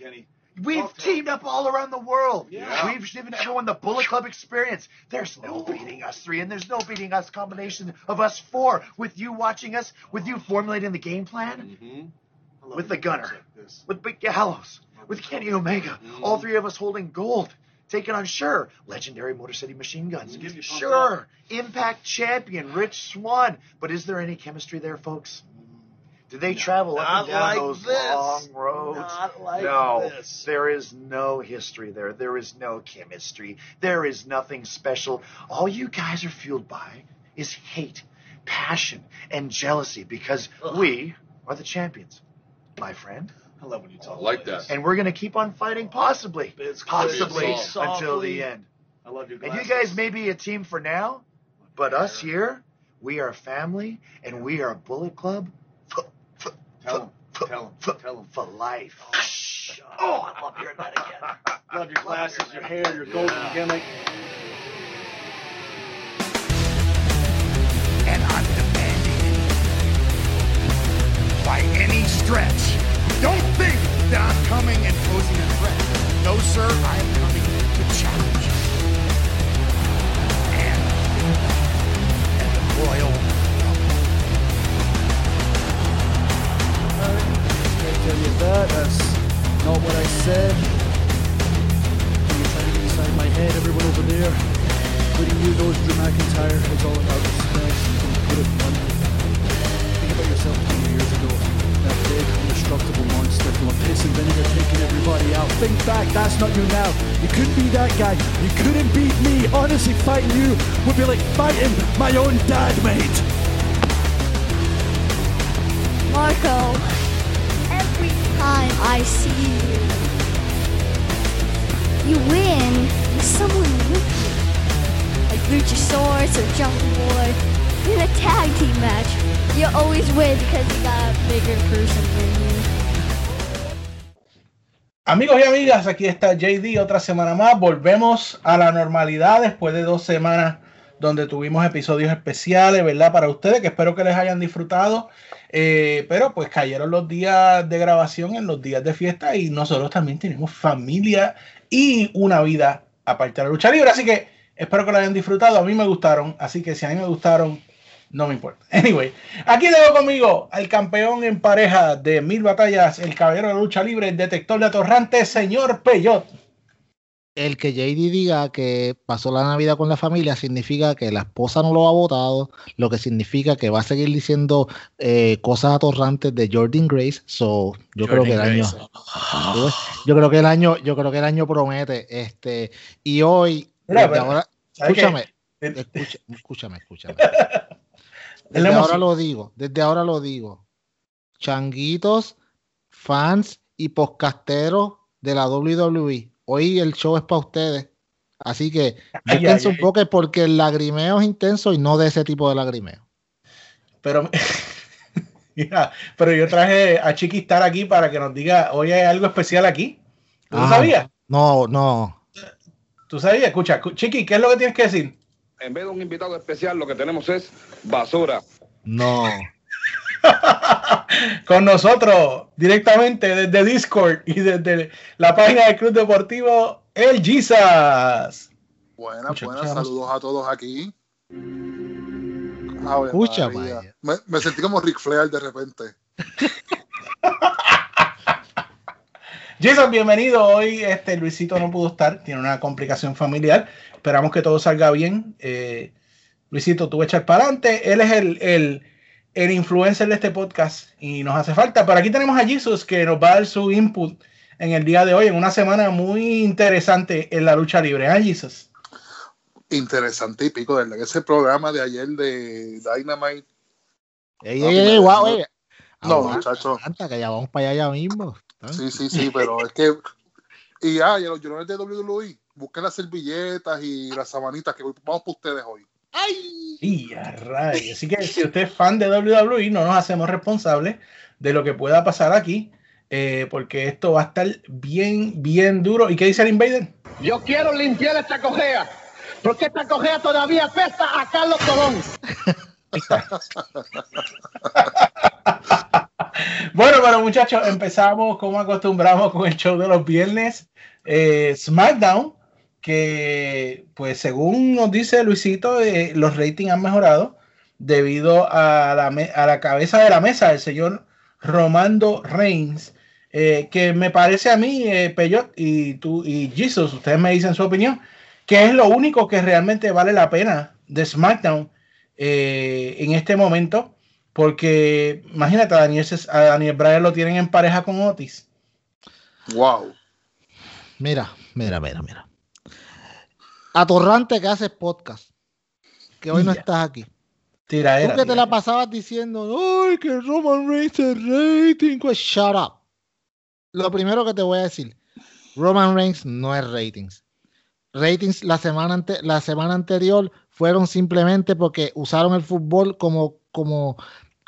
Kenny. We've teamed up all around the world. Yeah. We've given everyone the Bullet Club experience. There's no beating us three, and there's no beating us combination of us four. With you watching us, with you formulating the game plan, Mm-hmm. With the gunner, like with Big Gallows, with Kenny Omega, all three of us holding gold. Taking on Sure, legendary Motor City Machine Guns. Thumbs Sure, Impact Champion Rich Swan. But is there any chemistry there, folks? Do they travel up Not and down like those this. long roads? Not like no, this. there is no history there. There is no chemistry. There is nothing special. All you guys are fueled by is hate, passion, and jealousy because we are the champions, my friend. I love when you talk I like this. that. And we're going to keep on fighting, possibly, Biz possibly until the end. I love your And you guys may be a team for now, but us here, we are a family, and we are a Bullet Club for, for, Tell for, Tell for, Tell 'em. for life. Oh, oh, I love hearing that again. Love your glasses, your hair, your golden gimmick. and I'm demanding it. By any stretch. Don't think that I'm coming and posing a threat. No, sir, I am coming to challenge you. And, and the Royal Tell you that. That's not what I said. You're trying to get inside my head, everyone over there, including you, knows Drew McIntyre is all about respect. You can put it bluntly. Think about yourself 20 years ago. That big, indestructible monster from a piss and vinegar taking everybody out. Think back, that's not you now. You couldn't be that guy. You couldn't beat me. Honestly, fighting you would be like fighting my own dad, mate. Marco, time I see you, you win with someone with you. Like Luchasaurus or Jungle Boy. In a tag team match, you always win because you got a bigger person than you. Amigos y amigas, aquí está JD otra semana más. Volvemos a la normalidad después de dos semanas donde tuvimos episodios especiales, ¿verdad? Para ustedes, que espero que les hayan disfrutado. Eh, pero pues cayeron los días de grabación en los días de fiesta y nosotros también tenemos familia y una vida aparte de la lucha libre. Así que espero que lo hayan disfrutado. A mí me gustaron, así que si a mí me gustaron, no me importa. Anyway, aquí tengo conmigo al campeón en pareja de mil batallas, el caballero de la lucha libre, el detector de atorrantes, señor Peyot. El que JD diga que pasó la Navidad con la familia significa que la esposa no lo ha votado, lo que significa que va a seguir diciendo eh, cosas atorrantes de Jordan Grace. So, yo creo que el año, yo creo que el año, yo creo que el año promete. Este, y hoy, Mira, ahora, escúchame, escúchame, escúchame. Es Desde ahora lo digo, desde ahora lo digo. Changuitos, fans y podcasteros de la WWE. Hoy el show es para ustedes. Así que ay, un poco porque el lagrimeo es intenso y no de ese tipo de lagrimeo. Pero, pero yo traje a Chiqui estar aquí para que nos diga, hoy hay algo especial aquí. ¿Tú Ah, sabías? No, no. ¿Tú sabías? Escucha, escu- Chiqui, ¿qué es lo que tienes que decir? En vez de un invitado especial, lo que tenemos es basura. No. Con nosotros, directamente desde Discord y desde la página del Club Deportivo El Jesus. Buenas, Escucha, buenas, escucha, saludos a todos aquí. Ave Escucha, María. vaya. Me, me sentí como Ric Flair de repente. Jason, bienvenido. Hoy este Luisito no pudo estar, tiene una complicación familiar. Esperamos que todo salga bien. Eh, Luisito, tú echar para adelante. Él es el, el, el influencer de este podcast y nos hace falta. Pero aquí tenemos a Jesus que nos va a dar su input en el día de hoy, en una semana muy interesante en la lucha libre. ¿Ah, Jesus? Interesante y pico, de verdad que ese programa de ayer de Dynamite. Ey, ey, ey, guau, no- ey. No, Aguanta, muchacho. aguanta, que ya vamos para allá ya mismo. Sí, sí, sí, pero es que. Y ah, y los llorones de WWE, busquen las servilletas y las sabanitas que vamos para ustedes hoy. Y a rayos. Así que si usted es fan de WWE, no nos hacemos responsables de lo que pueda pasar aquí, eh, porque esto va a estar bien, bien duro. ¿Y qué dice el Invader? Yo quiero limpiar esta cojea, porque esta cojea todavía apesta a Carlos Colón. bueno, pero muchachos, empezamos como acostumbramos con el show de los viernes. eh, SmackDown, que pues según nos dice Luisito, eh, los ratings han mejorado debido a la, a la cabeza de la mesa, el señor Romando Reigns, eh, que me parece a mí, eh, Peyot y tú y Jesus, ustedes me dicen su opinión, que es lo único que realmente vale la pena de SmackDown eh, en este momento, porque imagínate, a Daniel, a Daniel Bryan lo tienen en pareja con Otis. Wow. Mira, mira, mira, mira. Atorrante que haces podcast. Que hoy no Ya. estás aquí. Tú que te la pasabas diciendo, ay, que Roman Reigns es rating. Pues shut up. Lo primero que te voy a decir, Roman Reigns no es ratings. Ratings la semana, ante- la semana anterior fueron simplemente porque usaron el fútbol como, como,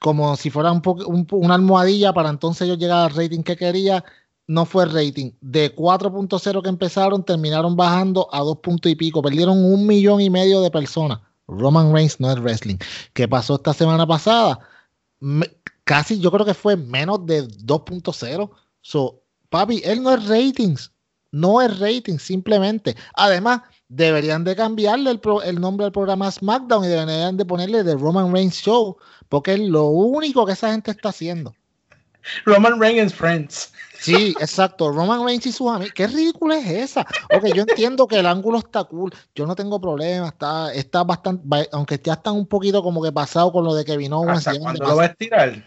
como si fuera un un una almohadilla para entonces ellos llegar al rating que quería. No fue rating. De 4.0 que empezaron, terminaron bajando a 2 puntos y pico. Perdieron un millón y medio de personas. Roman Reigns no es wrestling. ¿Qué pasó esta semana pasada? Casi yo creo que fue menos de 2.0. So, papi, él no es ratings. No es ratings, simplemente. Además, deberían de cambiarle el, pro- el nombre del programa SmackDown y deberían de ponerle The Roman Reigns Show, porque es lo único que esa gente está haciendo. Roman Reigns Friends. Sí, exacto. Roman Reigns y sus amigos. ¿Qué ridícula es esa? Ok, yo entiendo que el ángulo está cool. Yo no tengo problema. Está, está bastante. Aunque ya están un poquito como que pasado con lo de Kevin Owens. ¿Hasta cuándo lo va a estirar?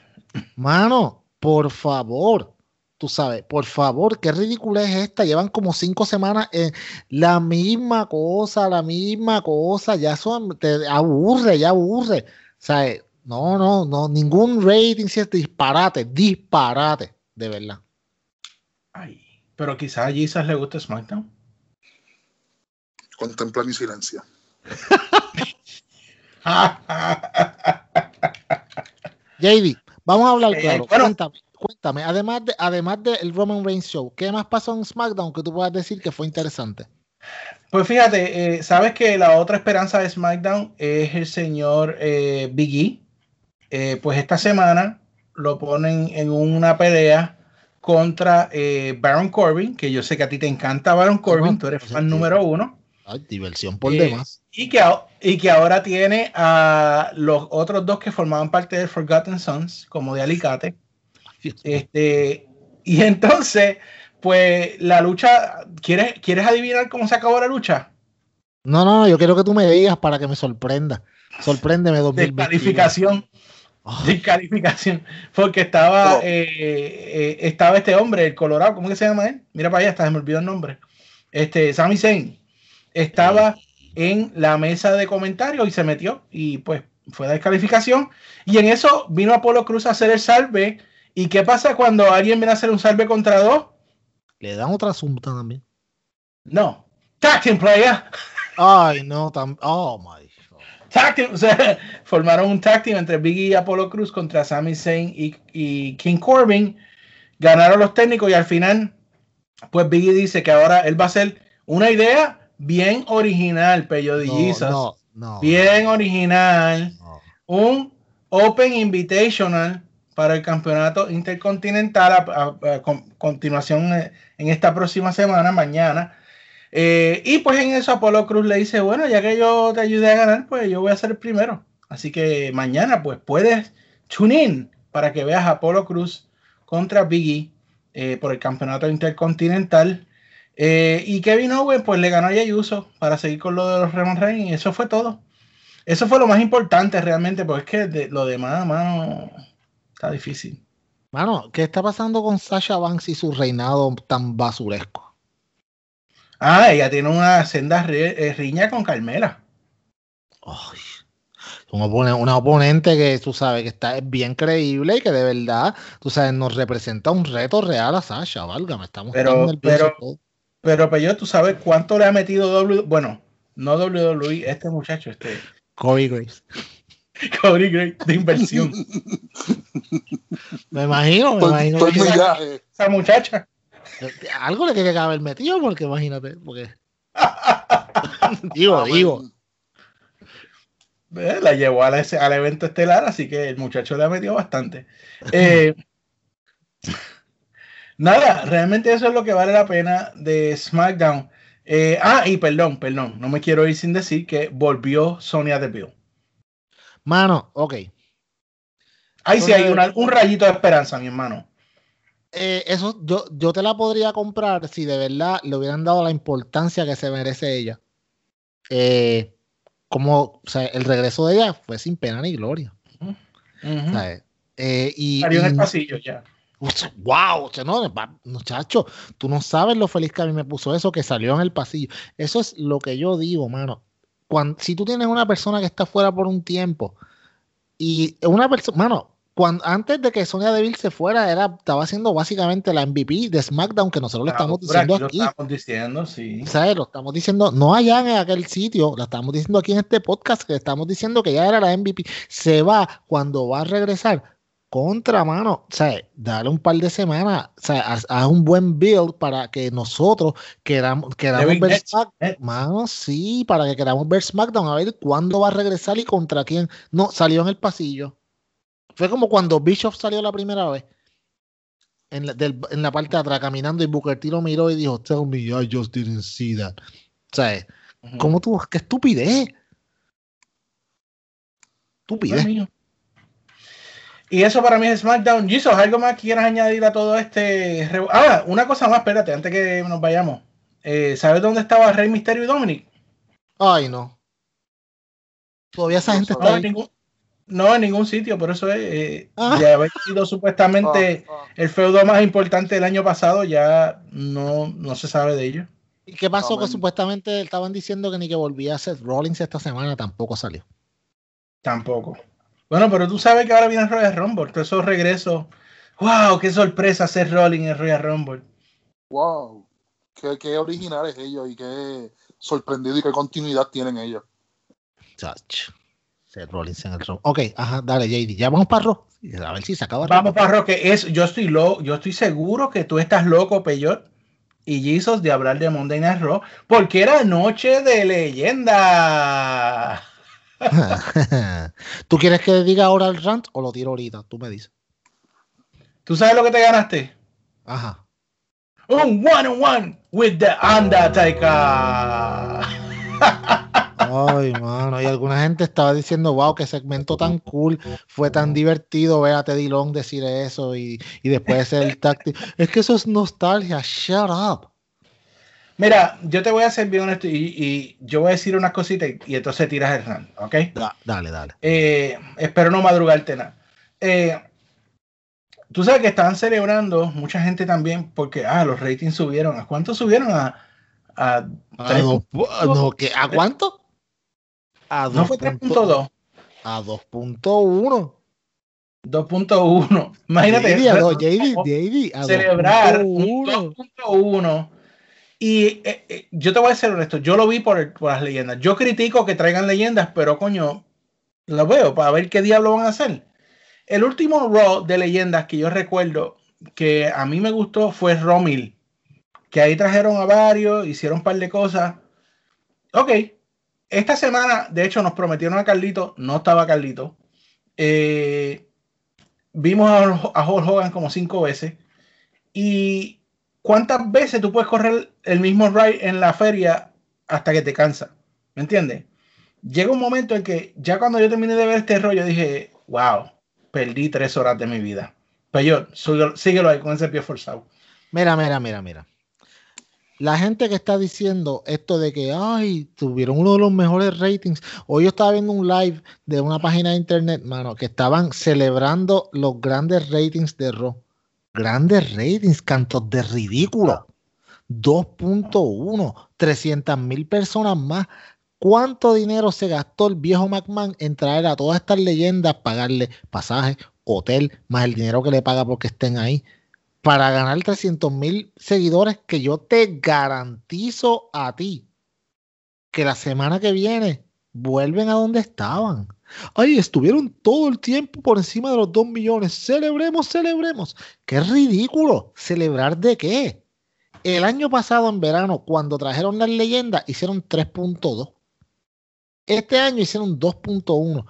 Mano, por favor. Tú sabes, por favor, qué ridícula es esta. Llevan como cinco semanas en la misma cosa, la misma cosa. Ya son, te aburre, ya aburre. O sea, no, no, no, ningún rating si es disparate, disparate, de verdad. Ay, pero quizás a Jesus le guste SmackDown. Contempla mi silencio. JD, vamos a hablar Eh, claro. bueno. Cuéntame, cuéntame. Además de, además del Roman Reigns Show, ¿qué más pasó en SmackDown que tú puedas decir que fue interesante? Pues fíjate, eh, sabes que la otra esperanza de SmackDown es el señor eh, Big E. Eh, pues esta semana lo ponen en una pelea contra eh, Baron Corbin, que yo sé que a ti te encanta Baron Corbin, tú eres fan número uno, Ay, diversión por Eh, demás. y que, y que ahora tiene a los otros dos que formaban parte de Forgotten Sons, como de Alicate. Este, y entonces, pues la lucha, ¿quieres, ¿quieres adivinar cómo se acabó la lucha? No, no, yo quiero que tú me digas para que me sorprenda. Sorpréndeme 2021. Descalificación. Ah. Descalificación. Porque estaba, Oh. eh, eh, estaba este hombre, el Colorado, ¿cómo que se llama él? Mira para allá, hasta se me olvidó el nombre. Este, Sami Zayn. Estaba en la mesa de comentarios y se metió y pues fue descalificación. Y en eso vino Apolo Cruz a hacer el salve. ¿Y qué pasa cuando alguien viene a hacer un salve contra dos? Le dan otra asunto también. No. Team player. Ay, no, tam oh my. Tag team, o sea, formaron un tag team entre Biggie y Apollo Cruz contra Sami Zayn y, y King Corbin. Ganaron los técnicos y al final, pues Biggie dice que ahora él va a hacer una idea bien original, Pello de No, Jesus. no, no. Bien original. Un Open Invitational para el campeonato intercontinental a, a- a con- continuación eh, en esta próxima semana, mañana. Eh, y pues en eso Apolo Cruz le dice, bueno, ya que yo te ayudé a ganar, pues yo voy a ser el primero. Así que mañana pues puedes tune in para que veas a Apolo Cruz contra Biggie eh, por el campeonato intercontinental. Eh, y Kevin Owens pues le ganó a Jey Uso para seguir con lo de los Roman Reigns y eso fue todo. Eso fue lo más importante realmente, porque es que de- lo demás, mano, está difícil. Mano, ¿qué está pasando con Sasha Banks y su reinado tan basuresco? Ah, ella tiene una senda re- eh, riña con Carmela. Ay, un opone- una oponente que tú sabes que está es bien creíble y que de verdad, tú sabes, nos representa un reto real a Sasha, válgame, estamos Pero- pero- todos. Pero, pero tú sabes cuánto le ha metido W, bueno, no WWE, este muchacho, este Corey Graves. Cody Gray de inversión. Me imagino, me Por, imagino por. Esa muchacha. Algo le tiene que haber metido, porque imagínate, porque digo, Ah, digo. Eh, La llevó a la- al evento estelar, así que el muchacho le ha metido bastante. Eh, Nada, realmente eso es lo que vale la pena de SmackDown. Eh, ah, y perdón, perdón, no me quiero ir sin decir que volvió Sonia Deville. Mano, ok. Ahí sí hay una- un rayito de esperanza, mi hermano. Eh, eso yo, yo te la podría comprar si de verdad le hubieran dado la importancia que se merece ella. Eh, como, o sea, el regreso de ella fue sin pena ni gloria. Eh, y, Salió en el pasillo ya. Wow, no, muchacho, tú no sabes lo feliz que a mí me puso eso que salió en el pasillo. Eso es lo que yo digo, mano. Cuando, si tú tienes una persona que está fuera por un tiempo y una persona, mano, cuando, antes de que Sonia Deville se fuera, era, estaba haciendo básicamente la MVP de SmackDown que nosotros le estamos Por aquí diciendo lo estamos diciendo, sí. ¿Sabes? Lo estamos diciendo, no allá en aquel sitio, lo estamos diciendo aquí en este podcast, que estamos diciendo que ya era la MVP. Se va cuando va a regresar contra mano. O sea, dale un par de semanas, o sea, haz, haz un buen build para que nosotros queramos, queramos ver SmackDown. Mano, sí, para que queramos ver SmackDown, a ver cuándo va a regresar y contra quién. No, salió en el pasillo. Fue como cuando Bishop salió la primera vez. En la, del- en la parte de atrás caminando y Booker T lo miró y dijo, tell me I just didn't see that. O sea, Ujú. ¿cómo tú? ¡Qué estupidez! Estupidez. Y eso para mí es SmackDown. Jesus, ¿algo más que quieras añadir a todo este? Ah, una cosa más, espérate, antes que nos vayamos. Eh, ¿Sabes dónde estaba Rey Misterio y Dominic? Ay, no. Todavía esa gente está ahí. ningún, no, en ningún sitio, por eso es. eh, Ah. Ya había sido supuestamente Ah, ah. el feudo más importante del año pasado, ya no, no se sabe de ello. ¿Y qué pasó? Que supuestamente estaban diciendo que ni que volvía a Seth Rollins esta semana tampoco salió. Tampoco. Bueno, pero tú sabes que ahora viene Royal Rumble, todos esos regresos. ¡Wow! ¡Qué sorpresa hacer Rolling en Royal Rumble! Wow. Qué, qué originales ellos y qué sorprendido y qué continuidad tienen ellos. Chach. Seth Rollins en el Raw. Ok, ajá, dale, JD. Ya vamos para Raw. A ver si se acaba Vamos para Roque. Es, yo estoy lo, yo estoy seguro que tú estás loco, Peyot y Jesus, de hablar de Monday Night Raw, porque era noche de leyenda. ¿Tú quieres que diga ahora el rant o lo tiro ahorita? Tú me dices. ¿Tú sabes lo que te ganaste? Ajá. Un one on one with the Undertaker. Ay, mano. Y alguna gente estaba diciendo, wow, qué segmento tan cool. Fue tan divertido ver a Teddy Long decir eso y, y después el táctil. Es que eso es nostalgia. Shut up. Mira, yo te voy a ser bien honesto y, y yo voy a decir unas cositas y, y entonces tiras el rant, ¿ok? Da- dale, dale. Eh, espero no madrugarte nada. Eh, tú sabes que estaban celebrando mucha gente también porque ah, los ratings subieron. ¿A cuánto subieron? A, a A tres dos- punto- no, ¿qué? ¿A cuánto? A no fue 3.2, A 2.1. 2.1. Imagínate JD, re- JD, JD, a celebrar un 2.1. 2.1. Y eh, eh, yo te voy a ser honesto, yo lo vi por, por las leyendas. Yo critico que traigan leyendas, pero coño, lo veo para ver qué diablo van a hacer. El último Raw de leyendas que yo recuerdo que a mí me gustó fue Romil, que ahí trajeron a varios, hicieron un par de cosas. Ok, esta semana, de hecho, nos prometieron a Carlito, no estaba Carlito. Eh, vimos a, a Hogan como cinco veces. Y cuántas veces tú puedes correr el mismo ride en la feria hasta que te cansa. ¿Me entiendes? Llega un momento en que ya cuando yo terminé de ver este rollo dije, wow, perdí tres horas de mi vida. Pero yo, síguelo ahí con ese pie forzado. Mira, mira, mira, mira. La gente que está diciendo esto de que, ay, tuvieron uno de los mejores ratings. Hoy yo estaba viendo un live de una página de internet, mano, que estaban celebrando los grandes ratings de Raw. Grandes ratings, cantos de ridículo. 2.1, 300 mil personas más. ¿Cuánto dinero se gastó el viejo McMahon en traer a todas estas leyendas, pagarle pasaje, hotel, más el dinero que le paga porque estén ahí? Para ganar 300 mil seguidores que yo te garantizo a ti que la semana que viene vuelven a donde estaban. Ay, estuvieron todo el tiempo por encima de los 2 millones. Celebremos, celebremos. Qué ridículo. ¿Celebrar de qué? El año pasado en verano, cuando trajeron las leyendas, hicieron 3.2. Este año hicieron 2.1.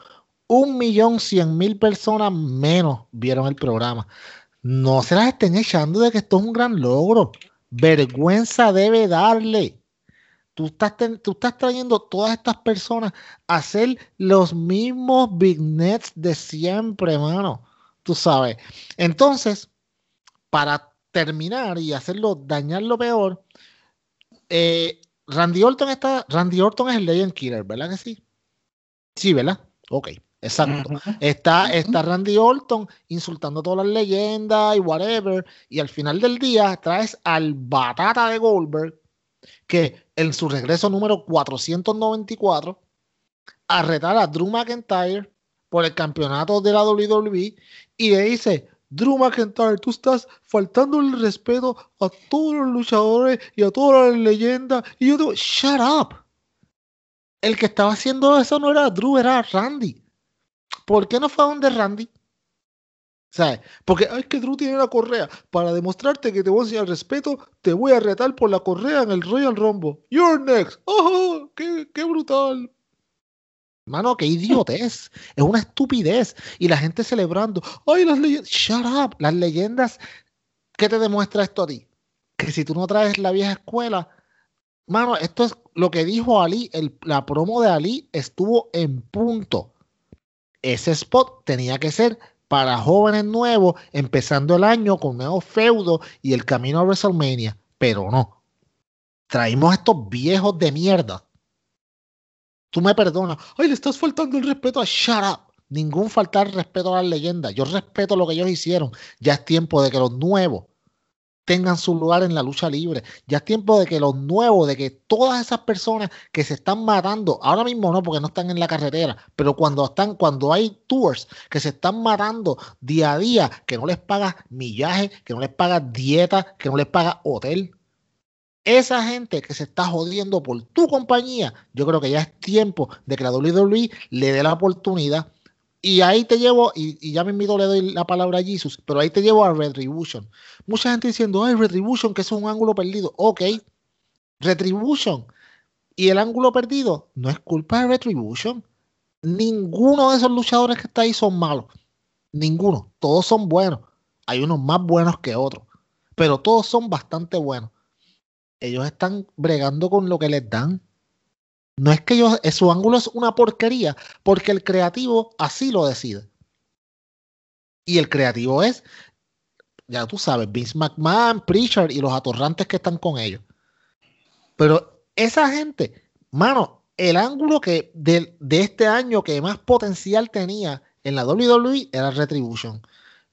Un millón cien mil personas menos vieron el programa. No se las estén echando de que esto es un gran logro. Vergüenza debe darle. Tú estás, ten- tú estás trayendo todas estas personas a hacer los mismos big nets de siempre, hermano. Tú sabes. Entonces, para terminar y hacerlo, dañarlo peor, eh, Randy Orton está, Randy Orton es el Legend Killer, ¿verdad que sí? Sí, ¿verdad? Ok, exacto. Está, está Randy Orton insultando a todas las leyendas y whatever. Y al final del día traes al batata de Goldberg, que en su regreso número 494, a retar a Drew McIntyre por el campeonato de la WWE y le dice, Drew McIntyre, tú estás faltando el respeto a todos los luchadores y a todas las leyendas. Y yo digo, shut up. El que estaba haciendo eso no era Drew, era Randy. ¿Por qué no fue a donde Randy? ¿Sabes? Porque es que Drew tiene la correa. Para demostrarte que te voy a enseñar respeto, te voy a retar por la correa en el Royal Rumble. You're next. ¡Oh! ¡Qué, qué brutal! Mano, qué idiotez. Es una estupidez. Y la gente celebrando. ¡Ay, las leyendas! ¡Shut up! Las leyendas. ¿Qué te demuestra esto a ti? Que si tú no traes la vieja escuela. Mano, esto es lo que dijo Ali. El, la promo de Ali estuvo en punto. Ese spot tenía que ser para jóvenes nuevos, empezando el año con nuevos feudos y el camino a WrestleMania. Pero no. Traímos a estos viejos de mierda. Tú me perdonas. Ay, le estás faltando el respeto a Shut Up. Ningún faltar respeto a las leyendas. Yo respeto lo que ellos hicieron. Ya es tiempo de que los nuevos tengan su lugar en la lucha libre. Ya es tiempo de que los nuevos, de que todas esas personas que se están matando, ahora mismo no, porque no están en la carretera, pero cuando están, cuando hay tours que se están matando día a día, que no les pagas millaje, que no les pagas dieta, que no les pagas hotel. Esa gente que se está jodiendo por tu compañía, yo creo que ya es tiempo de que la WWE le dé la oportunidad. Y ahí te llevo, y, y ya me invito, le doy la palabra a Jesus, pero ahí te llevo a Retribution. Mucha gente diciendo, ay, Retribution, que eso es un ángulo perdido. Ok, Retribution. Y el ángulo perdido no es culpa de Retribution. Ninguno de esos luchadores que está ahí son malos. Ninguno. Todos son buenos. Hay unos más buenos que otros. Pero todos son bastante buenos. Ellos están bregando con lo que les dan. No es que ellos, eh, su ángulo es una porquería, porque el creativo así lo decide. Y el creativo es, ya tú sabes, Vince McMahon, Preacher y los atorrantes que están con ellos. Pero esa gente, mano, el ángulo que de, de este año que más potencial tenía en la WWE era Retribution.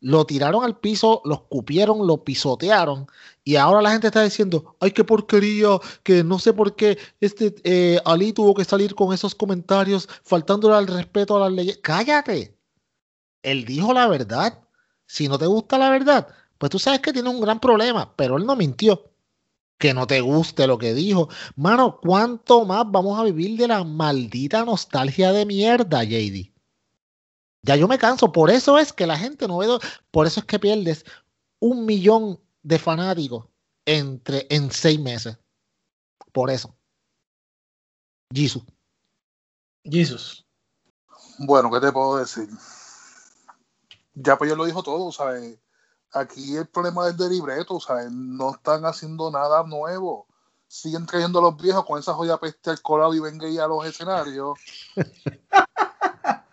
Lo tiraron al piso, lo escupieron, lo pisotearon y ahora la gente está diciendo, ay, qué porquería, que no sé por qué este eh, Ali tuvo que salir con esos comentarios faltándole al respeto a las leyes. Cállate. Él dijo la verdad. Si no te gusta la verdad, pues tú sabes que tiene un gran problema, pero él no mintió. Que no te guste lo que dijo. Mano, ¿cuánto más vamos a vivir de la maldita nostalgia de mierda, JD? Ya yo me canso. Por eso es que la gente no ve. Por eso es que pierdes un millón de fanáticos entre, en seis meses. Por eso. Jesus. Jesus. Bueno, ¿qué te puedo decir? Ya pues yo lo dijo todo, ¿sabes? Aquí el problema es de libreto, ¿sabes? No están haciendo nada nuevo. Siguen trayendo a los viejos con esa joya peste al colado y venga a los escenarios.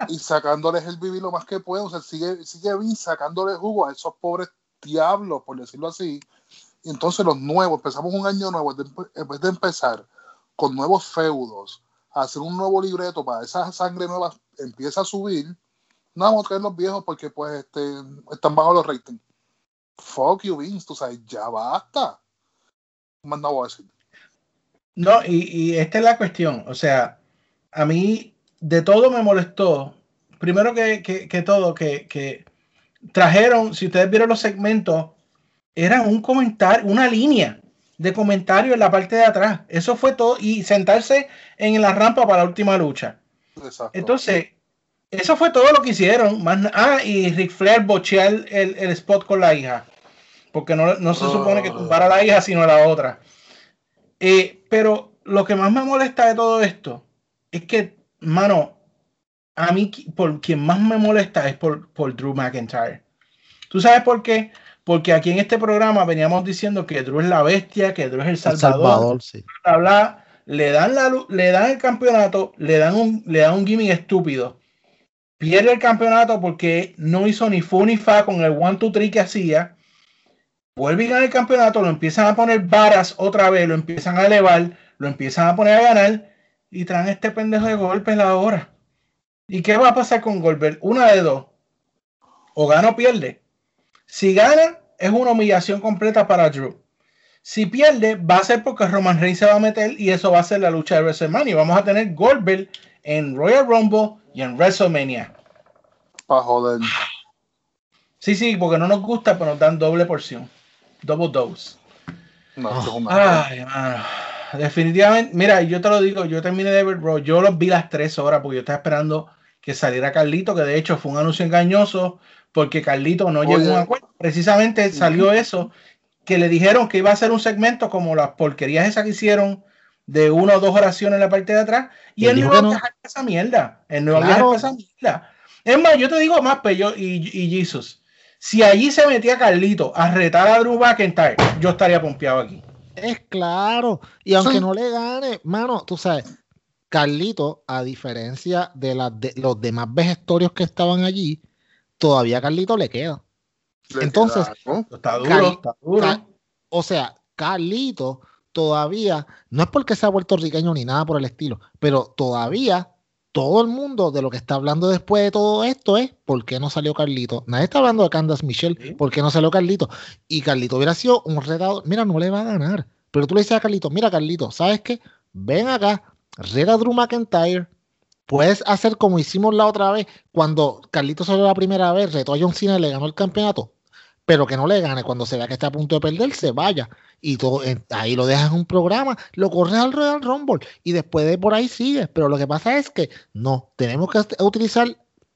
y sacándoles el vivir lo más que pueden. O sea, sigue, sigue bien sacándole jugo a esos pobres diablos, por decirlo así. Y entonces los nuevos, empezamos un año nuevo, en vez de empezar con nuevos feudos, a hacer un nuevo libreto para esa sangre nueva empieza a subir, no vamos a traer los viejos porque pues este, están bajos los ratings. Fuck you, Vince, tú sabes, ya basta. Voy a decir. No, y, y esta es la cuestión. O sea, a mí de todo me molestó. Primero que, que, que todo, que, que, trajeron, si ustedes vieron los segmentos, eran un comentario, una línea de comentario en la parte de atrás. Eso fue todo. Y sentarse en la rampa para la última lucha. Exacto. Entonces, eso fue todo lo que hicieron. Más, ah, y Ric Flair bochear el, el, spot con la hija. Porque no, no se supone que tumbara a la hija, sino a la otra. Eh, pero lo que más me molesta de todo esto es que, mano, a mí por quien más me molesta es por, por Drew McIntyre. ¿Tú sabes por qué? porque aquí en este programa veníamos diciendo que Drew es la bestia, que Drew es el El salvador, Salvador, sí. bla, bla, le dan la le dan el campeonato, le dan un le dan un gimmick estúpido. Pierde el campeonato porque no hizo ni fu ni fa con el one two three que hacía. Vuelve y gana el campeonato, lo empiezan a poner varas otra vez, lo empiezan a elevar, lo empiezan a poner a ganar y traen este pendejo de golpes ahora. ¿Y qué va a pasar con Goldberg? Una de dos. O gana o pierde. Si gana, es una humillación completa para Drew. Si pierde, va a ser porque Roman Reigns se va a meter y eso va a ser la lucha de WrestleMania. Y vamos a tener Goldberg en Royal Rumble y en WrestleMania. Pa' joder. Sí, sí, porque no nos gusta, pero nos dan doble porción. Double dose. No, una- Ay, mano. Definitivamente, mira, yo te lo digo, yo terminé de ver Raw, yo los vi las tres horas porque yo estaba esperando que saliera Carlito, que de hecho fue un anuncio engañoso porque Carlito no llegó a un acuerdo. Precisamente salió eso, que le dijeron que iba a ser un segmento como las porquerías esas que hicieron de una o dos oraciones en la parte de atrás y Y él él no iba a viajar esa mierda. Él no iba Claro. esa mierda. Es más, yo te digo más, Pello y, y Jesus. Si allí se metía Carlito a retar a Drew McIntyre, yo estaría pompeado aquí. Es claro. Y aunque Sí. no le gane, mano, tú sabes, Carlito, a diferencia de, las de los demás vejestorios que estaban allí, todavía a Carlito le queda. le Entonces, queda, ¿no? Está duro, está duro. O sea, Carlito todavía, no es porque sea puertorriqueño ni nada por el estilo, pero todavía todo el mundo de lo que está hablando después de todo esto es ¿por qué no salió Carlito? Nadie está hablando de Candace Michelle, Sí. ¿por qué no salió Carlito? Y Carlito hubiera sido un retador, mira, no le va a ganar, pero tú le dices a Carlito, mira Carlito, ¿sabes qué? Ven acá, reta a Drew McIntyre, puedes hacer como hicimos la otra vez, cuando Carlito salió la primera vez, retó a John Cena le ganó el campeonato, pero que no le gane cuando se vea que está a punto de perder, se vaya. Y todo, eh, ahí lo dejas en un programa, lo corres al Royal Rumble y después de por ahí sigues. Pero lo que pasa es que no, tenemos que ut- utilizar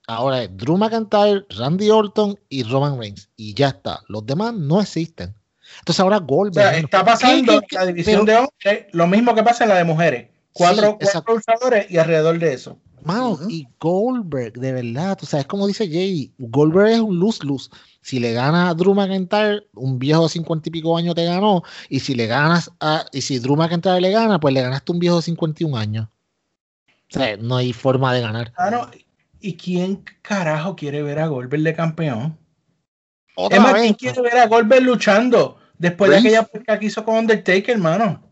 ahora es Drew McIntyre, Randy Orton y Roman Reigns. Y ya está. Los demás no existen. Entonces ahora O Goldberg. sea, está pasando ¿qué- en la división pero- de hombres lo mismo que pasa en la de mujeres. Cuatro, Sí, cuatro luchadores y alrededor de eso. Mano, y Goldberg, de verdad, tú sabes, como dice Jay, Goldberg es un lose-lose. Si le gana a Drew McIntyre, un viejo de cincuenta y pico años te ganó, y si le ganas a, y si Drew McIntyre le gana, pues le ganaste un viejo de 51 años. O sea, no hay forma de ganar. No, ¿Y quién carajo quiere ver a Goldberg de campeón? Otra Es más, vez, ¿quién quiere ver a Goldberg luchando después de aquella que hizo con Undertaker, hermano?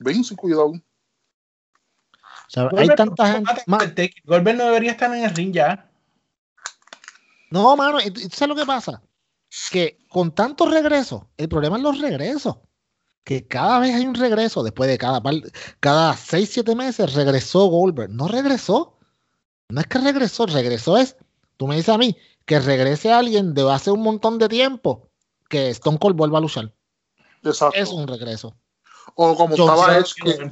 Ven sin cuidado. Hay tanta gente. Goldberg no debería estar en el ring ya. No, mano, ¿y tú y tú sabes lo que pasa? Que con tantos regresos, el problema es los regresos. Que cada vez hay un regreso, después de cada, par- cada 6, 7 meses, regresó Goldberg. No regresó. No es que regresó, regresó es, tú me dices a mí, que regrese alguien de hace un montón de tiempo, que Stone Cold vuelva a luchar. Exacto. Es un regreso. O como John estaba Edge, que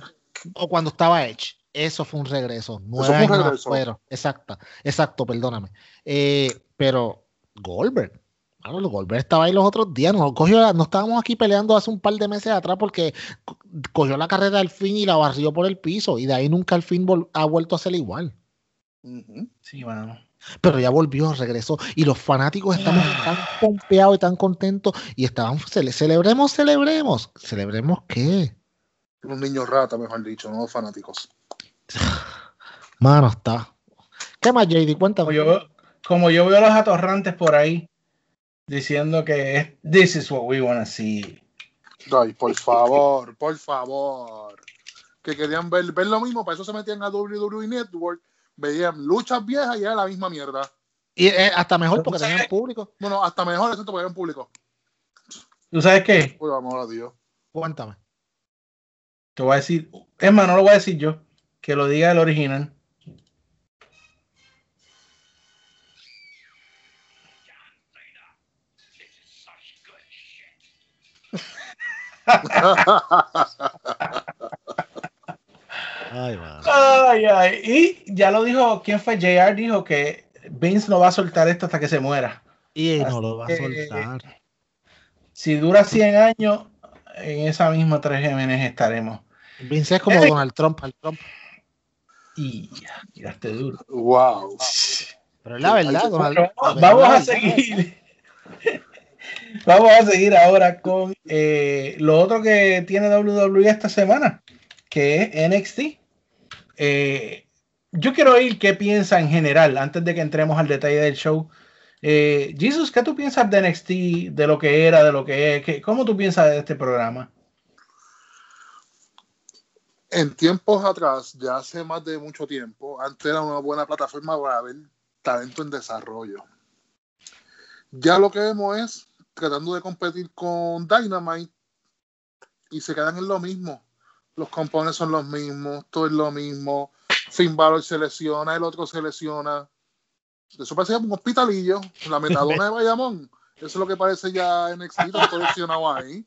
O cuando estaba Edge. Eso fue un regreso. Nueve fue un años regreso. afuera. Exacto, exacto, perdóname. Eh, pero Goldberg, mano, el Goldberg estaba ahí los otros días. No, cogió no estábamos aquí peleando hace un par de meses atrás porque co- cogió la carrera al fin y la barrió por el piso. Y de ahí nunca al fin ha vuelto a ser igual. Sí, mano. Pero ya volvió, regresó. Y los fanáticos estamos tan pompeados y tan contentos. Y estaban, cele- celebremos, celebremos. ¿Celebremos qué? Los niños rata, mejor dicho, no los fanáticos. Mano, está. ¿Qué más, JD? Cuéntame. Como yo, veo- como yo veo a los atorrantes por ahí diciendo que es, this is what we wanna see. Ay, por favor, por favor. Que querían ver, ver lo mismo, para eso se metían a WWE Network, veían luchas viejas y era la misma mierda. Y eh, hasta mejor porque tenían público. Bueno, hasta mejor, excepto porque en público. ¿Tú sabes qué? Uy, amor a Dios. Cuéntame. Te voy a decir, es más, no lo voy a decir yo, que lo diga el original. Ay. Ay, ay. Y ya lo dijo, ¿quién fue? JR dijo que Vince no va a soltar esto hasta que se muera. Y no lo va a que- soltar. Si dura 100 años, en esa misma 3GMN estaremos. Vince es como Ey. Donald Trump al Trump. Y tiraste duro. wow. Pero es la verdad, vamos a seguir. Vamos a seguir ahora con eh, lo otro que tiene WWE esta semana, que es NXT. Eh, yo quiero oír qué piensa en general, antes de que entremos al detalle del show. Eh, Jesus, ¿qué tú piensas de NXT, de lo que era, de lo que es? ¿Qué- ¿Cómo tú piensas de este programa? En tiempos atrás, ya hace más de mucho tiempo, antes era una buena plataforma para ver talento en desarrollo. Ya lo que vemos es tratando de competir con Dynamite y se quedan en lo mismo. Los componentes son los mismos, todo es lo mismo. Finn Balor se lesiona, el otro se lesiona. Eso parece un hospitalillo, la metadona de Bayamón. Eso es lo que parece ya NXT, todo lesionado ahí.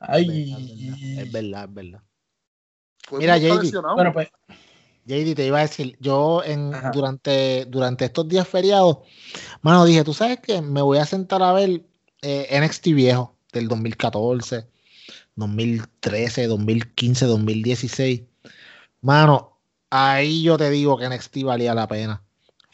Ay, Es verdad, es verdad. Mira, JD, bueno, pues, JD, te iba a decir, yo en, Ajá. durante, durante estos días feriados, mano, dije, tú sabes que me voy a sentar a ver eh, NXT viejo del 2014, 2013, 2015, 2016. Mano, ahí yo te digo que NXT valía la pena.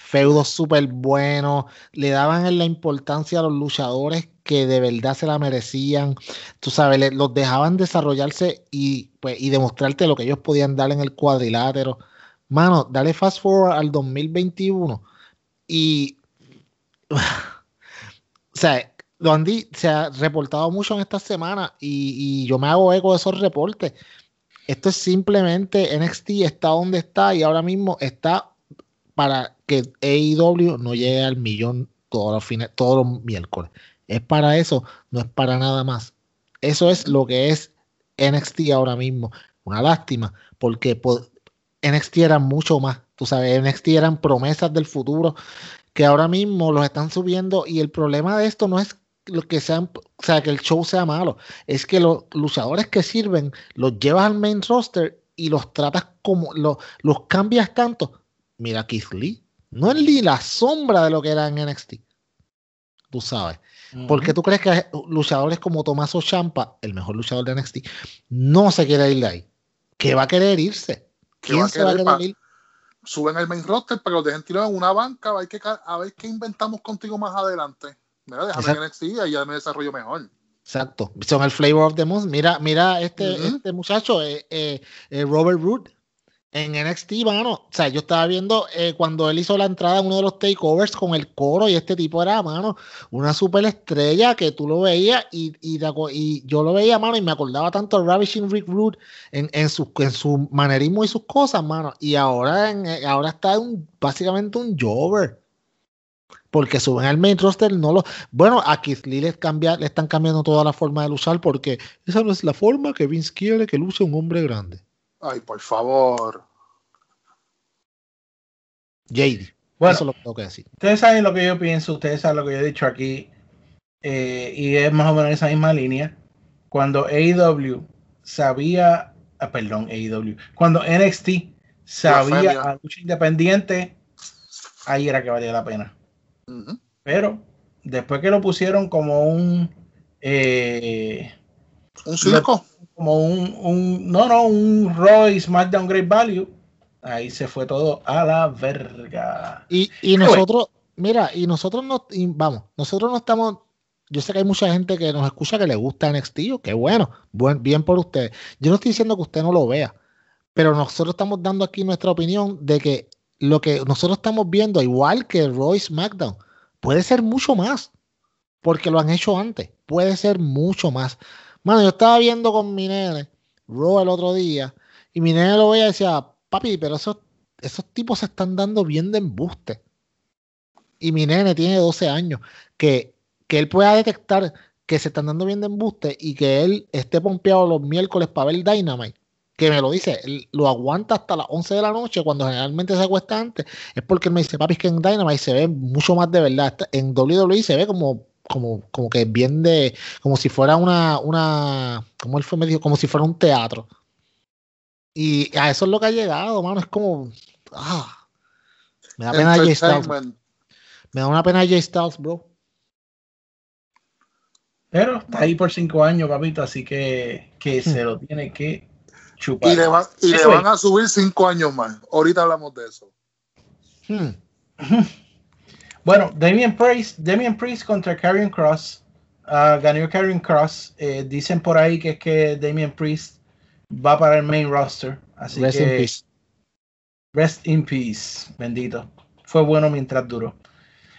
Feudos súper buenos, le daban la importancia a los luchadores que de verdad se la merecían. Tú sabes, los dejaban desarrollarse y, pues, y demostrarte lo que ellos podían dar en el cuadrilátero. Mano, dale fast forward al 2021 y o sea, lo se ha reportado mucho en esta semana y, y yo me hago eco de esos reportes. Esto es simplemente NXT está donde está y ahora mismo está para que AEW no llegue al millón todos los fines, todos los miércoles. Es para eso, no es para nada más. Eso es lo que es NXT ahora mismo. Una lástima, porque po- NXT era mucho más. Tú sabes, NXT eran promesas del futuro que ahora mismo los están subiendo y el problema de esto no es lo que sean, o sea, que el show sea malo, es que los luchadores que sirven los llevas al main roster y los tratas como, lo- los cambias tanto. Mira Keith Lee, no es ni la sombra de lo que era en NXT. Tú sabes. ¿Por qué tú crees que luchadores como Tommaso Champa, el mejor luchador de NXT, no se quiere ir de ahí? ¿Qué va a querer irse? ¿Qué va ¿Quién se va a querer ir? suben al main roster, pero dejen tirado en una banca, a ver qué, a ver qué inventamos contigo más adelante. Mira, déjame en NXT y ya me desarrollo mejor. Exacto. Son el flavor of the month. Mira, mira este, este muchacho, eh, eh, eh, Robert Root, en NXT, mano. O sea, yo estaba viendo eh, cuando él hizo la entrada en uno de los takeovers con el coro y este tipo era, mano, una super estrella que tú lo veías y, y, yo lo veía, mano, y me acordaba tanto de Ravishing Rick Root en, en, su, en su manerismo y sus cosas, mano. Y ahora, en- eh, ahora está un, básicamente un jobber. Porque suben al main roster, no lo. Bueno, a Keith Lee le, cambia, le están cambiando toda la forma de luchar porque esa no es la forma que Vince quiere que luche un hombre grande. Ay, por favor. JD. Bueno. Eso es lo que tengo que decir. Ustedes saben lo que yo pienso, ustedes saben lo que yo he dicho aquí, eh, y es más o menos esa misma línea. Cuando AEW sabía, ah, perdón, AEW, cuando NXT sabía a lucha independiente, ahí era que valía la pena. Pero después que lo pusieron como un, eh, Un circo. Como un, un, no, no, un Roy SmackDown Great Value, ahí se fue todo a la verga. Y, y nosotros, mira, y nosotros no, y vamos, nosotros no estamos, yo sé que hay mucha gente que nos escucha que le gusta NXT, que bueno, buen, bien por ustedes. Yo no estoy diciendo que usted no lo vea, pero nosotros estamos dando aquí nuestra opinión de que lo que nosotros estamos viendo, igual que Roy SmackDown, puede ser mucho más, porque lo han hecho antes, puede ser mucho más. Mano, yo estaba viendo con mi nene, Raw el otro día, y mi nene lo veía y decía, papi, pero esos, esos tipos se están dando bien de embuste. Y mi nene tiene 12 años, que, que él pueda detectar que se están dando bien de embuste y que él esté pompeado los miércoles para ver Dynamite, que me lo dice, él lo aguanta hasta las 11 de la noche cuando generalmente se acuesta antes, es porque él me dice, papi, es que en Dynamite se ve mucho más de verdad. En WWE se ve como, como, como que bien de, como si fuera una, una, como él fue, me dijo, como si fuera un teatro. Y a eso es lo que ha llegado, mano. Es como, ah, me da pena Jay Styles. Me da una pena Jay Styles, bro. Pero está ahí por cinco años, papito, así que, que se lo tiene que chupar. Y le, va- y le Anyway, van a subir cinco años más. Ahorita hablamos de eso. Hmm. Bueno, Damian Priest, Damian Priest contra Karrion Cross. a ganó Karen Cross. Eh, dicen por ahí que es que Damian Priest va para el main roster. Así Rest que in peace. rest in peace. Bendito. Fue bueno mientras duró.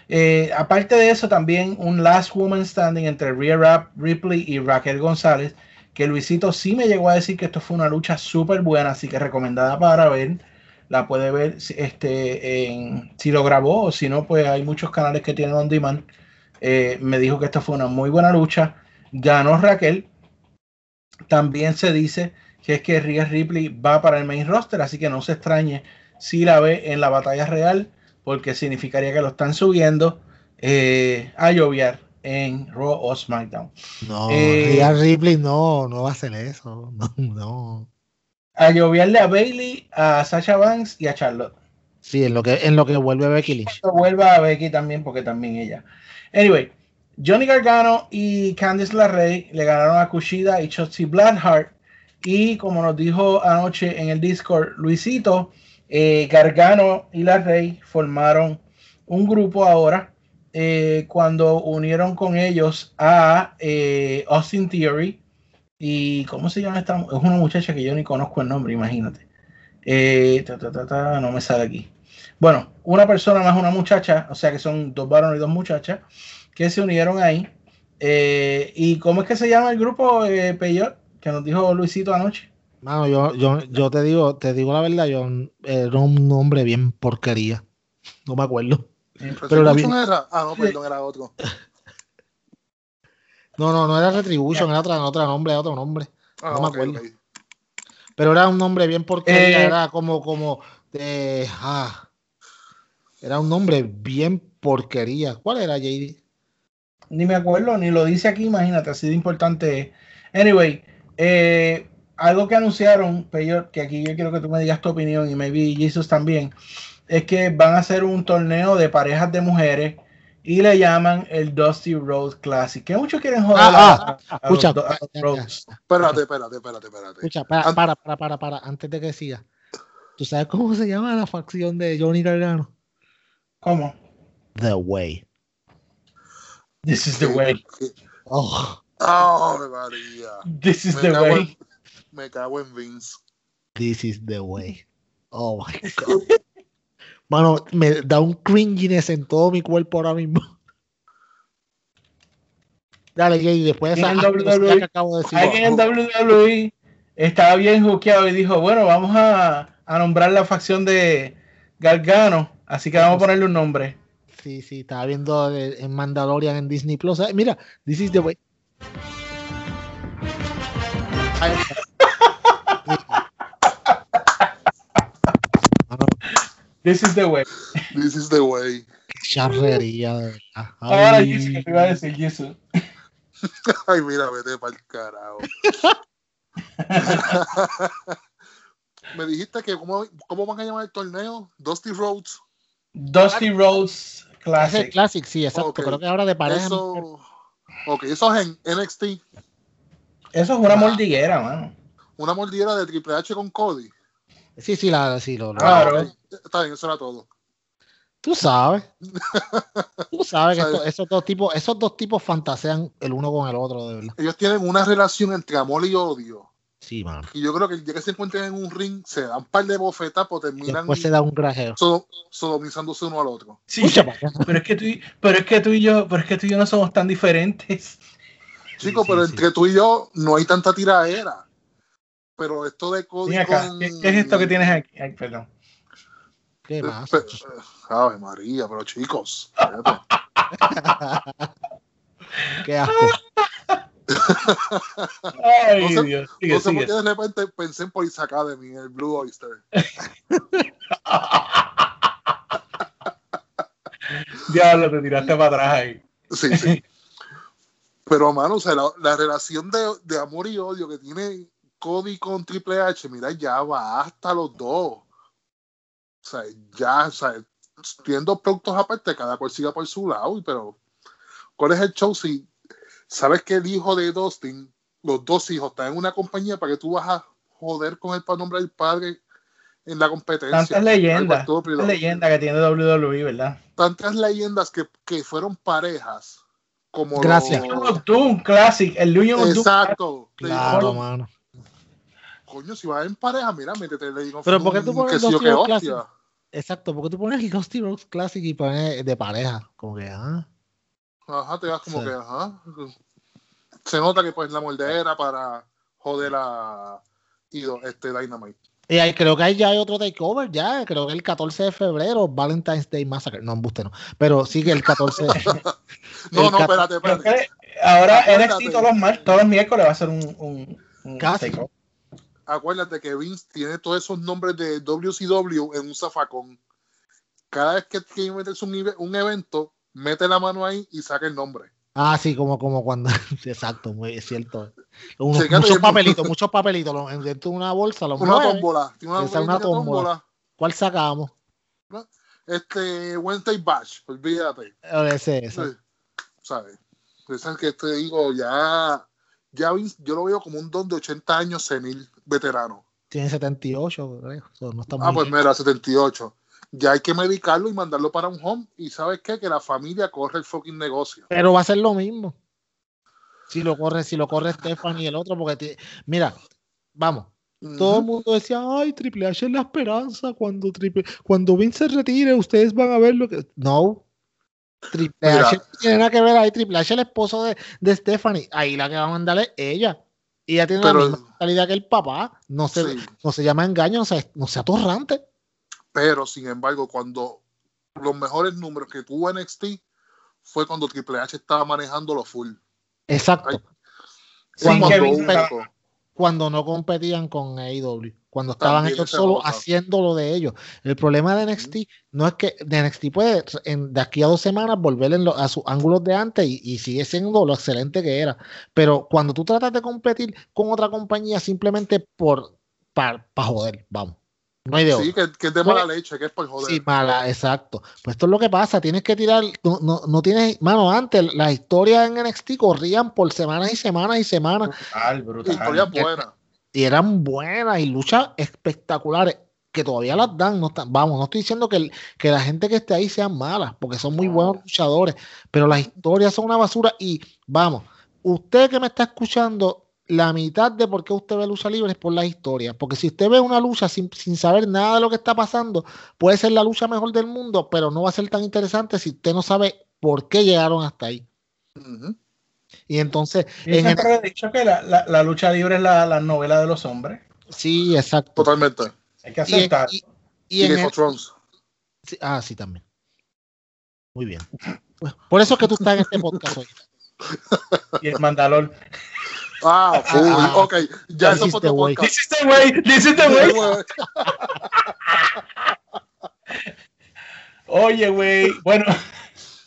Eh, aparte de eso, también un Last Woman Standing entre Rhea Rap, Ripley y Raquel González. Que Luisito sí me llegó a decir que esto fue una lucha súper buena, así que recomendada para ver. La puede ver si- este, en, si lo grabó o si no, pues hay muchos canales que tienen on demand. Eh, me dijo que esta fue una muy buena lucha. Ganó Raquel. También se dice que es que Rhea Ripley va para el main roster, así que no se extrañe si la ve en la batalla real, porque significaría que lo están subiendo eh, a lloviar en Raw o SmackDown. No, Eh, Rhea Ripley no, no va a hacer eso. No, no. A lloviarle a Bailey, a Sasha Banks y a Charlotte. Sí, en lo que, en lo que vuelve Becky Lynch. Vuelva a Becky también, porque también ella. Anyway, Johnny Gargano y Candice LeRae le ganaron a Kushida y Shotzi Blackheart. Y como nos dijo anoche en el Discord Luisito, eh, Gargano y LeRae formaron un grupo ahora eh, cuando unieron con ellos a eh, Austin Theory. ¿Y cómo se llama esta? Es una muchacha que yo ni conozco el nombre, imagínate. Eh, ta, ta, ta, ta, no me sale aquí. Bueno, una persona más una muchacha, o sea que son dos varones y dos muchachas, que se unieron ahí. Eh, ¿Y cómo es que se llama el grupo eh, Peyot? Que nos dijo Luisito anoche. Mano, yo, yo, yo te digo, te digo la verdad, yo era un nombre bien porquería. No me acuerdo. Pero era bien- Retribution era? Ah, no, perdón, era otro. No, no, no era Retribution, era otra, otro nombre, era otro nombre. Ah, no me ok, acuerdo. Pero era un nombre bien porquería, Eh, era como, como de. ah, era un nombre bien porquería. ¿Cuál era, JD? Ni me acuerdo, ni lo dice aquí, imagínate, así de importante es. Anyway, eh, algo que anunciaron, Peyot, que aquí yo quiero que tú me digas tu opinión y maybe Jesus también, es que van a hacer un torneo de parejas de mujeres y le llaman el Dusty Road Classic. Que muchos quieren joder Ah, a- a- a escucha, los- a los Rhodes. Espérate, espérate, espérate, espérate. Escucha, para, para, para, para, para, antes de que siga. ¿Tú sabes cómo se llama la facción de Johnny Gargano? ¿Cómo? The Way. This is the way. Oh, ¡Ah, María! This is Me the way. en, me cago en Vince. this is the way. Oh my God. Mano, me da un cringiness en todo mi cuerpo ahora mismo. Dale, Jay, después de esa En WWE, que acabo de decir. Alguien en WWE estaba bien juqueado y dijo, bueno, vamos a, a nombrar la facción de Gargano, así que vamos a ponerle un nombre. Sí, sí, estaba viendo en Mandalorian en Disney Plus. Mira, this is the way. Ahí está. This is the way. This is the way. qué charrería, de verdad. Ahora. Jesus, que te iba a decir Jesus. Ay, mira, vete para el carajo. Me dijiste que cómo, cómo van a llamar el torneo? Dusty Roads. Dusty Rhodes Ese Classic. Classic, sí, exacto. Creo que ahora de pareja. Eso, ok, eso es en NXT. Eso es una mordiguera, mano. Una mordida de Triple H con Cody. Sí, sí, la, sí, lo, lo- Claro. Está bien, eso era todo. Tú sabes. Tú sabes que esto- esos dos tipos, esos dos tipos fantasean el uno con el otro, de verdad. Ellos tienen una relación entre amor y odio. Sí, mano. Y yo creo que el día que se encuentren en un ring, se dan un par de bofetas, pues terminan Después se da un grajeo. so- sodomizándose uno al otro. Sí, pero es que tú, y- pero es que tú y yo, pero es que tú y yo no somos tan diferentes. Chicos, sí, pero sí. entre tú y yo no hay tanta tiraera. Pero esto de con... ¿qué, qué es esto que tienes aquí? Ay, perdón. ¿Qué más? Pe- Ave María, pero chicos. espérate. Qué asco. Ay, No sé- Dios. Sigue, no sé sigue. por qué de repente pensé en Police Academy, el Blue Oyster. Diablo, te tiraste para atrás ahí. Sí, sí. Pero, mano, o sea, la, la relación de, de amor y odio que tiene Cody con Triple H, mira, ya va hasta los dos. O sea, ya, o sea, tienen dos productos aparte, cada cual siga por su lado, pero ¿cuál es el show si sabes que el hijo de Dustin, los dos hijos están en una compañía para que tú vas a joder con el nombre del padre en la competencia? Tantas leyendas. Tantas leyendas que tiene WWE, ¿verdad? tantas leyendas que, que fueron parejas como Gracias. los- Union of Doom Classic, el Union of Doom. Exacto. Claro, mano. Coño, si vas en pareja, mira, métete le digo. Pero ¿por qué tú pones que sí o dos qué tíos hostia. clásicos? Exacto, porque tú pones Dusty Rhodes Classic y pones de pareja. Como que, ah. Ajá, te vas como Sí. que, ajá. Se nota que pues la mordedera para joder a Ido, este Dynamite. Y ahí, creo que ahí ya hay otro takeover, ya. Creo que el 14 de febrero, Valentine's Day Massacre. No, embuste, no. Pero sí que el 14. No, El no, cat- espérate, espérate. ahora. NXT todos los, mar- todos los miércoles va a ser un, un, un Casi. takeover. Acuérdate que Vince tiene todos esos nombres de WCW en un zafacón. Cada vez que quiere meterse un, evento, mete la mano ahí y saca el nombre. ah, sí, como, como cuando. Exacto, muy es cierto. Muchos papelitos, muchos papelitos. En- dentro de una bolsa, los Una tómbola. Una, una tómbola. ¿Cuál sacamos? Este Wednesday Bash, olvídate. Ese, ese. Sí, ¿Sabes? Que te digo, ya, ya Vince, yo lo veo como un don de 80 años senil veterano. Tiene 78, creo. So, no está Ah, muy pues bien. mira, 78. Ya hay que medicarlo y mandarlo para un home. Y sabes qué? Que la familia corre el fucking negocio. Pero va a ser lo mismo. Si lo corre, si lo corre Stephanie y el otro, porque ti- mira, vamos. Todo el mundo decía, ay, Triple H es la esperanza. Cuando, Triple, cuando Vince se retire, ustedes van a ver lo que. No. Triple Mira. H no tiene nada que ver ahí. Triple H el esposo de, de Stephanie. Ahí la que va a mandar es ella. Y ella tiene Pero- la misma mentalidad que el papá. No se, Sí. no se llama engaño, no se, no sea atorrante. Pero, sin embargo, cuando los mejores números que tuvo NXT fue cuando Triple H estaba manejándolo full. Exacto. Ay, Cuando, cuando no competían con AEW. Cuando estaban También ellos otra. haciendo lo de ellos. El problema de NXT no es que de NXT puede en, de aquí a dos semanas volver en lo- a sus ángulos de antes y, y sigue siendo lo excelente que era. Pero cuando tú tratas de competir con otra compañía simplemente por para joder, vamos. No hay de Sí, que, que es de mala leche, que es por joder. Sí, mala, exacto. Pues esto es lo que pasa, tienes que tirar, no, no, no tienes, mano, antes las historias en NXT corrían por semanas y semanas y semanas Brutal, brutal. Historia buena. Y eran buenas y luchas espectaculares que todavía las dan. No están- vamos, no estoy diciendo que, el- que la gente que esté ahí sean malas, porque son muy buenos luchadores, pero las historias son una basura. Y vamos, usted que me está escuchando, la mitad de por qué usted ve lucha libre es por las historias. Porque si usted ve una lucha sin, sin saber nada de lo que está pasando, puede ser la lucha mejor del mundo, pero no va a ser tan interesante si usted no sabe por qué llegaron hasta ahí. Ujú. Y entonces, Yo en siempre he dicho que la, la- la lucha libre es la, la novela de los hombres. sí, exacto. Totalmente. Hay que Y aceptar. y- y Y en Game el- of Thrones. Sí, ah, sí, también. Muy bien. Por eso es que tú estás en este podcast hoy. Y el Mandalor. Ah, full. Ah, ok. Ya eso fue the tu way. podcast. This is the way, this is the way. Oye, güey. Bueno.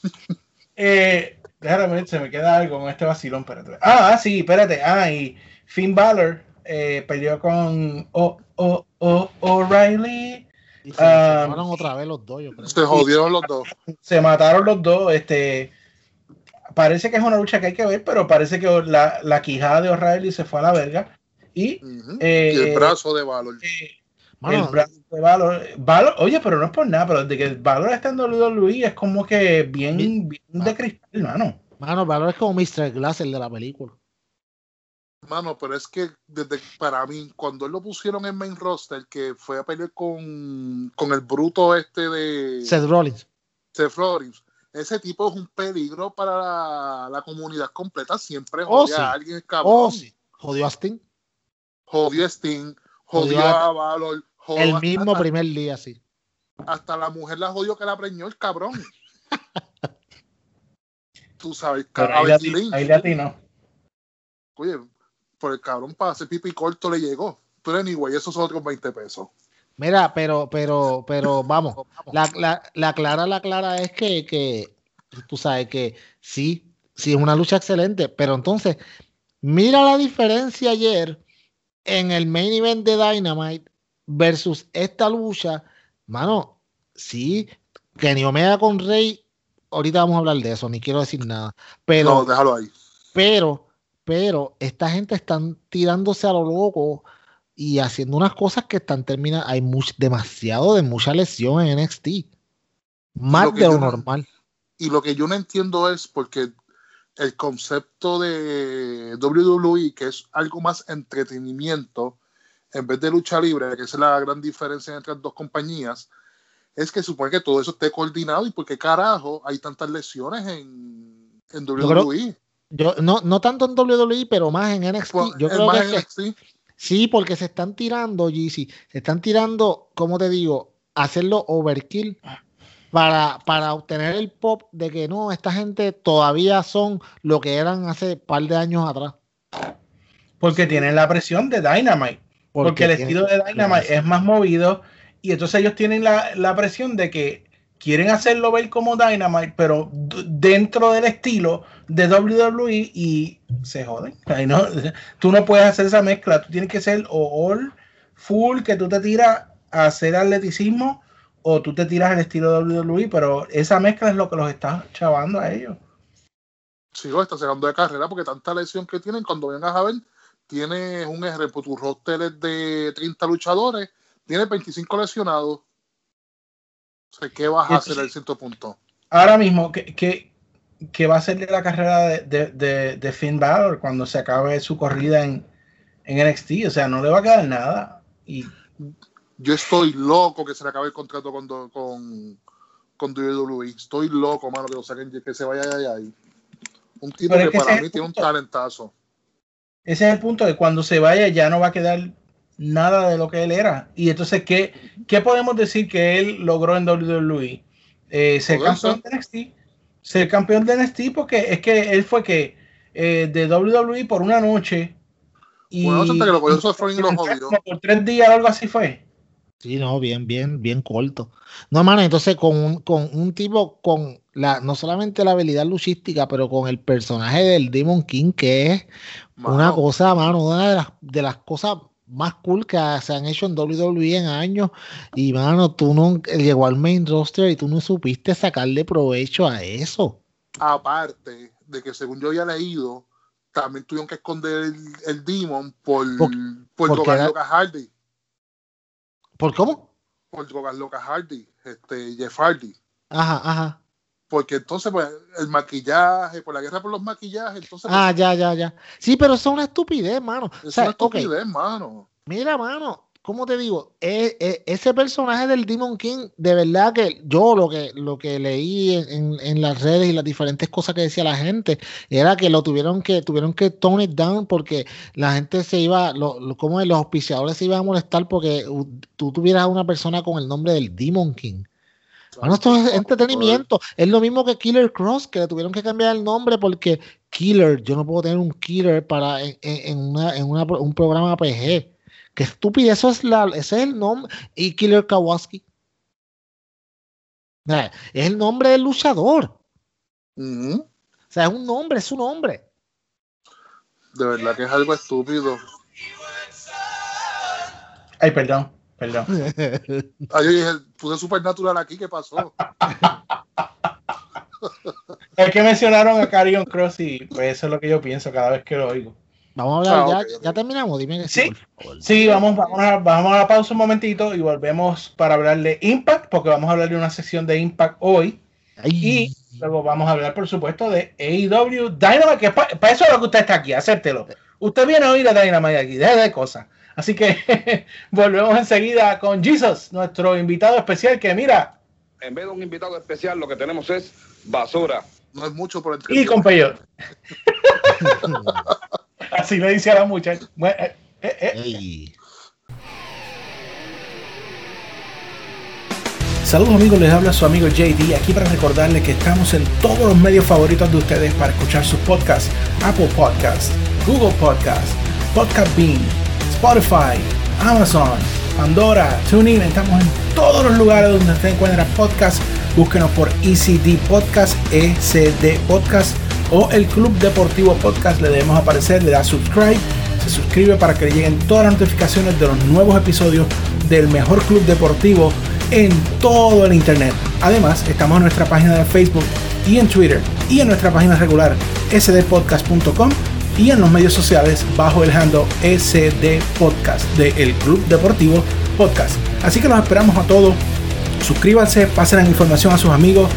eh, déjame ver, se me queda algo con este vacilón. Espérate. Ah, sí, espérate. Ah, y Finn Balor eh, peleó con O- O- O- O'Reilly. Y se Ah, fueron otra vez los dos, yo creo. Se jodieron los dos. Se mataron los dos. Este. Parece que es una lucha que hay que ver, pero parece que la, la quijada de O'Reilly se fue a la verga. Y. Eh, y el brazo de Valor. Mano, el brazo de Valor, Valor- oye, pero no es por nada, pero desde que Valor está en WWE es como que bien, bien de cristal, mano. mano, valor es como Mr. Glass, el de la película. Mano, pero es que desde para mí, cuando él lo pusieron en main roster, que fue a pelear con, con el bruto este de Seth Rollins. Seth Rollins, ese tipo es un peligro para la, la comunidad completa. Siempre Oh, jodía sí. a alguien, cabrón. Oh, sí. Jodió a Sting. Jodió a Sting, jodió Jodió a- a Valor, El mismo hasta, primer día, sí. hasta la mujer la jodió que la preñó el cabrón. Tú sabes, a ahí, latino. Oye, por el cabrón para hacer pipi corto le llegó. Pero anyway, esos son otros 20 pesos. Mira, pero, pero, pero, vamos. La, la, la clara, la clara es que, que tú sabes que sí, sí es una lucha excelente, pero entonces, mira la diferencia ayer en el main event de Dynamite versus esta lucha. Mano, sí, Kenny Omega con Rey, ahorita vamos a hablar de eso, ni quiero decir nada, pero no, déjalo ahí. pero, pero esta gente están tirándose a lo loco y haciendo unas cosas que están terminando. Hay much- demasiado de mucha lesión en NXT. Más de lo yo normal. Y lo que yo no entiendo es porque el concepto de WWE, que es algo más entretenimiento, en vez de lucha libre, que esa es la gran diferencia entre las dos compañías, es que supone que todo eso esté coordinado y por qué carajo hay tantas lesiones en, en WWE. Yo, no, no tanto en WWE, pero más en NXT. Pues, yo es creo más que, en NXT. sí, porque se están tirando, GC, se están tirando, como te digo, hacerlo overkill para, para obtener el pop de que no, esta gente todavía son lo que eran hace par de años atrás. Porque tienen la presión de Dynamite. Porque, el estilo de Dynamite es más movido. Y entonces ellos tienen la, la presión de que quieren hacerlo ver como Dynamite, pero dentro del estilo de WWE y se joden. Ahí no, tú no puedes hacer esa mezcla. Tú tienes que ser o all full, que tú te tiras a hacer atleticismo, o tú te tiras al estilo de WWE, pero esa mezcla es lo que los está chavando a ellos. Sí, lo está sacando de carrera porque tanta lesión que tienen, cuando vengas a ver, tienes un ejemplo, tu roster es de 30 luchadores, tienes 25 lesionados. O sea, ¿qué vas a hacer al cierto punto? ahora mismo, ¿qué, qué, qué va a ser de la carrera de, de, de, de Finn Balor cuando se acabe su corrida en, en NXT? O sea, no le va a quedar nada. Y Yo estoy loco que se le acabe el contrato con, con, con WWE. Estoy loco, mano, que lo saquen, que se vaya de ahí. Un tipo Pero es que para mí tiene un talentazo. Ese es el punto de cuando se vaya ya no va a quedar nada de lo que él era. Y entonces, ¿qué, qué podemos decir que él logró en WWE? Eh, ser campeón de NXT. Ser campeón de NXT porque es que él fue que eh, de WWE por una noche. Y, Bueno, hasta que lo cogió Seth Rollins y lo como jodió. por tres días o algo así fue. Sí, no, bien, bien, bien corto. No, mano, entonces con un, con un tipo con la, no solamente la habilidad luchística, pero con el personaje del Demon King, que es una cosa, mano, una de las, de las cosas más cool que se han hecho en WWE en años. Y, mano, tú no llegó al main roster y tú no supiste sacarle provecho a eso. aparte de que según yo había leído, también tuvieron que esconder el, el Demon por, Por- por loca Hardy. ¿Por cómo? Por drogar loca Hardy, este, Jeff Hardy. Ajá, ajá. Porque entonces, pues, el maquillaje, por la guerra por los maquillajes, entonces, Ah, ya, ya, ya. Sí, pero eso es una estupidez, mano. pues, O es sea, una estupidez, mano. Mira, mano, ¿cómo te digo? E- e- ese personaje del Demon King, de verdad que yo lo que, lo que leí en, en- las redes y las diferentes cosas que decía la gente, era que lo tuvieron que, tuvieron que tone it down porque la gente se iba, lo, lo- como los auspiciadores se iban a molestar porque tú tuvieras a una persona con el nombre del Demon King. Bueno, esto es entretenimiento. Es lo mismo que Killer Cross, que le tuvieron que cambiar el nombre porque Killer, yo no puedo tener un Killer para en, en- una, en una un programa PG. Qué estúpido, eso es la, ese es el nombre. Y Killer Kowalski. Eh, Es el nombre del luchador. O sea, es un nombre, es su nombre. De verdad que es algo estúpido. Ay, perdón, perdón. Ah, yo dije, puse Supernatural aquí, ¿qué pasó? Es que mencionaron a Carrion Cross y pues eso es lo que yo pienso cada vez que lo oigo. Vamos a hablar, Ah, ya, ok, ok. ya terminamos, dime que sí. Sí. por favor. Sí, vamos, vamos, a, vamos a la pausa un momentito y volvemos para hablar de Impact, porque vamos a hablar de una sección de Impact hoy. Ay, Y luego vamos a hablar, por supuesto, de AEW Dynamite, que para eso es lo que usted está aquí, hacértelo. Usted viene a oír a Dynamite aquí, deje de cosas. Así que volvemos enseguida con Jesus, nuestro invitado especial, que mira, En vez de un invitado especial, lo que tenemos es basura. No es mucho por y con peyor. Así le dice a la muchacha. Eh, eh, eh. Saludos amigos, les habla su amigo JD aquí para recordarles que estamos en todos los medios favoritos de ustedes para escuchar sus podcasts. Apple Podcasts, Google Podcasts, Podcast Bean, Spotify, Amazon, Pandora, TuneIn. Estamos en todos los lugares donde usted encuentra podcasts. Búsquenos por ECD Podcast, ECD Podcast o el Club Deportivo Podcast. Le debemos aparecer, le da subscribe, se suscribe para que le lleguen todas las notificaciones de los nuevos episodios del mejor club deportivo en todo el internet. Además, estamos en nuestra página de Facebook y en Twitter y en nuestra página regular sdpodcast.com y en los medios sociales bajo el handle SD Podcast de El Club Deportivo Podcast. Así que los esperamos a todos. Suscríbanse, pasen la información a sus amigos,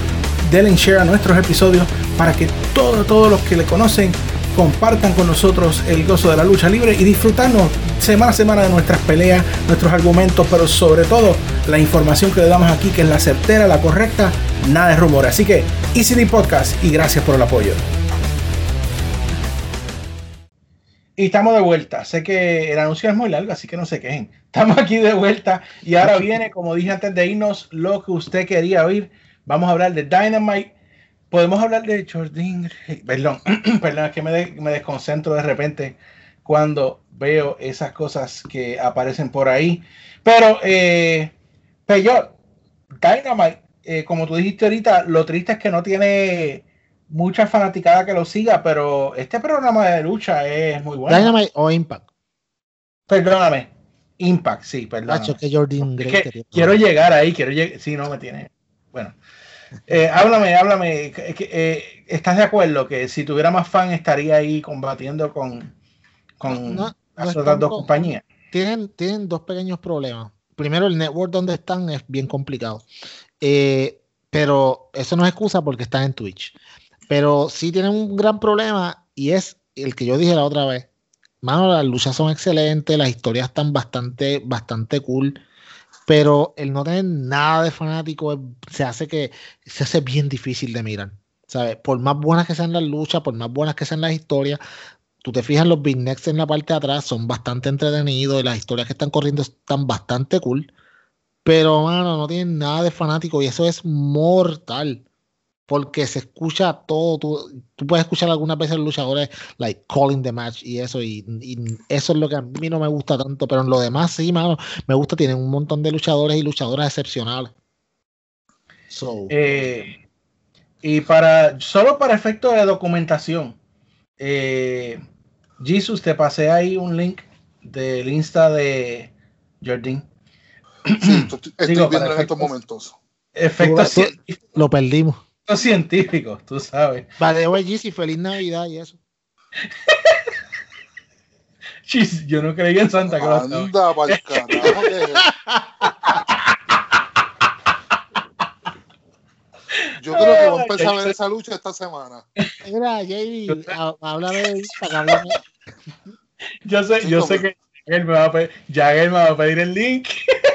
denle share a nuestros episodios para que todos, todos los que le conocen compartan con nosotros el gozo de la lucha libre y disfrutarnos semana a semana de nuestras peleas, nuestros argumentos, pero sobre todo la información que le damos aquí, que es la certera, la correcta, nada de rumores. Así que, ECD Podcast y gracias por el apoyo. Y estamos de vuelta. Sé que el anuncio es muy largo, así que no se quejen. Estamos aquí de vuelta y ahora viene, como dije antes de irnos, lo que usted quería oír. Vamos a hablar de Dynamite. Podemos hablar de Jordan. Perdón, perdón, es que me, de- me desconcentro de repente cuando veo esas cosas que aparecen por ahí. Pero, eh, Peyot, Dynamite, eh, como tú dijiste ahorita, lo triste es que no tiene mucha fanaticada que lo siga, pero este programa de lucha es muy bueno. Dynamite o Impact. Perdóname. Impact, sí, perdóname. Nacho, que Jordan Es que quiero llegar ahí, quiero llegar. Sí, no me tiene. Bueno. Eh, háblame, háblame. eh, ¿Estás de acuerdo que si tuviera más fan estaría ahí combatiendo con, con No, no las otras dos con- compañías? tienen, tienen dos pequeños problemas. Primero, el network donde están es bien complicado. Eh, pero eso no es excusa porque están en Twitch. Pero sí tienen un gran problema y es el que yo dije la otra vez. Mano, las luchas son excelentes, las historias están bastante, bastante cool. Pero el no tener nada de fanático se hace que se hace bien difícil de mirar. ¿sabes? Por más buenas que sean las luchas, por más buenas que sean las historias, tú te fijas, los Big Necks en la parte de atrás son bastante entretenidos y las historias que están corriendo están bastante cool. Pero, mano, no tienen nada de fanático y eso es mortal. Porque se escucha todo. Tú, tú puedes escuchar algunas veces los luchadores, like, calling the match y eso. Y, y eso es lo que a mí no me gusta tanto. Pero en lo demás, sí, mano, me gusta. Tienen un montón de luchadores y luchadoras excepcionales. So, Eh, y para solo para efecto de documentación, eh, Jesus, te pasé ahí un link del Insta de Jordan. Sí, estoy, estoy Digo, viendo en estos efectos- momentos. Efectos lo perdimos. Científicos, tú sabes. Vale, oye, Gizzy, feliz Navidad y eso. Chis, yo no creía en Santa Claus. Anda pa'l carajo. que- Yo creo que voy a empezar a ver esa lucha esta semana. Mira, JD, habla de Impact, habla de- Yo sé, Sí, yo sé que Jagger me va a pedir, Jagger me va a pedir el link.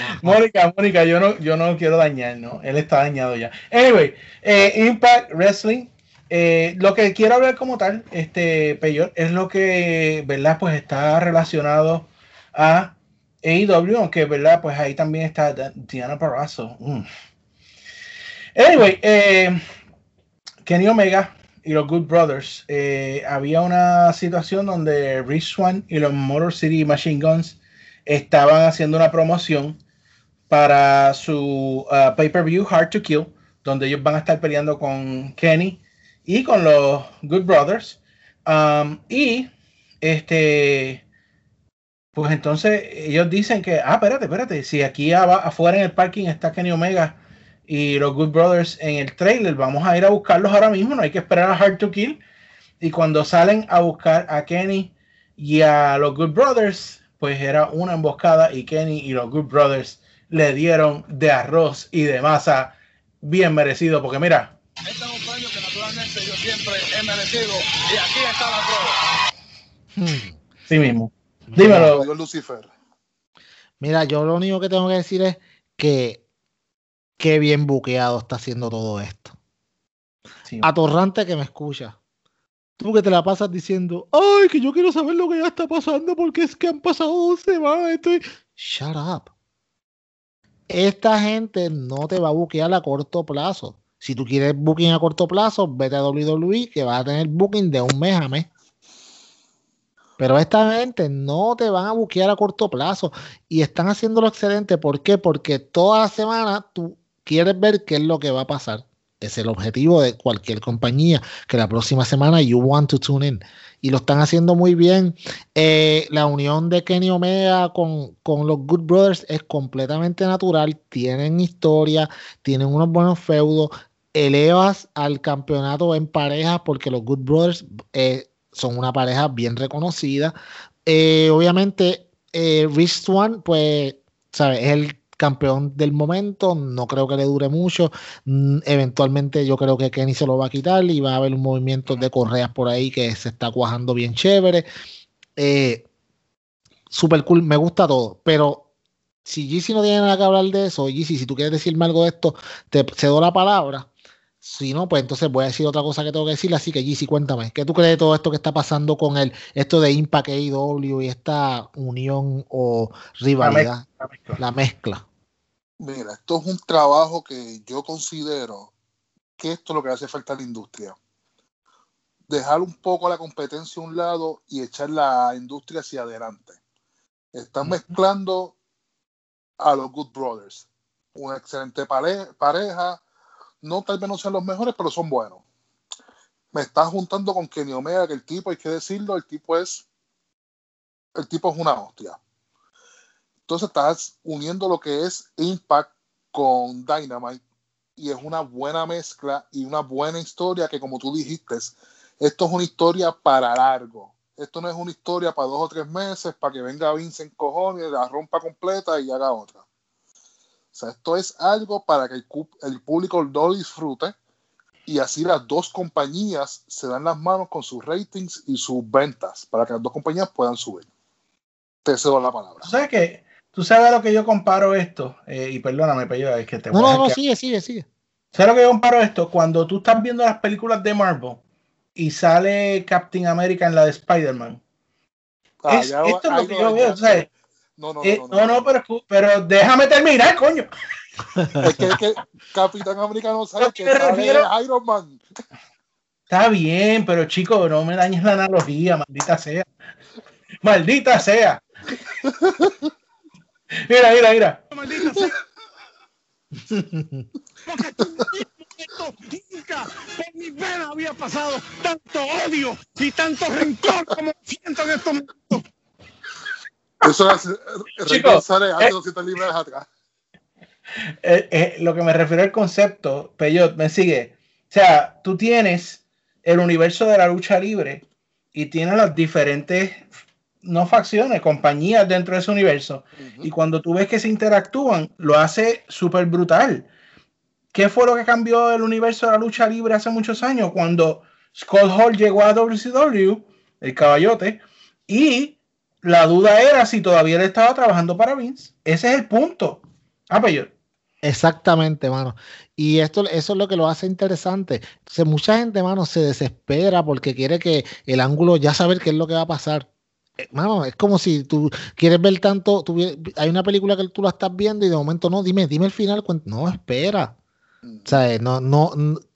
Mónica, Mónica, yo no, yo no quiero dañar, ¿no? Él está dañado ya. Anyway, eh, Impact Wrestling. eh, lo que quiero hablar como tal, este Peyor, es lo que, ¿verdad? Pues está relacionado a AEW, aunque, ¿verdad? Pues ahí también está Diana Barrazo. Mm. Anyway, eh, Kenny Omega y los Good Brothers, había una situación donde Rich Swan y los Motor City Machine Guns estaban haciendo una promoción para su uh, pay-per-view Hard to Kill, donde ellos van a estar peleando con Kenny y con los Good Brothers. Um, y este, pues entonces ellos dicen que, ah, espérate, espérate, si aquí afuera en el parking está Kenny Omega y los Good Brothers en el trailer, vamos a ir a buscarlos ahora mismo, no hay que esperar a Hard to Kill. Y cuando salen a buscar a Kenny y a los Good Brothers, pues era una emboscada y Kenny y los Good Brothers le dieron de arroz y de masa bien merecido, porque mira, Este es un premio que naturalmente yo siempre he merecido y aquí está la prueba. Hmm. sí mismo. Dímelo. Lucifer. Mira, yo lo único que tengo que decir es que qué bien buqueado está haciendo todo esto. Sí. Atorrante que me escucha. Tú que te la pasas diciendo, ay, que yo quiero saber lo que ya está pasando porque es que han pasado dos semanas. Estoy... Shut up. Esta gente no te va a buquear a corto plazo. Si tú quieres booking a corto plazo, vete a WWE que vas a tener booking de un mes a mes. Pero esta gente no te van a buquear a corto plazo y están haciéndolo excelente. ¿Por qué? Porque toda la semana tú quieres ver qué es lo que va a pasar. Es el objetivo de cualquier compañía, que la próxima semana you want to tune in. Y lo están haciendo muy bien. Eh, la unión de Kenny Omega con, con los Good Brothers es completamente natural. Tienen historia, tienen unos buenos feudos. Elevas al campeonato en pareja porque los Good Brothers eh, son una pareja bien reconocida. Eh, obviamente, Rich Swan, pues, ¿sabes? Es el campeón del momento, no creo que le dure mucho. Mm, Eventualmente yo creo que Kenny se lo va a quitar y va a haber un movimiento de correas por ahí que se está cuajando bien chévere. Eh, super cool, me gusta todo, pero si GC no tiene nada que hablar de eso, GC, si tú quieres decirme algo de esto, te cedo la palabra. Si no, pues entonces voy a decir otra cosa que tengo que decir. Así que, GC, cuéntame, ¿qué tú crees de todo esto que está pasando con el, esto de Impact AEW y esta unión o rivalidad? La mezcla. La mezcla. Mira, esto es un trabajo que yo considero que esto es lo que hace falta a la industria. Dejar un poco la competencia a un lado y echar la industria hacia adelante. Están mezclando a los Good Brothers. Una excelente pare- pareja. No, tal vez no sean los mejores, pero son buenos. Me estás juntando con Kenny Omega, que el tipo, hay que decirlo, el tipo es. El tipo es una hostia. Entonces estás uniendo lo que es Impact con Dynamite y es una buena mezcla y una buena historia que como tú dijiste, esto es una historia para largo. Esto no es una historia para dos o tres meses para que venga Vince en cojones, la rompa completa y haga otra. O sea, esto es algo para que el, el público lo disfrute y así las dos compañías se dan las manos con sus ratings y sus ventas para que las dos compañías puedan subir. Te cedo la palabra. Sabes que, tú sabes a lo que yo comparo esto, Eh, y perdóname, pero es que te No, voy a no, no, sigue, sigue, sigue. ¿Sabes lo que yo comparo esto? Cuando tú estás viendo las películas de Marvel y sale Captain America en la de Spider-Man. Ah, Es- esto es lo que yo veo, sabes. No, no, Eh, no, no, no, pero, pero déjame terminar, coño. Es que, es que Capitán América no sabe que sale refiero- Iron Man. Está bien, pero chico, no me dañes la analogía, maldita sea. Maldita sea. Mira, mira, mira. Maldita sea. Porque tú mismo, nunca por mi vena había pasado tanto odio y tanto rencor como siento en estos momentos. Eso es eh, Chicos, hace eh. 200 libras atrás. Eh, eh, lo que me refiero al concepto, Peyot, me sigue. O sea, tú tienes el universo de la lucha libre y tienes las diferentes, no facciones, compañías dentro de ese universo. Y cuando tú ves que se interactúan, lo hace súper brutal. ¿Qué fue lo que cambió el universo de la lucha libre hace muchos años? Cuando Scott Hall llegó a WCW, el caballote, y la duda era si todavía él estaba trabajando para Vince. Ese es el punto. Ah, Peyot. Exactamente, mano. Y esto, eso es lo que lo hace interesante. Entonces, mucha gente, mano, se desespera porque quiere que el ángulo ya saber qué es lo que va a pasar. Eh, Mano, es como si tú quieres ver tanto, hay una película que tú la estás viendo y de momento no, dime, dime el final. No, espera. O sea, no, no,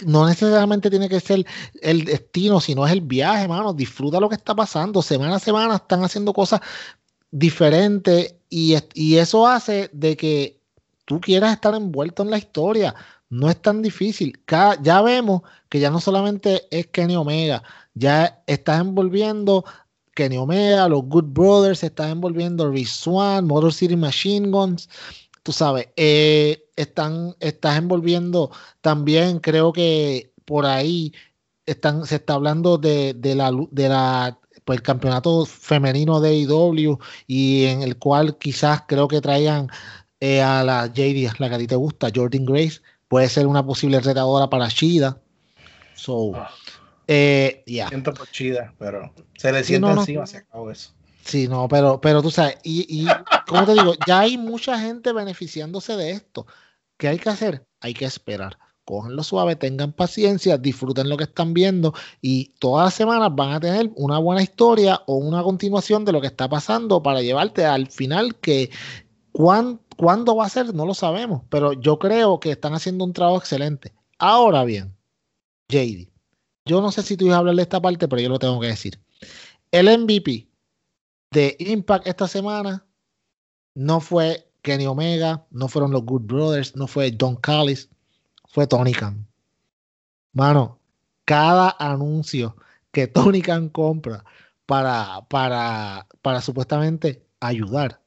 no necesariamente tiene que ser el destino, sino es el viaje, mano. Disfruta lo que está pasando. Semana a semana están haciendo cosas diferentes y, es- y eso hace de que tú quieras estar envuelto en la historia. No es tan difícil. Ya vemos que ya no solamente es Kenny Omega, ya estás envolviendo Kenny Omega, los Good Brothers, estás envolviendo Rich Swan, Motor City Machine Guns. Tú sabes, eh, están, estás envolviendo también, creo que por ahí están, se está hablando de, de la, de la pues, el campeonato femenino de AEW y en el cual quizás creo que traigan eh, a la JD, la que a ti te gusta, Jordan Grace, puede ser una posible retadora para Shida. So, eh, yeah. Siento por chida, pero se le siente no, no. encima, se acabó eso. Sí, no, pero, pero tú sabes, y, y como te digo, ya hay mucha gente beneficiándose de esto. ¿Qué hay que hacer? Hay que esperar. Cógenlo suave, tengan paciencia, disfruten lo que están viendo y todas las semanas van a tener una buena historia o una continuación de lo que está pasando para llevarte al final que cuán- cuándo va a ser, no lo sabemos, pero yo creo que están haciendo un trabajo excelente. Ahora bien, JD, yo no sé si tú ibas a hablar de esta parte, pero yo lo tengo que decir. El MVP de Impact esta semana no fue Kenny Omega, no fueron los Good Brothers, no fue Don Callis, fue Tony Khan. Mano, cada anuncio que Tony Khan compra para, para, para supuestamente ayudar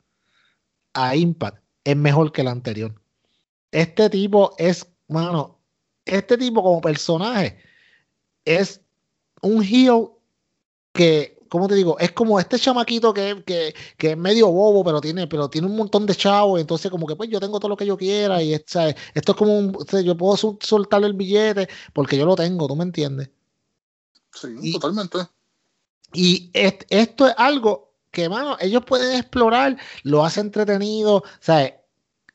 a Impact es mejor que el anterior. Este tipo es, mano, este tipo como personaje es un heel que ¿cómo te digo? Es como este chamaquito que, que, que es medio bobo, pero tiene, pero tiene un montón de chavos, entonces como que pues yo tengo todo lo que yo quiera y es- ¿sabes? esto es como un, yo puedo sol- soltarle el billete porque yo lo tengo, ¿tú me entiendes? Sí, Y- totalmente. Y est- esto es algo que, mano, ellos pueden explorar, lo hace entretenido, ¿sabes?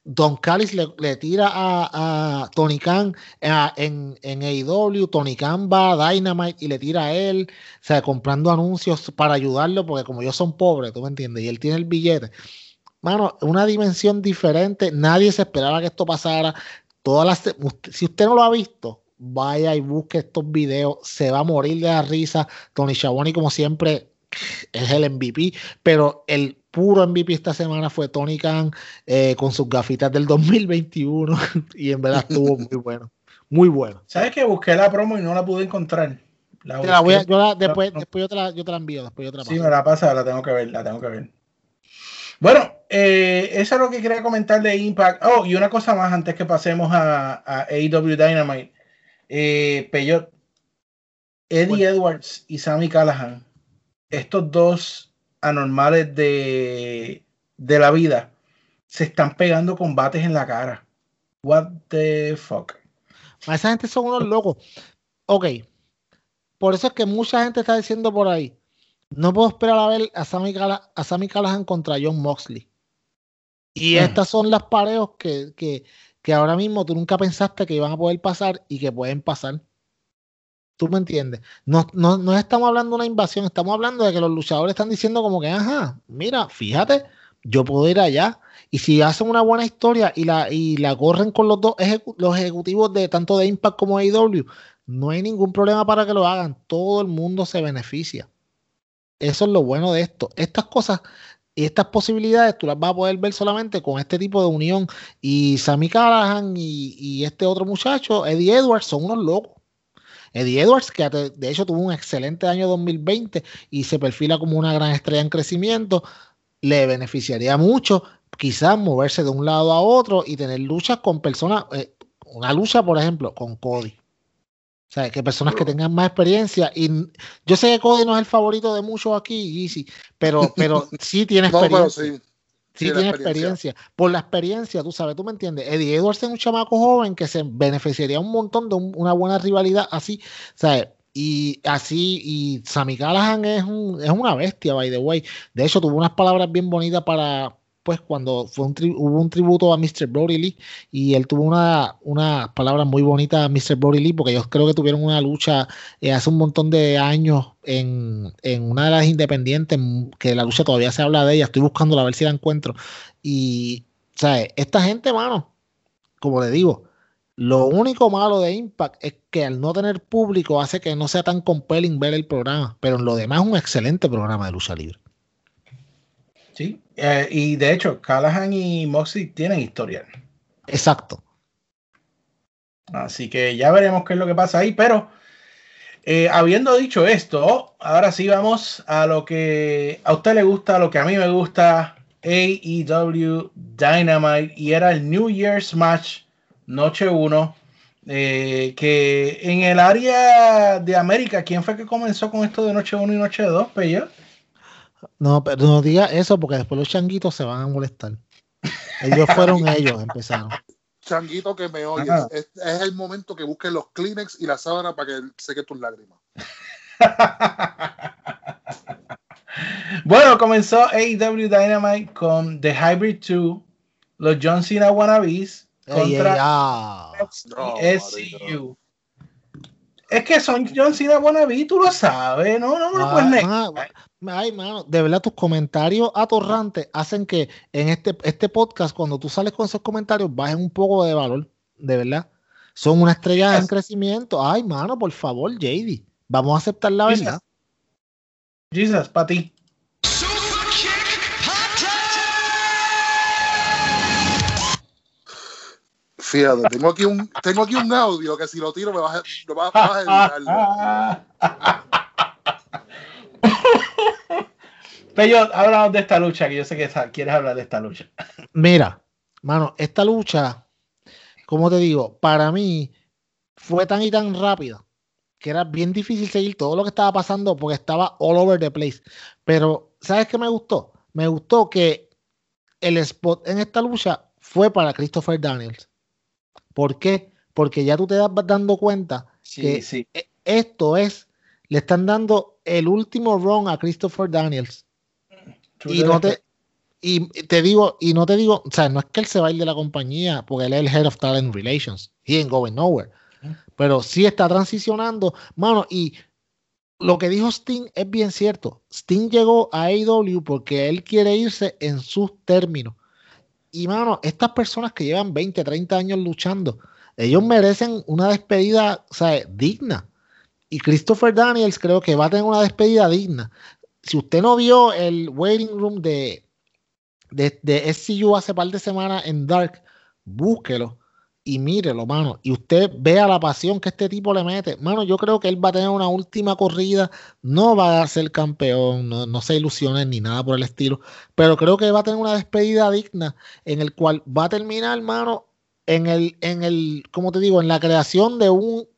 Don Callis le, le tira a, a Tony Khan en, en AEW, Tony Khan va a Dynamite y le tira a él, o sea, comprando anuncios para ayudarlo, porque como ellos son pobres, ¿tú me entiendes? Y él tiene el billete. Mano, una dimensión diferente, nadie se esperaba que esto pasara. Todas las, si usted no lo ha visto, vaya y busque estos videos, se va a morir de la risa. Tony Schiavone, como siempre, es el MVP, pero el puro MVP esta semana fue Tony Khan eh, con sus gafitas del 2021 y en verdad estuvo muy bueno, muy bueno. ¿Sabes que busqué la promo y no la pude encontrar? La Te la voy a- yo la- después, no. después yo te la, yo te la envío, después yo te la Sí, paso. me la pasa, la tengo que ver, la tengo que ver. Bueno, eh, eso es lo que quería comentar de Impact. Oh, y una cosa más antes que pasemos a, a AEW Dynamite. Eh, Peyot, Eddie Edwards y Sammy Callahan, estos dos anormales de, de la vida, se están pegando combates en la cara. What the fuck. Esa gente son unos locos. Ok. Por eso es que mucha gente está diciendo por ahí. No puedo esperar a ver a Sammy, Calla- a Sammy Callahan contra John Moxley. Y Mm. estas son las pareos que, que, que ahora mismo tú nunca pensaste que iban a poder pasar y que pueden pasar. ¿Tú me entiendes? No, no, no estamos hablando de una invasión, estamos hablando de que los luchadores están diciendo como que, ajá, mira, fíjate, yo puedo ir allá. Y si hacen una buena historia y la, y la corren con los dos ejecu- los ejecutivos de tanto de Impact como AEW, no hay ningún problema para que lo hagan. Todo el mundo se beneficia. Eso es lo bueno de esto. Estas cosas y estas posibilidades tú las vas a poder ver solamente con este tipo de unión. Y Sammy Callahan y, y este otro muchacho, Eddie Edwards, son unos locos. Eddie Edwards, que de hecho tuvo un excelente año 2020 y se perfila como una gran estrella en crecimiento, le beneficiaría mucho quizás moverse de un lado a otro y tener luchas con personas, eh, una lucha, por ejemplo, con Cody. O sea, que personas que tengan más experiencia. Y yo sé que Cody no es el favorito de muchos aquí, Yeezy, pero, pero sí tiene No, pero experiencia. Sí. Sí, tiene experiencia. experiencia. Por la experiencia, tú sabes, tú me entiendes. Eddie Edwards es un chamaco joven que se beneficiaría un montón de un- una buena rivalidad así, ¿sabes? Y así, y Sammy Callahan es, un, es una bestia, by the way. De hecho, tuvo unas palabras bien bonitas para, pues, cuando fue un hubo un tributo a Mr. Brody Lee, y él tuvo una, unas palabras muy bonitas a Mr. Brody Lee, porque ellos creo que tuvieron una lucha eh, hace un montón de años en, en una de las independientes, que la lucha todavía se habla de ella, estoy buscándola a ver si la encuentro. Y, ¿sabes? Esta gente, mano, como le digo, lo único malo de Impact es que al no tener público hace que no sea tan compelling ver el programa, pero en lo demás es un excelente programa de lucha libre. Sí, eh, y de hecho, Callahan y Moxley tienen historial. Exacto. Así que ya veremos qué es lo que pasa ahí. Pero eh, habiendo dicho esto, ahora sí vamos a lo que a usted le gusta, a lo que a mí me gusta, AEW Dynamite. Y era el New Year's Match, Noche 1. eh, que en el área de América, ¿quién fue que comenzó con esto de Noche 1 y Noche 2, Pello? No, pero no diga eso porque después los changuitos se van a molestar. Ellos fueron ellos, empezaron. Changuito que me oyes, es, es el momento que busques los Kleenex y la sábana para que seque tus lágrimas. Bueno, comenzó AEW Dynamite con The Hybrid 2, los John Cena wannabes contra ah. SCU. Es que son John Cena wannabe, tú lo sabes, no, no me lo Ah, puedes negar. Ay, mano, de verdad tus comentarios atorrantes hacen que en este, este podcast, cuando tú sales con esos comentarios, bajen un poco de valor, de verdad. Son una estrella en crecimiento. Ay, mano, por favor, JD, vamos a aceptar la Jesus. verdad. Jesus, para ti. Fíjate, tengo aquí un, tengo aquí un audio que si lo tiro me vas a, me vas, vas a editarlo. Pero hablamos de esta lucha, que yo sé que quieres hablar de esta lucha. Mira, mano, esta lucha, como te digo, para mí fue tan y tan rápida que era bien difícil seguir todo lo que estaba pasando porque estaba all over the place. Pero, ¿sabes qué me gustó? Me gustó que el spot en esta lucha fue para Christopher Daniels. ¿Por qué? Porque ya tú te das dando cuenta que sí. e- esto es, le están dando el último run a Christopher Daniels. Y no te, y te digo, y no te digo, o sea, no es que él se va a ir de la compañía, porque él es el Head of Talent Relations. He ain't going nowhere. Pero sí está transicionando, mano, y lo que dijo Sting es bien cierto. Sting llegó a AEW porque él quiere irse en sus términos. Y, mano, estas personas que llevan 20, 30 años luchando, ellos merecen una despedida, o sea, digna. Y Christopher Daniels creo que va a tener una despedida digna. Si usted no vio el waiting room de, de, SCU hace par de semanas en Dark, búsquelo y mírelo, mano. Y usted vea la pasión que este tipo le mete. Mano, yo creo que él va a tener una última corrida. No va a ser campeón, no, no se ilusionen ni nada por el estilo. Pero creo que va a tener una despedida digna en el cual va a terminar, mano, en el, en el, como te digo, en la creación de un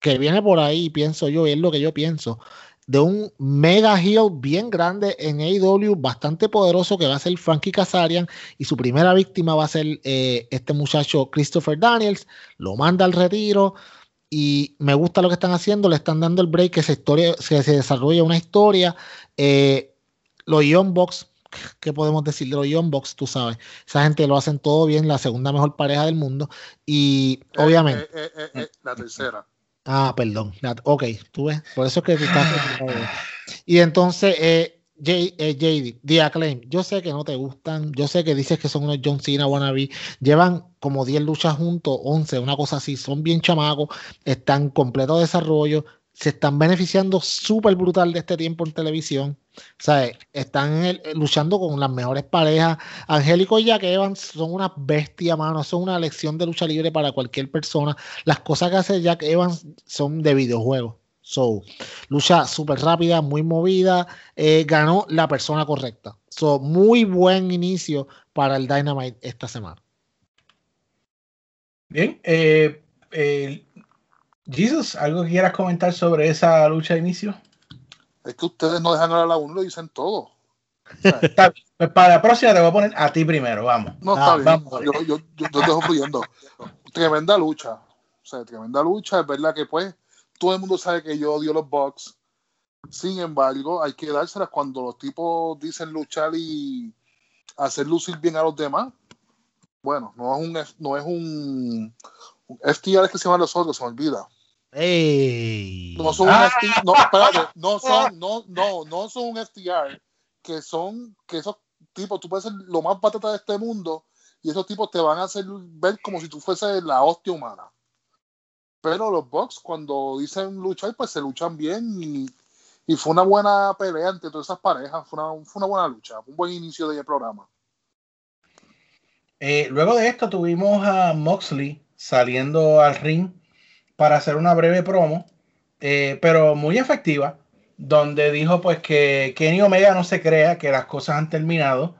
que viene por ahí, pienso yo, y es lo que yo pienso, de un mega heel bien grande en AEW, bastante poderoso, que va a ser Frankie Kazarian, y su primera víctima va a ser eh, este muchacho Christopher Daniels, lo manda al retiro, y me gusta lo que están haciendo, le están dando el break, que se, historia, que se desarrolla una historia, eh, los Young Bucks, ¿qué podemos decir de los Young Bucks? Tú sabes, esa gente lo hacen todo bien, la segunda mejor pareja del mundo, y Eh, obviamente... eh, la tercera. Ah, perdón. Ok, tú ves. Por eso es que y entonces, eh, J- eh, JD, The Acclaim, yo sé que no te gustan, yo sé que dices que son unos John Cena wannabe, llevan como 10 luchas juntos, 11, una cosa así, son bien chamacos, están completo desarrollo, se están beneficiando súper brutal de este tiempo en televisión, sea, están luchando con las mejores parejas, Angélico y Jack Evans son una bestia, mano, son una lección de lucha libre para cualquier persona, las cosas que hace Jack Evans son de videojuegos. So, lucha súper rápida, muy movida. eh, ganó la persona correcta. So, muy buen inicio para el Dynamite esta semana. Bien, eh, Jesus, ¿algo que quieras comentar sobre esa lucha de inicio? Es que ustedes no dejan hablar a uno lo dicen todo. Está bien. Pues para la próxima te voy a poner a ti primero, vamos. No, Ah, está bien. vamos. Yo, yo, yo, yo dejo fluyendo. Tremenda lucha. O sea, tremenda lucha. Es verdad que, pues, todo el mundo sabe que yo odio los Bucks. Sin embargo, hay que dárselas cuando los tipos dicen luchar y hacer lucir bien a los demás. Bueno, no es un, no es un, un FTR es que se llaman los otros, se me olvida. No son un FTR, no, espérate, no son, no, no, no son un FTR, que son, que esos tipos, tú puedes ser lo más patata de este mundo y esos tipos te van a hacer ver como si tú fueses la hostia humana. Pero los Bucks, cuando dicen luchar, pues se luchan bien y, y fue una buena pelea entre todas esas parejas, fue una, fue una buena lucha, un buen inicio del programa. Eh, luego de esto tuvimos a Moxley saliendo al ring para hacer una breve promo, eh, pero muy efectiva, donde dijo pues que Kenny Omega no se crea que las cosas han terminado,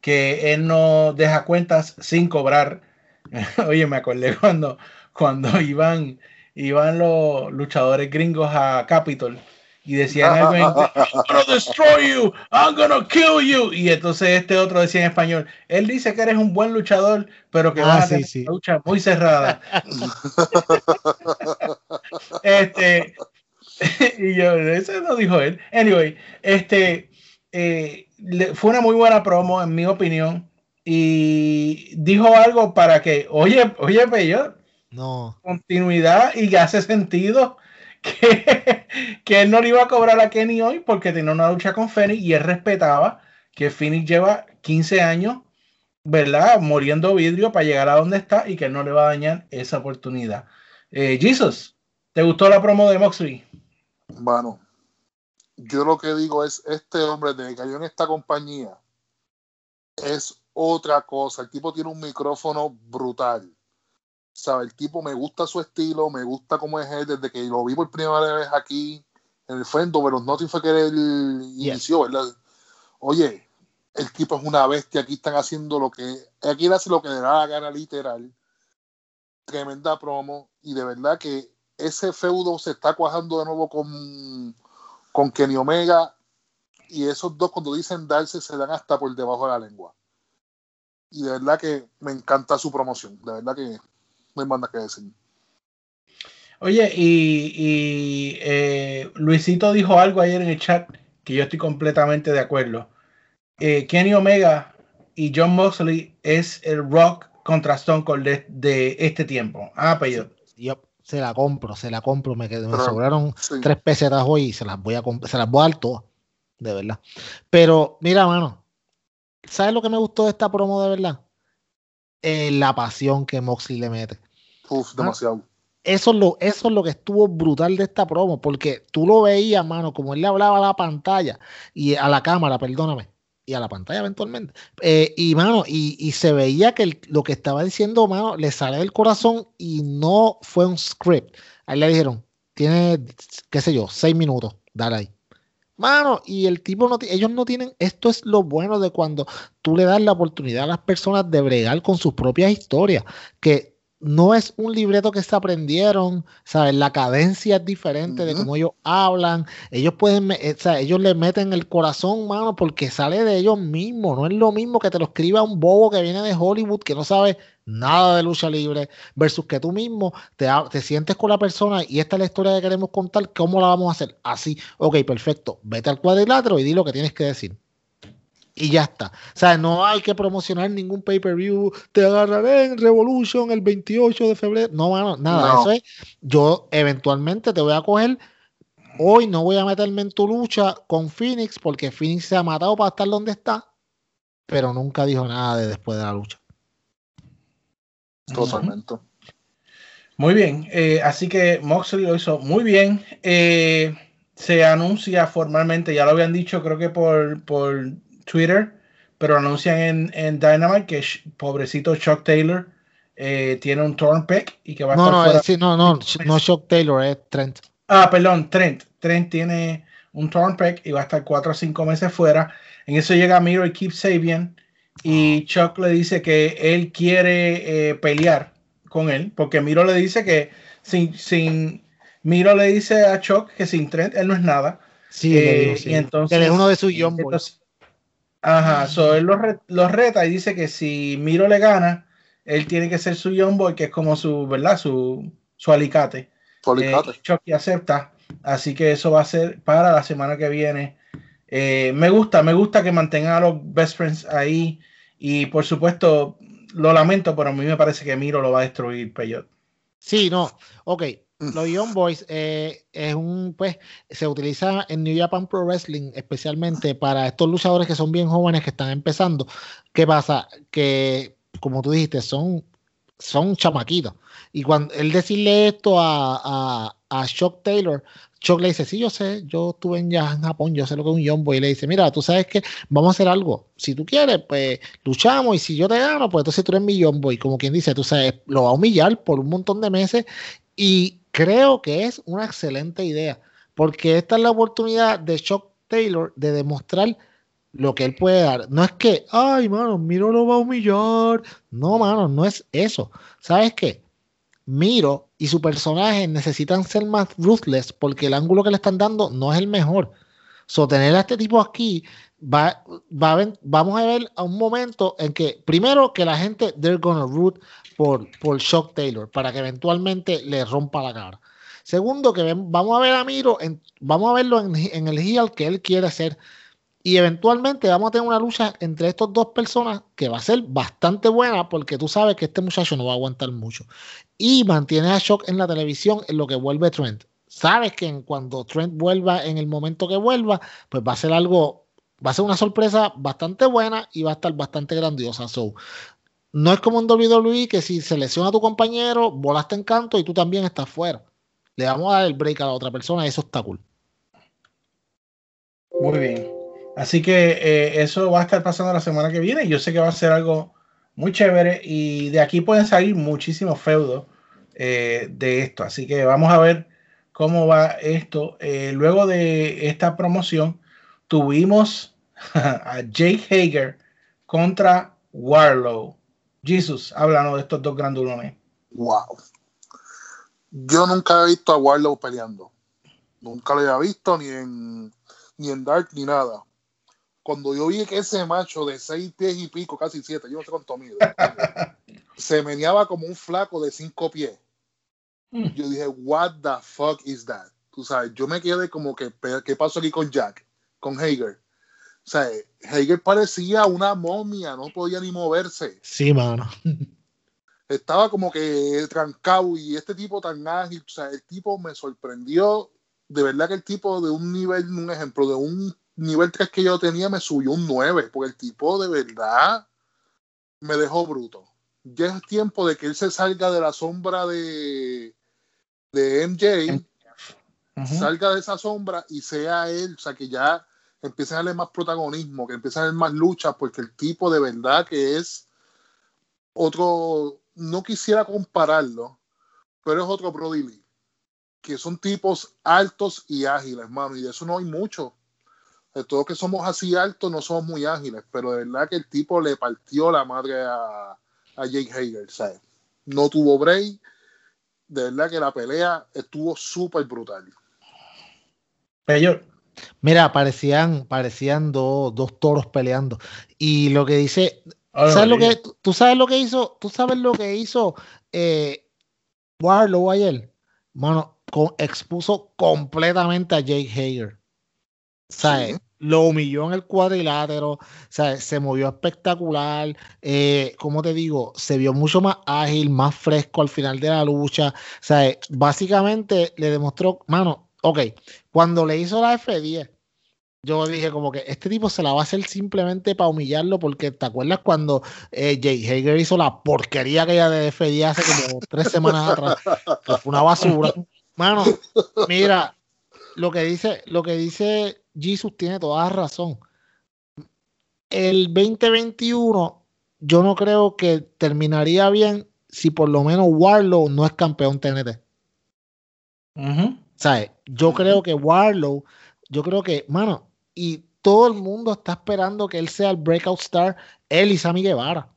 que él no deja cuentas sin cobrar. Oye, me acordé cuando, cuando iban, iban los luchadores gringos a Capitol y decían algo en inglés, I'm gonna destroy you, I'm gonna kill you. Y entonces este otro decía en español, él dice que eres un buen luchador, pero que Ah, vas a sí, tener sí. una lucha muy cerrada. este, y yo, ese no dijo él. Anyway, este, eh, fue una muy buena promo, en mi opinión. Y dijo algo para que, oye, oye, Peyo, No. continuidad y que hace sentido que, que él no le iba a cobrar a Kenny hoy porque tenía una lucha con Phoenix y él respetaba que Phoenix lleva 15 años, ¿verdad? Muriendo vidrio para llegar a donde está y que él no le va a dañar esa oportunidad. Eh, Jesus, ¿te gustó la promo de Moxley? Bueno, yo lo que digo es, este hombre desde que cayó en esta compañía es otra cosa. El tipo tiene un micrófono brutal. ¿Sabe? El tipo me gusta su estilo, me gusta cómo es él desde que lo vi por primera vez aquí en el Fendo, pero no fue que él inició, ¿verdad? Oye, el tipo es una bestia, aquí están haciendo lo que, aquí él hace lo que le da la gana literal. Tremenda promo y de verdad que ese feudo se está cuajando de nuevo con, con Kenny Omega y esos dos cuando dicen darse se dan hasta por debajo de la lengua. Y de verdad que me encanta su promoción, de verdad que no hay más nada que decir. Oye, y, y eh, Luisito dijo algo ayer en el chat que yo estoy completamente de acuerdo. Eh, Kenny Omega y John Moxley es el rock contra Stone Cold de, de este tiempo. Ah, pues yo. Yo se la compro, se la compro. Me, quedé- me Pero, sobraron sí. tres pesetas hoy y se las voy a se las voy a dar todas, de verdad. Pero mira, mano, ¿sabes lo que me gustó de esta promo de verdad? Eh, la pasión que Moxley le mete. Uf, demasiado. Eso es, lo, eso es lo que estuvo brutal de esta promo, porque tú lo veías, mano, como él le hablaba a la pantalla y a la cámara, perdóname, y a la pantalla eventualmente. Eh, y, mano, y, y se veía que el- lo que estaba diciendo, mano, le sale del corazón y no fue un script. Ahí le dijeron, tiene, qué sé yo, seis minutos, dale ahí. Mano, y el tipo no, ellos no tienen, esto es lo bueno de cuando tú le das la oportunidad a las personas de bregar con sus propias historias, que no es un libreto que se aprendieron, ¿sabes? La cadencia es diferente de cómo ellos hablan, ellos pueden, me- eh, o sea, ellos le meten el corazón, mano, porque sale de ellos mismos, no es lo mismo que te lo escriba un bobo que viene de Hollywood, que no sabe nada de lucha libre, versus que tú mismo te, te sientes con la persona y esta es la historia que queremos contar, ¿cómo la vamos a hacer? Así, ok, perfecto, vete al cuadrilátero y di lo que tienes que decir. Y ya está. O sea, no hay que promocionar ningún pay-per-view. Te agarraré en Revolution el 28 de febrero. No, mano, nada. No. Eso es. Yo eventualmente te voy a coger. Hoy no voy a meterme en tu lucha con Phoenix porque Phoenix se ha matado para estar donde está. Pero nunca dijo nada de después de la lucha. Totalmente. Muy bien, eh, así que Moxley lo hizo muy bien. Eh, se anuncia formalmente, ya lo habían dicho, creo que por, por Twitter, pero anuncian en, en Dynamite que sh- pobrecito Chuck Taylor eh, tiene un torn pec y que va a No, estar no, fuera. es- sí, no, no, no Shock Taylor, es Trent. Ah, perdón, Trent. Trent tiene un torn pec y va a estar cuatro o cinco meses fuera. En eso llega Miro y Keep Sabian. Y Chuck le dice que él quiere eh, pelear con él, porque Miro le dice que sin, sin Miro le dice a Chuck que sin Trent él no es nada. Sí, le Eh, digo, sí. y entonces- Él es uno de sus Young Boys. Entonces, ajá, so él lo, re- lo reta y dice que si Miro le gana, él tiene que ser su Young Boy, que es como su, ¿verdad? Su, su alicate. Su alicate. Eh, Chucky acepta. Así que eso va a ser para la semana que viene. Eh, me gusta, me gusta que mantengan a los best friends ahí. Y por supuesto, lo lamento, pero a mí me parece que Miro lo va a destruir, Peyot. Sí, no. Ok. Los Young Boys eh, es un, pues, se utiliza en New Japan Pro Wrestling especialmente para estos luchadores que son bien jóvenes que están empezando. ¿Qué pasa? Que, como tú dijiste, son, son chamaquitos. Y cuando él decirle esto a, a, a Shock Taylor, Shock le dice, sí, yo sé, yo estuve en Japón, yo sé lo que es un Young Boy. Y le dice, mira, tú sabes que vamos a hacer algo. Si tú quieres, pues luchamos y si yo te gano, pues entonces tú eres mi Young Boy. Como quien dice, tú sabes, lo va a humillar por un montón de meses y creo que es una excelente idea, porque esta es la oportunidad de Shock Taylor de demostrar lo que él puede dar. No es que, ay, mano, Miro lo va a humillar. No, mano, no es eso. ¿Sabes qué? Miro y su personaje necesitan ser más ruthless porque el ángulo que le están dando no es el mejor. Sostener a este tipo aquí va, vamos a ver a un momento en que, primero, que la gente, they're gonna root por, por Shock Taylor para que eventualmente le rompa la cara. Segundo, que vamos a ver a Miro, en- vamos a verlo en, el heel que él quiere ser. Y eventualmente vamos a tener una lucha entre estas dos personas que va a ser bastante buena porque tú sabes que este muchacho no va a aguantar mucho. Y mantienes a Shock en la televisión en lo que vuelve Trent. Sabes que cuando Trent vuelva, en el momento que vuelva, pues va a ser algo, va a ser una sorpresa bastante buena y va a estar bastante grandiosa. So, no es como en WWE que si se lesiona a tu compañero, volaste en canto y tú también estás fuera. Le vamos a dar el break a la otra persona y eso está cool. Muy bien. Así que eh, eso va a estar pasando la semana que viene. Yo sé que va a ser algo muy chévere y de aquí pueden salir muchísimos feudos eh, de esto. Así que vamos a ver cómo va esto. Eh, luego de esta promoción tuvimos a Jake Hager contra Warlow. Jesus, háblanos de estos dos grandulones. Wow. Yo nunca he visto a Warlow peleando. Nunca lo había visto ni en, ni en Dark ni nada. Cuando yo vi que ese macho de seis pies y pico, casi siete, yo no sé cuánto mide, se meneaba como un flaco de cinco pies. Yo dije, what the fuck is that? Tú sabes, yo me quedé como que, "Pe- ¿qué pasó aquí con Jack? Con Hager. O sea, Hager parecía una momia, no podía ni moverse. Sí, mano. Estaba como que trancado y este tipo tan ágil, o sea, el tipo me sorprendió. De verdad que el tipo de un nivel, un ejemplo, de un nivel 3 que yo tenía me subió un 9, porque el tipo de verdad me dejó bruto. Ya es tiempo de que él se salga de la sombra de, de MJ, salga de esa sombra y sea él, o sea, que ya empiece a darle más protagonismo, que empiece a darle más lucha, porque el tipo de verdad que es otro, no quisiera compararlo, pero es otro Brody Lee, que son tipos altos y ágiles, hermano, y de eso no hay mucho. De todos que somos así altos, no somos muy ágiles, pero de verdad que el tipo le partió la madre a, a Jake Hager, ¿sabes? No tuvo break, de verdad que la pelea estuvo súper brutal. Peyor. Mira, parecían, parecían dos, dos toros peleando. Y lo que dice, ¿sabes lo que, tú- sabes lo que hizo, tú sabes lo que hizo eh, Warlow ayer? Mano, expuso completamente a Jake Hager. ¿Sabes? Lo humilló en el cuadrilátero, ¿sabes? Se movió espectacular. Eh, como te digo, se vio mucho más ágil, más fresco al final de la lucha. ¿Sabes? Básicamente le demostró, mano, ok, cuando le hizo la F10, yo dije como que este tipo se la va a hacer simplemente para humillarlo, porque te acuerdas cuando eh, Jake Hager hizo la porquería que ella de F10 hace como tres semanas atrás, que fue una basura. Mano, mira, lo que dice, lo que dice Jesus tiene toda razón. El 2021, yo no creo que terminaría bien si por lo menos Warlow no es campeón TNT. Ujú. ¿Sabes? Yo creo que Warlow, yo creo que, mano, y todo el mundo está esperando que él sea el breakout star, él y Sammy Guevara,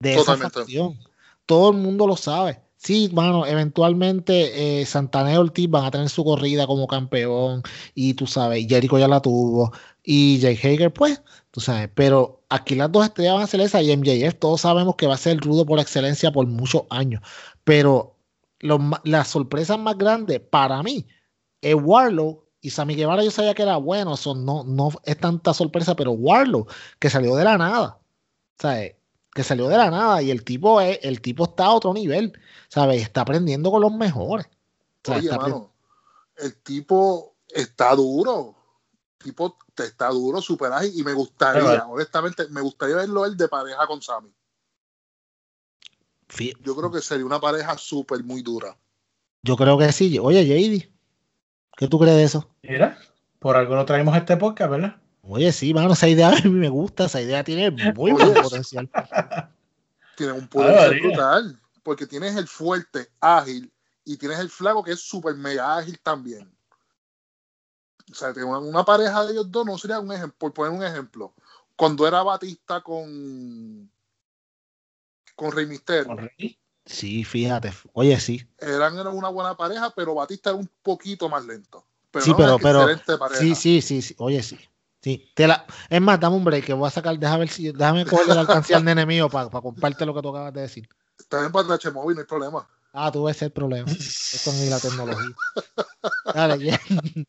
de esa facción. Todo el mundo lo sabe. Sí, mano, eventualmente eh, Santana y Ortiz van a tener su corrida como campeón, y tú sabes, Jericho ya la tuvo, y Jake Hager, pues, tú sabes, pero aquí las dos estrellas van a ser esa, y MJF, todos sabemos que va a ser el rudo por excelencia por muchos años, pero los las sorpresas más grandes para mí es Warlow y Sammy Guevara yo sabía que era bueno, eso no, no es tanta sorpresa, pero Warlow, que salió de la nada, ¿sabes? Que salió de la nada y el tipo es, el tipo está a otro nivel, ¿sabes? Está aprendiendo con los mejores. O sea, Oye, está mano, el tipo está duro. El tipo te está duro, super ágil. Y me gustaría, honestamente, me gustaría verlo él de pareja con Sammy. Yo creo que sería una pareja súper muy dura. yo creo que sí. Oye, JD, ¿qué tú crees de eso? Mira, por algo lo traemos este podcast, ¿verdad? Oye, sí, mano, esa idea a mí me gusta, esa idea tiene muy buen potencial. Tiene un poder brutal. Porque tienes el fuerte, ágil, y tienes el flaco que es súper mega ágil también. O sea, que una, una pareja de ellos dos no sería un ejemplo, por poner un ejemplo. Cuando era Batista con con Rey Con Rey. Sí, fíjate, oye, sí. eran, una buena pareja, pero Batista era un poquito más lento. Pero Sí, no, pero- pero- excelente pareja. Sí, sí, sí, sí, oye, sí. Sí, te la... Es más, dame un break que voy a sacar, déjame ver si, déjame cogerle la alcancía al nene mío para compartir lo que tú acabas de decir. Está bien para Trache Móvil, no hay problema. Ah, tú ves el problema. Eso es la tecnología. Dale, bien.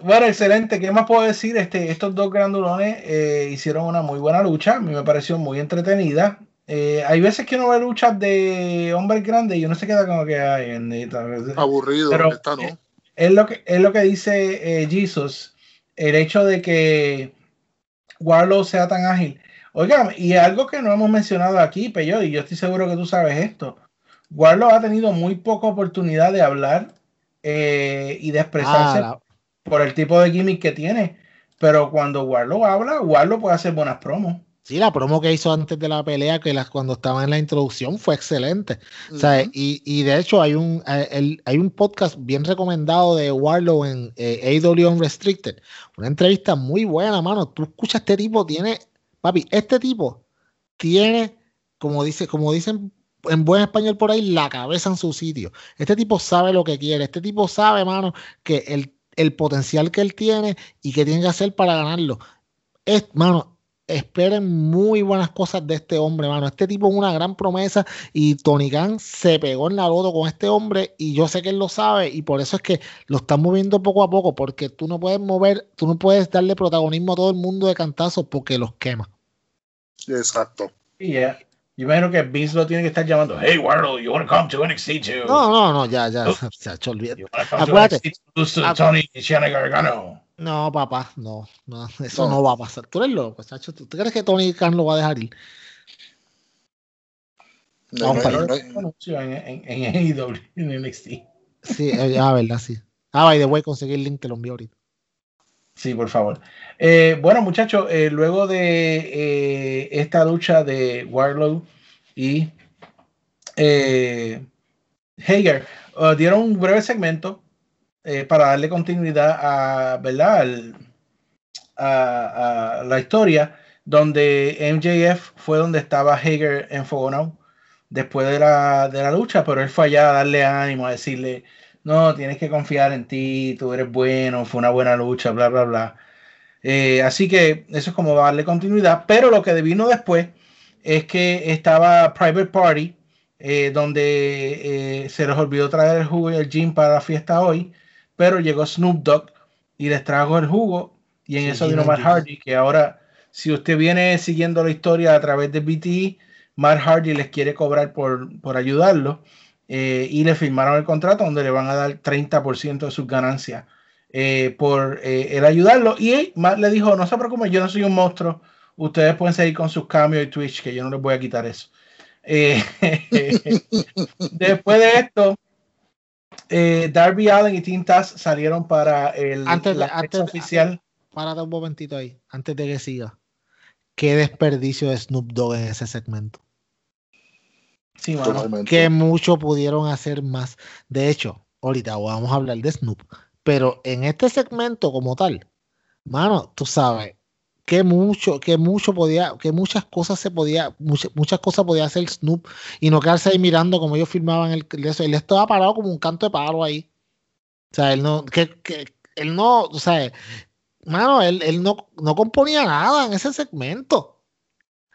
Bueno, excelente. ¿Qué más puedo decir? Este, estos dos grandulones eh, hicieron una muy buena lucha. A mí me pareció muy entretenida. Eh, hay veces que uno ve luchas de hombres grandes y uno se queda como que ay. Aburrido, Pero- esta no. es lo que es lo que dice eh, Jesus el hecho de que Warlow sea tan ágil oiga y algo que no hemos mencionado aquí Peyo y yo estoy seguro que tú sabes esto Warlow ha tenido muy poca oportunidad de hablar eh, y de expresarse Ah, la- por el tipo de gimmick que tiene pero cuando Warlow habla Warlow puede hacer buenas promos Sí, la promo que hizo antes de la pelea, que las cuando estaba en la introducción, fue excelente. O sea, y, y de hecho hay un, eh, el- hay un podcast bien recomendado de Warlow en eh, AW Unrestricted. Una entrevista muy buena, mano. Tú escuchas este tipo, tiene, papi, este tipo tiene, como dice, como dicen en buen español por ahí, la cabeza en su sitio. Este tipo sabe lo que quiere. Este tipo sabe, mano, que el, el potencial que él tiene y que tiene que hacer para ganarlo. Es, mano, esperen muy buenas cosas de este hombre, mano. Este tipo es una gran promesa y Tony Khan se pegó en la loto con este hombre y yo sé que él lo sabe y por eso es que lo están moviendo poco a poco porque tú no puedes mover, tú no puedes darle protagonismo a todo el mundo de cantazos porque los quema. Exacto. Y ya. Yo imagino que Vince lo tiene que estar llamando. Hey, Warlow, you want to come to NXT too? No, no, no, ya, ya, ya, se olvida. You wanna come Acuérdate. Tony Gargano. No, papá, no, no, eso No. no va a pasar. Tú eres loco, chacho. ¿Tú, tú crees que Tony Khan lo va a dejar ir? No, Vamos no, en, en, en AEW, en NXT. Sí, ah, verdad, sí. Ah, by the way, conseguí el link, te lo envío ahorita. Sí, por favor. Eh, bueno, muchachos, eh, luego de eh, esta lucha de Warlow y eh, Hager, uh, dieron un breve segmento eh, para darle continuidad a, ¿verdad? A, la historia donde MJF fue donde estaba Hager enfogonado después de la, de la lucha, pero él fue allá a darle ánimo, a decirle, no, tienes que confiar en ti, tú eres bueno, fue una buena lucha, bla, bla, bla. Eh, así que eso es como darle continuidad, pero lo que vino después es que estaba Private Party, eh, donde se les olvidó traer el jugo el para la fiesta hoy, pero llegó Snoop Dogg y les trajo el jugo y en Sí, eso vino Matt. Hardy, que ahora si usted viene siguiendo la historia a través de BTE, Matt Hardy les quiere cobrar por, por ayudarlo eh, y le firmaron el contrato donde le van a dar 30% de sus ganancias eh, por eh, el ayudarlo. Y Matt le dijo, no se preocupen, yo no soy un monstruo, ustedes pueden seguir con sus cambios y Twitch, que yo no les voy a quitar eso. Eh, después de esto, eh, Darby Allen y Tim Taz salieron para el, Antes de- la antes oficial. Párate un momentito ahí, antes de que siga. Qué desperdicio de Snoop Dogg en ese segmento. Sí, mano. Totalmente. Que mucho pudieron hacer más. De hecho, ahorita vamos a hablar de Snoop. Pero en este segmento como tal, mano, tú sabes que mucho, que mucho podía, que muchas cosas se podía, muchas, muchas cosas podía hacer Snoop y no quedarse ahí mirando como ellos filmaban el, eso. Él estaba parado como un canto de palo ahí. O sea, él no, que, que él no, o sea, mano, él, él no, no componía nada en ese segmento.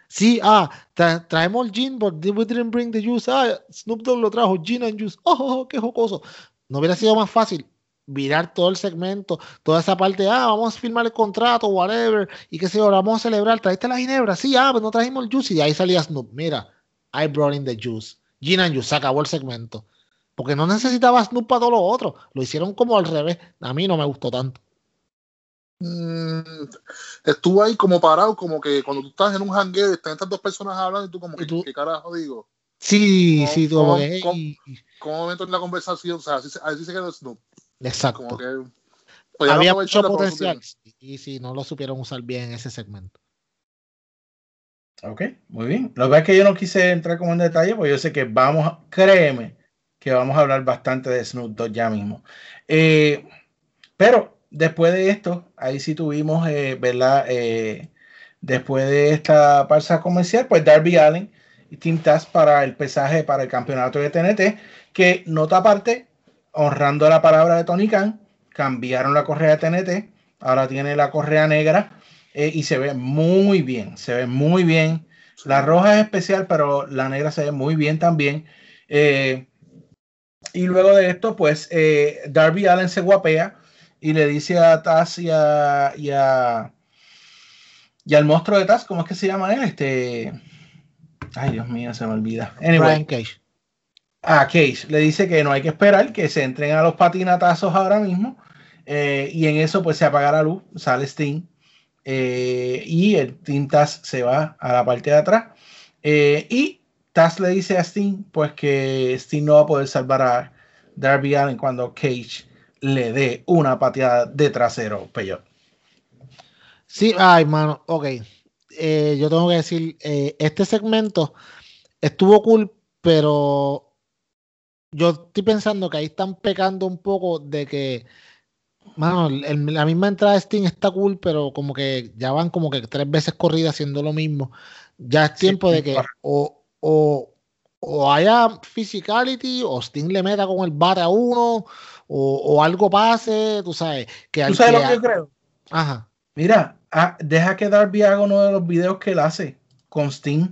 Sí, ah, tra- traemos el gin, but we didn't bring the juice. Ah, Snoop Dogg lo trajo, gin and juice. Oh, oh, oh, qué jocoso. No hubiera sido más fácil virar todo el segmento, toda esa parte, ah, vamos a firmar el contrato, whatever, y qué sé yo, vamos a celebrar, trajiste la ginebra, sí, ah, pues no trajimos el juice, y de ahí salía Snoop, mira, I brought in the juice, gin and juice, se acabó el segmento, porque no necesitaba Snoop para todo lo otro, lo hicieron como al revés, a mí no me gustó tanto. Mm, estuvo ahí como parado, como que cuando tú estás en un hangueo y están estas dos personas hablando y tú como Y tú- ¿qué carajo digo? Sí, ¿Cómo- sí, como cómo- cómo-. ¿Cómo me meto en la conversación? O sea, así, se- así se quedó Snoop. Exacto. Como que podían Había mucho potencial, y sí, no lo supieron usar bien en ese segmento. Ok, muy bien. Lo que pasa es que yo no quise entrar como en detalle, porque yo sé que vamos, a- créeme, que vamos a hablar bastante de Snoop Dogg ya mismo. Eh, pero después de esto, ahí sí tuvimos, eh, ¿verdad? Eh, después de esta pausa comercial, pues Darby Allen y Tim Taz para el pesaje para el campeonato de TNT, que nota aparte, honrando la palabra de Tony Khan, cambiaron la correa de TNT, ahora tiene la correa negra eh, y se ve muy bien, se ve muy bien. La roja es especial, pero la negra se ve muy bien también. Eh, y luego de esto, pues eh, Darby Allen se guapea y le dice a Taz y, a, y, a- y al monstruo de Taz, ¿cómo es que se llama él? Este. Ay, Dios mío, se me olvida. Anyway, Brian Cage. A Cage le dice que no hay que esperar, que se entren a los patinatazos ahora mismo. eh, y en eso, pues se apaga la luz, sale Sting. eh, y el Team Taz se va a la parte de atrás. eh, y Taz le dice a Sting, pues que Sting no va a poder salvar a Darby Allen cuando Cage le dé una pateada de trasero, peyo. Sí, ay, mano, ok. Yo tengo que decir, este segmento estuvo cool, pero yo estoy pensando que ahí están pecando un poco de que, mano, el- la misma entrada de Steam está cool, pero como que ya van como que tres veces corrida haciendo lo mismo. Ya es Sí, tiempo de que o, o o haya physicality, o Sting le meta con el bate a uno, o, o algo pase, tú sabes. Que ¿Tú sabes que- lo que yo creo? Ajá. Mira, ah, deja que Darby haga uno de los videos que él hace con Sting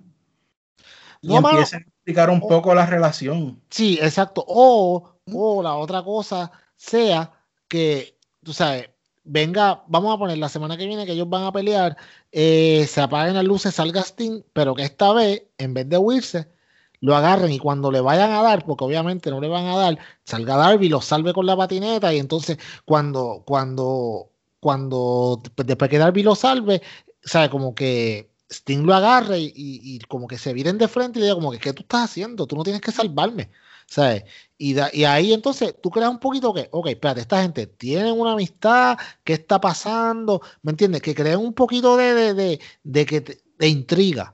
y No, mano. Explicar un poco la relación. Sí, exacto. O, o la otra cosa sea que, tú sabes, venga, vamos a poner la semana que viene que ellos van a pelear, eh, se apaguen las luces, salga Sting, pero que esta vez, en vez de huirse, lo agarren y cuando le vayan a dar, porque obviamente no le van a dar, salga Darby, lo salve con la patineta y entonces cuando, cuando, cuando, después que Darby lo salve, sabe como que Sting lo agarre y, y- y como que se viren de frente y le diga como que ¿qué tú estás haciendo? Tú no tienes que salvarme, ¿sabes? Y, da- y ahí entonces tú creas un poquito que, ok, espérate, esta gente tiene una amistad, ¿qué está pasando? ¿Me entiendes? Que creen un poquito de, de, de, de que te- de intriga.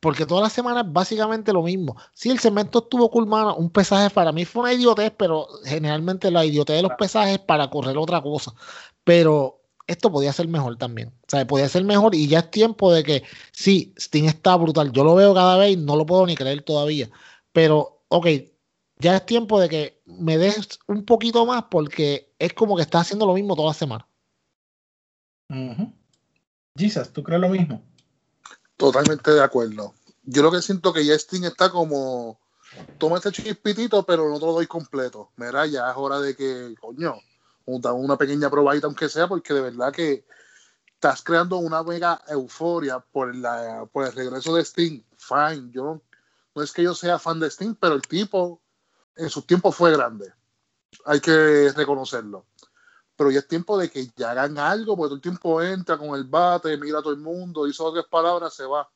Porque todas las semanas es básicamente lo mismo. Sí, el segmento estuvo cool, mano. Un pesaje para mí fue una idiotez, pero generalmente la idiotez de los pesajes es para correr otra cosa. Pero esto podía ser mejor también. O sea, podía ser mejor y ya es tiempo de que sí, Sting está brutal. Yo lo veo cada vez y no lo puedo ni creer todavía. Pero, ok, ya es tiempo de que me des un poquito más porque es como que está haciendo lo mismo toda la semana. Ujú. Jesus, ¿tú crees lo mismo? Totalmente de acuerdo. Yo lo que siento que ya Sting está como, toma este chispitito, pero no te lo doy completo. Mira, ya es hora de que, coño, da una pequeña probadita aunque sea, porque de verdad que estás creando una mega euforia por, la, por el regreso de Sting. Fine, yo no, no es que yo sea fan de Sting, pero el tipo en su tiempo fue grande. Hay que reconocerlo. Pero ya es tiempo de que ya hagan algo, porque todo el tiempo entra con el bate, mira a todo el mundo, dice otras palabras, se va.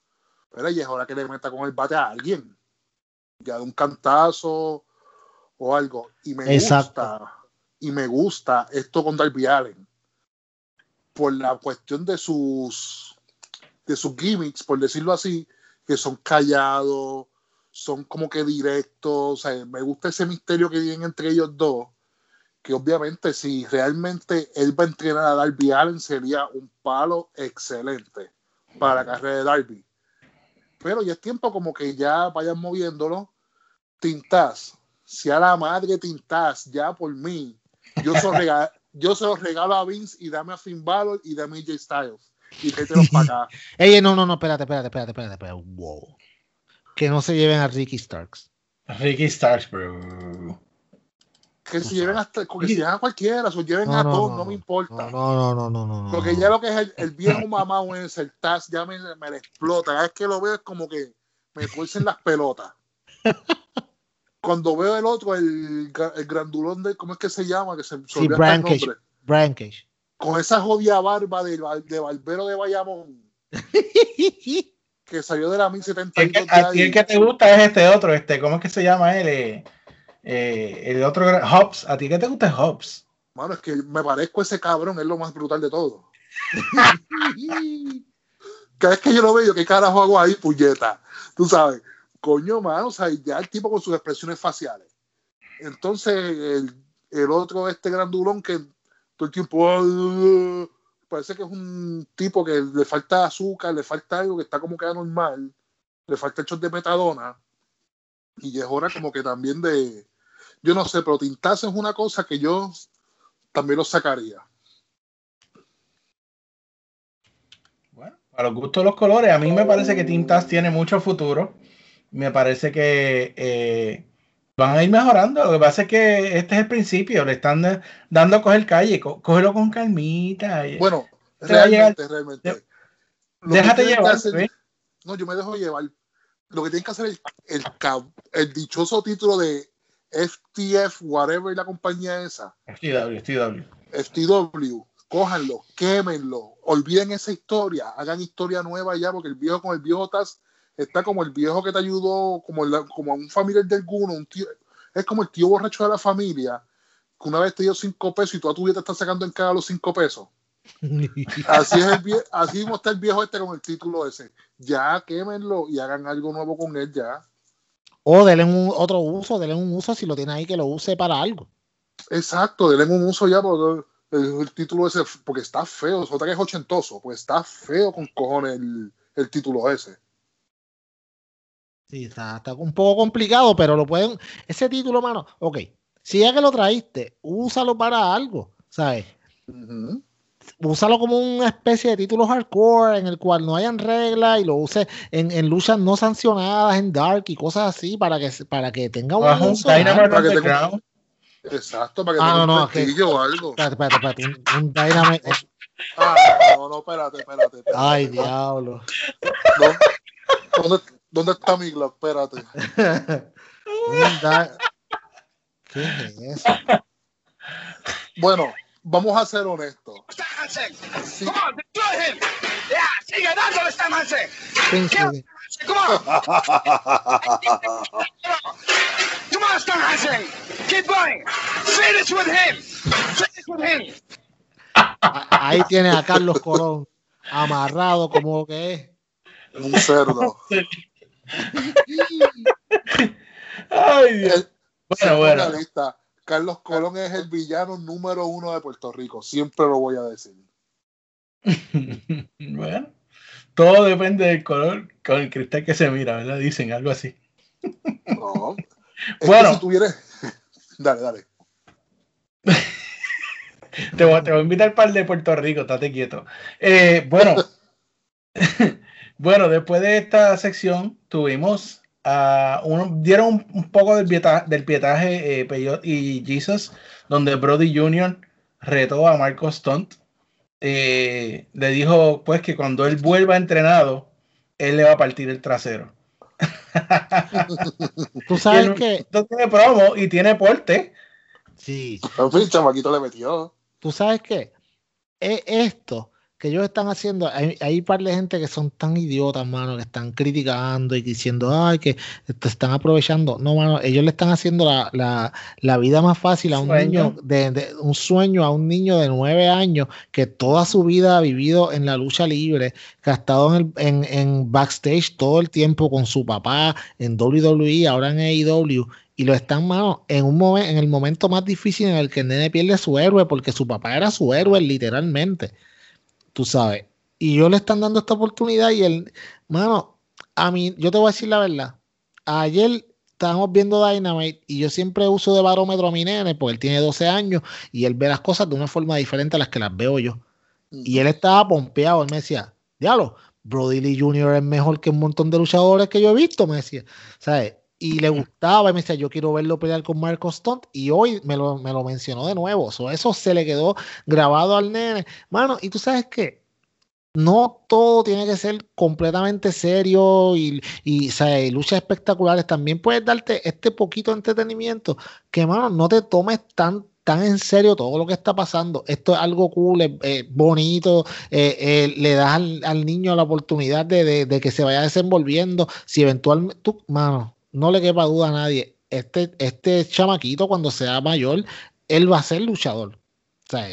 Pero ya es hora que le meta con el bate a alguien. Ya de un cantazo o algo. Y me Exacto. gusta, y me gusta esto con Darby Allen. Por la cuestión de sus de sus gimmicks, por decirlo así, que son callados, son como que directos. O sea, me gusta ese misterio que tienen entre ellos dos que obviamente si realmente él va a entrenar a Darby Allen sería un palo excelente para la carrera de Darby. Pero ya es tiempo como que ya vayan moviéndolo. Tintaz, si a la madre Tintaz, ya por mí, yo se lo regalo, yo se los regalo a Vince y dame a Finn Balor y dame a AJ Styles. Y tráetelos para acá. Ey, no, no, no, espérate, espérate, espérate, espérate, espérate. Wow. Que no se lleven a Ricky Starks. Ricky Starks, bro. Que se lleven hasta, que se lleven a cualquiera, se lleven No, a no, todos, no, no, me importa. No, no, no, no, no, no. Porque ya lo que es el, el viejo mamá o es el Taz ya me, me le explota. Cada vez que lo veo es como que me tuercen las pelotas. Cuando veo el otro, el, gra- el grandulón de, ¿cómo es que se llama? Que se Sí, el. Brian Cage. Con esa jodida barba de, de barbero de Bayamón que salió de la Es 1072 que de a ti el que te gusta es este otro, este, ¿cómo es que se llama él? Eh, eh, el otro, Hobbs. ¿A ti que te gusta es Hobbs? Mano, es que me parezco a ese cabrón, es lo más brutal de todo. Cada vez que yo lo veo, ¿qué carajo hago ahí, puñeta? Tú sabes, coño, mano, o sea, ya el tipo con sus expresiones faciales. Entonces, el, el otro, este grandulón que todo el tiempo "Ah", parece que es un tipo que le falta azúcar, le falta algo que está como que anormal, le falta hechos de metadona, y es hora como que también de, yo no sé, pero tintazo es una cosa que yo también lo sacaría. Bueno, a los gustos de los colores, a mí me parece que Tintas tiene mucho futuro. Me parece que eh, van a ir mejorando. Lo que pasa es que este es el principio, le están dando a coger calle, co- cógelo con calmita. Bueno, Te llegar- realmente, realmente. Lo déjate llevar, no, yo me dejo llevar. Lo que tienen que hacer es el, el, el dichoso título de FTF, whatever la compañía esa, FTW, FTW. FTW, cójanlo, quémenlo, olviden esa historia, hagan historia nueva ya, porque el viejo con el viejo Taz está como el viejo que te ayudó, como, el- como un familiar de alguno, un tío, es como el tío borracho de la familia, que una vez te dio cinco pesos y toda tu vida te está sacando en cara los cinco pesos. Así es el vie- así mismo está el viejo este con el título ese. Ya quémenlo y hagan algo nuevo con él ya. O denle un otro uso, denle un uso si lo tiene ahí que lo use para algo. Exacto, denle un uso ya porque el, el título ese, porque está feo, nota que es ochentoso, pues está feo con cojones el, el título ese. Sí, está, está un poco complicado, pero lo pueden. Ese título, mano, ok. Si ya que lo traíste, úsalo para algo, ¿sabes? Úsalo como una especie de título hardcore en el cual no hayan reglas y lo uses en, en luchas no sancionadas, en Dark y cosas así, para que, para que tenga un Bajo un uso Dynamite real. Para que Underground. Exacto, para que Ah, tenga no, un no, que- prestigio o algo. Espérate, espérate, espérate. Un, un Dynamite. Ah, no, no, espérate, espérate. espérate. Ay, diablo. ¿Dónde, dónde, está mi glove? Espérate. ¿Qué es eso? Bueno, vamos a ser honestos. Sí. Sigue dándole Stan Hansen. Come on. Come on, Stan Hansen. Keep going. Finish with him. Finish with him. Ahí tiene a Carlos Colón amarrado como lo que es. Un cerdo. Ay, Dios. Bueno, bueno. la lista, Carlos Colón es el villano número uno de Puerto Rico. Siempre lo voy a decir. bueno, todo depende del color con el cristal que se mira, ¿verdad? Dicen algo así. No. Es Bueno. que si tuvieras. Dale, dale. Te voy, te voy a invitar para el de Puerto Rico, estate quieto. Eh, bueno, bueno, después de esta sección tuvimos a uno, dieron un, un poco del, pieta- del pietaje eh, Peyot y Jesus, donde Brody Jr. retó a Marco Stunt. Eh, le dijo pues que cuando él vuelva entrenado, él le va a partir el trasero. Tú sabes el que, tiene promo y tiene porte. sí, En fin, chamaquito le metió. tú sabes que esto que ellos están haciendo, hay, hay un par de gente que son tan idiotas, mano, que están criticando y diciendo, ay, que te están aprovechando. No, mano, ellos le están haciendo la, la, la vida más fácil a un Sueño. niño, de, de- un sueño a un niño de nueve años que toda su vida ha vivido en la lucha libre, que ha estado en, el, en, en backstage todo el tiempo con su papá, en WWE, ahora en AEW, y lo están, mano, en un momento, en el momento más difícil en el que el nene pierde su héroe, porque su papá era su héroe, literalmente. Tú sabes. Y yo le están dando esta oportunidad y el, mano, a mí, yo te voy a decir la verdad. Ayer estábamos viendo Dynamite y yo siempre uso de barómetro a mi nene, porque él tiene 12 años y él ve las cosas de una forma diferente a las que las veo yo. Y él estaba pompeado, él me decía, diablo, Brody Lee Jr. es mejor que un montón de luchadores que yo he visto, me decía, ¿sabes? Y le gustaba, y me decía, yo quiero verlo pelear con Marco Stunt, y hoy me lo, me lo mencionó de nuevo, So, eso se le quedó grabado al nene. Mano, y tú sabes qué, no todo tiene que ser completamente serio y, y, luchas espectaculares, también puedes darte este poquito de entretenimiento, que mano, no te tomes tan tan en serio todo lo que está pasando. Esto es algo cool, es, bonito, eh, eh, le das al, al, niño la oportunidad de, de, de, que se vaya desenvolviendo. Si eventualmente, tú, mano, no le quepa duda a nadie, este, este chamaquito cuando sea mayor, él va a ser luchador. O sea,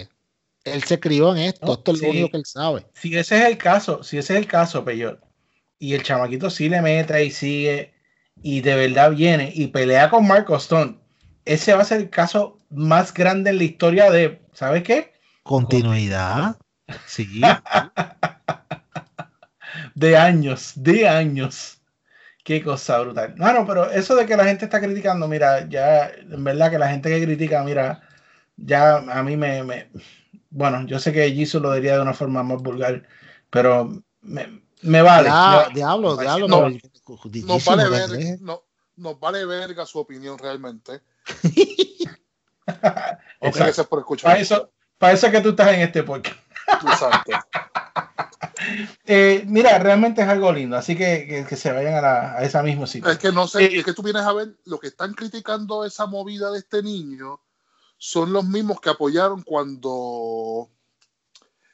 él se crió en esto, no, esto es sí. lo único que él sabe. Si ese es el caso, si ese es el caso, Peyot, y el chamaquito sí le mete y sigue, y de verdad viene y pelea con Marco Stone, ese va a ser el caso más grande en la historia de, ¿sabes qué? Continuidad. Sí. de años, de años. Qué cosa brutal. No, no, pero eso de que la gente está criticando, mira, ya, en verdad que la gente que critica, mira, ya a mí me, me bueno, yo sé que Jesus lo diría de una forma más vulgar, pero me, me vale. Ya, me, diablo, me diablo. No, no, nos vale verga, no, nos vale verga su opinión realmente. okay, gracias por escuchar. Para eso, para eso que tú estás en este podcast. Exacto. eh, mira, realmente es algo lindo, así que, que, que se vayan a, la, a, esa misma sitio. Es que no sé, eh, es que tú vienes a ver lo que están criticando esa movida de este niño son los mismos que apoyaron cuando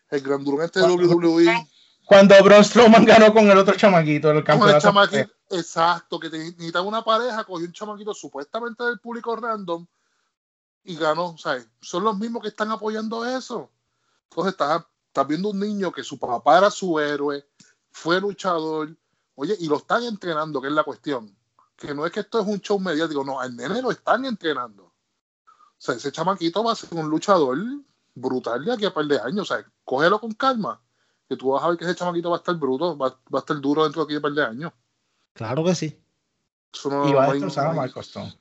el grandurón este de WWE. Cuando Braun Strowman ganó con el otro chamaquito el con el chamaquito, exacto, que necesitaba una pareja, cogió un chamaquito supuestamente del público random y ganó, ¿sabes? Son los mismos que están apoyando eso. Entonces estás, estás viendo un niño que su papá era su héroe, fue luchador, oye, y lo están entrenando, que es la cuestión. Que no es que esto es un show mediático, no, al nene lo están entrenando. O sea, ese chamaquito va a ser un luchador brutal de aquí a par de años. O sea, cógelo con calma, que tú vas a ver que ese chamaquito va a estar bruto, va, va a estar duro dentro de aquí a par de años. Claro que sí. Eso no- y va a destrozar a Stone.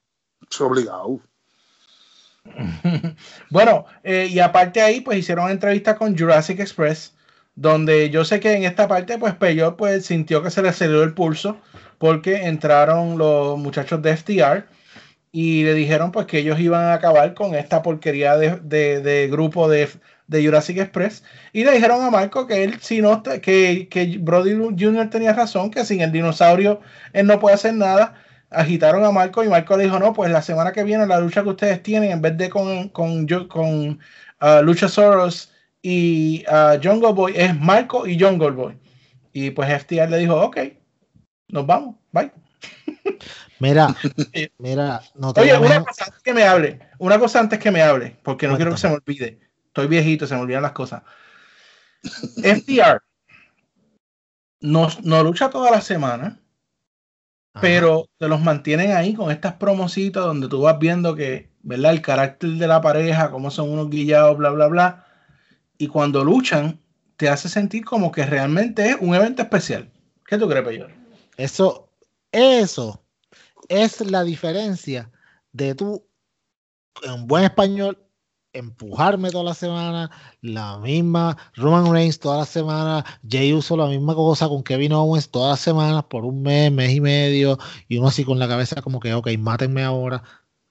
es obligado. bueno, eh, y aparte ahí, pues hicieron entrevistas con Jurassic Express, donde yo sé que en esta parte, pues Peyot pues sintió que se le aceleró el pulso porque entraron los muchachos de FTR y le dijeron pues que ellos iban a acabar con esta porquería de, de- de grupo de, de Jurassic Express y le dijeron a Marco que él si no que, que Brody Jr. tenía razón que sin el dinosaurio él no puede hacer nada agitaron a Marco y Marco le dijo no pues la semana que viene la lucha que ustedes tienen en vez de con con, yo- con ah, Luchasaurus y ah, Jungle Boy es Marco y Jungle Boy y pues FTR le dijo ok nos vamos bye Mira, mira, no te Oye, llames- una cosa antes que me hable, una cosa antes que me hable, porque no quiero que se me olvide. Estoy viejito, se me olvidan las cosas. FTR no, no lucha toda la semana, Ajá. pero te los mantienen ahí con estas promositas donde tú vas viendo que, ¿verdad? El carácter de la pareja, cómo son unos guillados, bla, bla, bla. Y cuando luchan, te hace sentir como que realmente es un evento especial. ¿Qué tú crees, Peyor? Eso, eso es la diferencia de tú, en buen español, empujarme toda la semana, la misma Roman Reigns toda la semana, Jay Uso la misma cosa con Kevin Owens todas las semanas por un mes, mes y medio, y uno así con la cabeza como que, ok, mátenme ahora.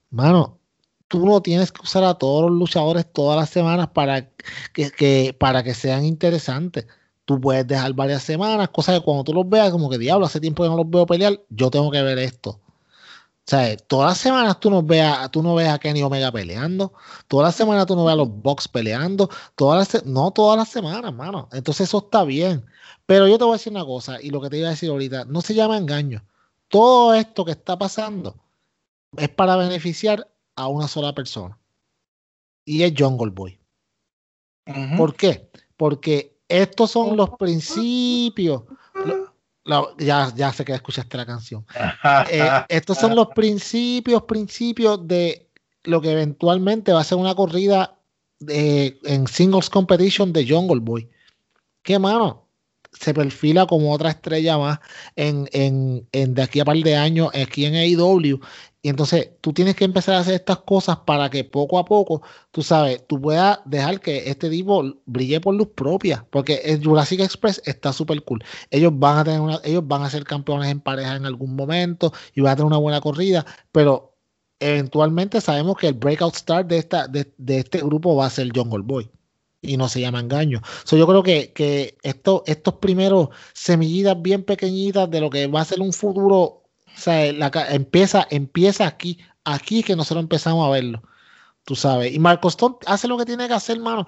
Mano, tú no tienes que usar a todos los luchadores todas las semanas para que, para que sean interesantes. Tú puedes dejar varias semanas, cosas que cuando tú los veas, como que diablo, hace tiempo que no los veo pelear, yo tengo que ver esto. O sea, todas las semanas tú no veas, tú no ves a Kenny Omega peleando, todas las semanas tú no ves a los Bucks peleando, todas las, no todas las semanas, mano. Entonces eso está bien. Pero yo te voy a decir una cosa, y lo que te iba a decir ahorita, no se llama engaño. Todo esto que está pasando es para beneficiar a una sola persona. Y es Jungle Boy. ¿Por qué? Porque estos son los principios. lo- la- ya, ya sé que escuchaste la canción. Eh, estos son los principios, principios de lo que eventualmente va a ser una corrida de- en singles competition de Jungle Boy. Que mano, se perfila como otra estrella más en, en- en de aquí a par de años aquí en AEW. Y entonces tú tienes que empezar a hacer estas cosas para que poco a poco, tú sabes, tú puedas dejar que este tipo brille por luz propia. Porque el Jurassic Express está súper cool. Ellos van a tener una- ellos van a ser campeones en pareja en algún momento y van a tener una buena corrida. Pero eventualmente sabemos que el breakout star de, esta, de, de este grupo va a ser Jungle Boy. Y no se llama engaño. So, yo creo que, que esto, estos primeros semillitas bien pequeñitas de lo que va a ser un futuro, o sea, la ca- empieza, empieza aquí, aquí que nosotros empezamos a verlo. Tú sabes. Y Marco Stone hace lo que tiene que hacer, mano.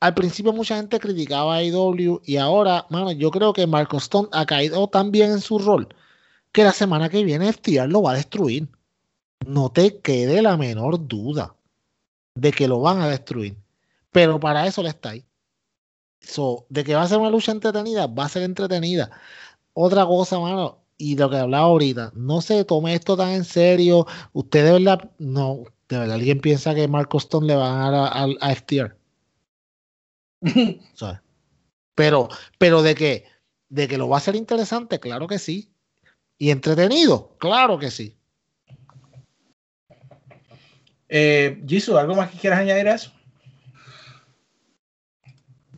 Al principio mucha gente criticaba a IW y ahora, mano, yo creo que Marco Stone ha caído tan bien en su rol que la semana que viene FTR lo va a destruir. No te quede la menor duda de que lo van a destruir. Pero para eso le está ahí. So, de que va a ser una lucha entretenida, va a ser entretenida. Otra cosa, mano, y lo que hablaba ahorita, no se tome esto tan en serio. Usted de verdad, no, de verdad, alguien piensa que Marco Stone le va a dar a, a- a FTR. ¿Sabes? Pero, pero de que, de que lo va a ser interesante, claro que sí. Y entretenido, claro que sí. Eh, ¿algo más que quieras añadir a eso?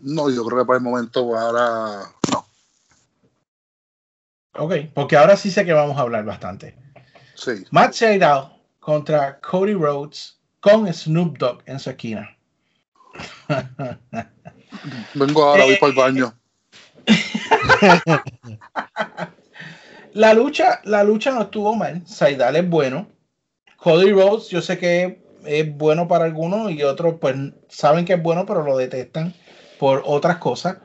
No, yo creo que para el momento ahora. Ok, porque ahora sí sé que vamos a hablar bastante. Sí. Matt Sydal contra Cody Rhodes con Snoop Dogg en su esquina. Vengo ahora, voy Eh, para el baño. La lucha, la lucha no estuvo mal. Saidal es bueno. Cody Rhodes, yo sé que es bueno para algunos y otros, pues saben que es bueno, pero lo detestan por otras cosas.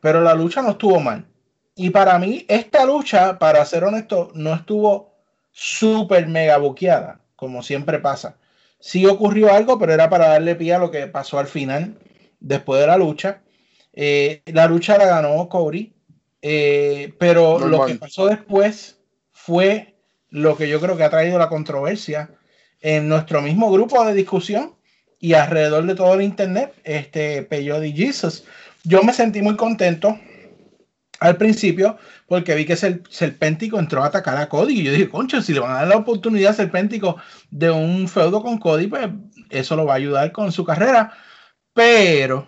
Pero la lucha no estuvo mal. Y para mí, esta lucha, para ser honesto, no estuvo súper mega buqueada, como siempre pasa. Sí ocurrió algo, pero era para darle pie a lo que pasó al final, después de la lucha. Eh, la lucha la ganó Cody. Eh, pero lo que pasó después fue lo que yo creo que ha traído la controversia en nuestro mismo grupo de discusión y alrededor de todo el internet, este Jesus. Yo me sentí muy contento al principio porque vi que Ser- Serpéntico entró a atacar a Cody y yo dije, concha, si le van a dar la oportunidad a Serpéntico de un feudo con Cody, pues eso lo va a ayudar con su carrera, pero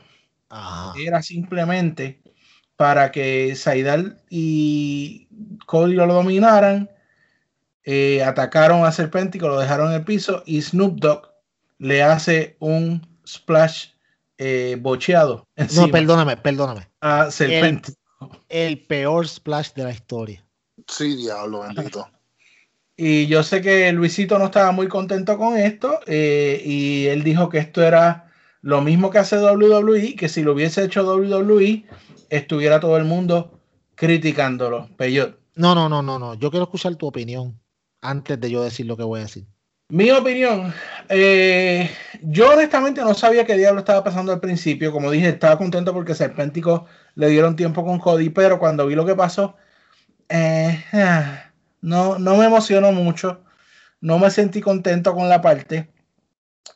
Ajá. era simplemente para que Saidal y Cody lo dominaran, eh, atacaron a Serpéntico, lo dejaron en el piso y Snoop Dogg le hace un splash eh, bocheado No, perdóname, perdóname. a Serpéntico. El peor splash de la historia. Sí, diablo, bendito. Y yo sé que Luisito no estaba muy contento con esto eh, y él dijo que esto era lo mismo que hace WWE, que si lo hubiese hecho WWE estuviera todo el mundo criticándolo. Peyot. No, no, no, no, no. Yo quiero escuchar tu opinión antes de yo decir lo que voy a decir. Mi opinión, eh, yo honestamente no sabía qué diablo estaba pasando al principio. Como dije, estaba contento porque Serpéntico le dieron tiempo con Cody, pero cuando vi lo que pasó, eh, ah, no, no me emocionó mucho. No me sentí contento con la parte.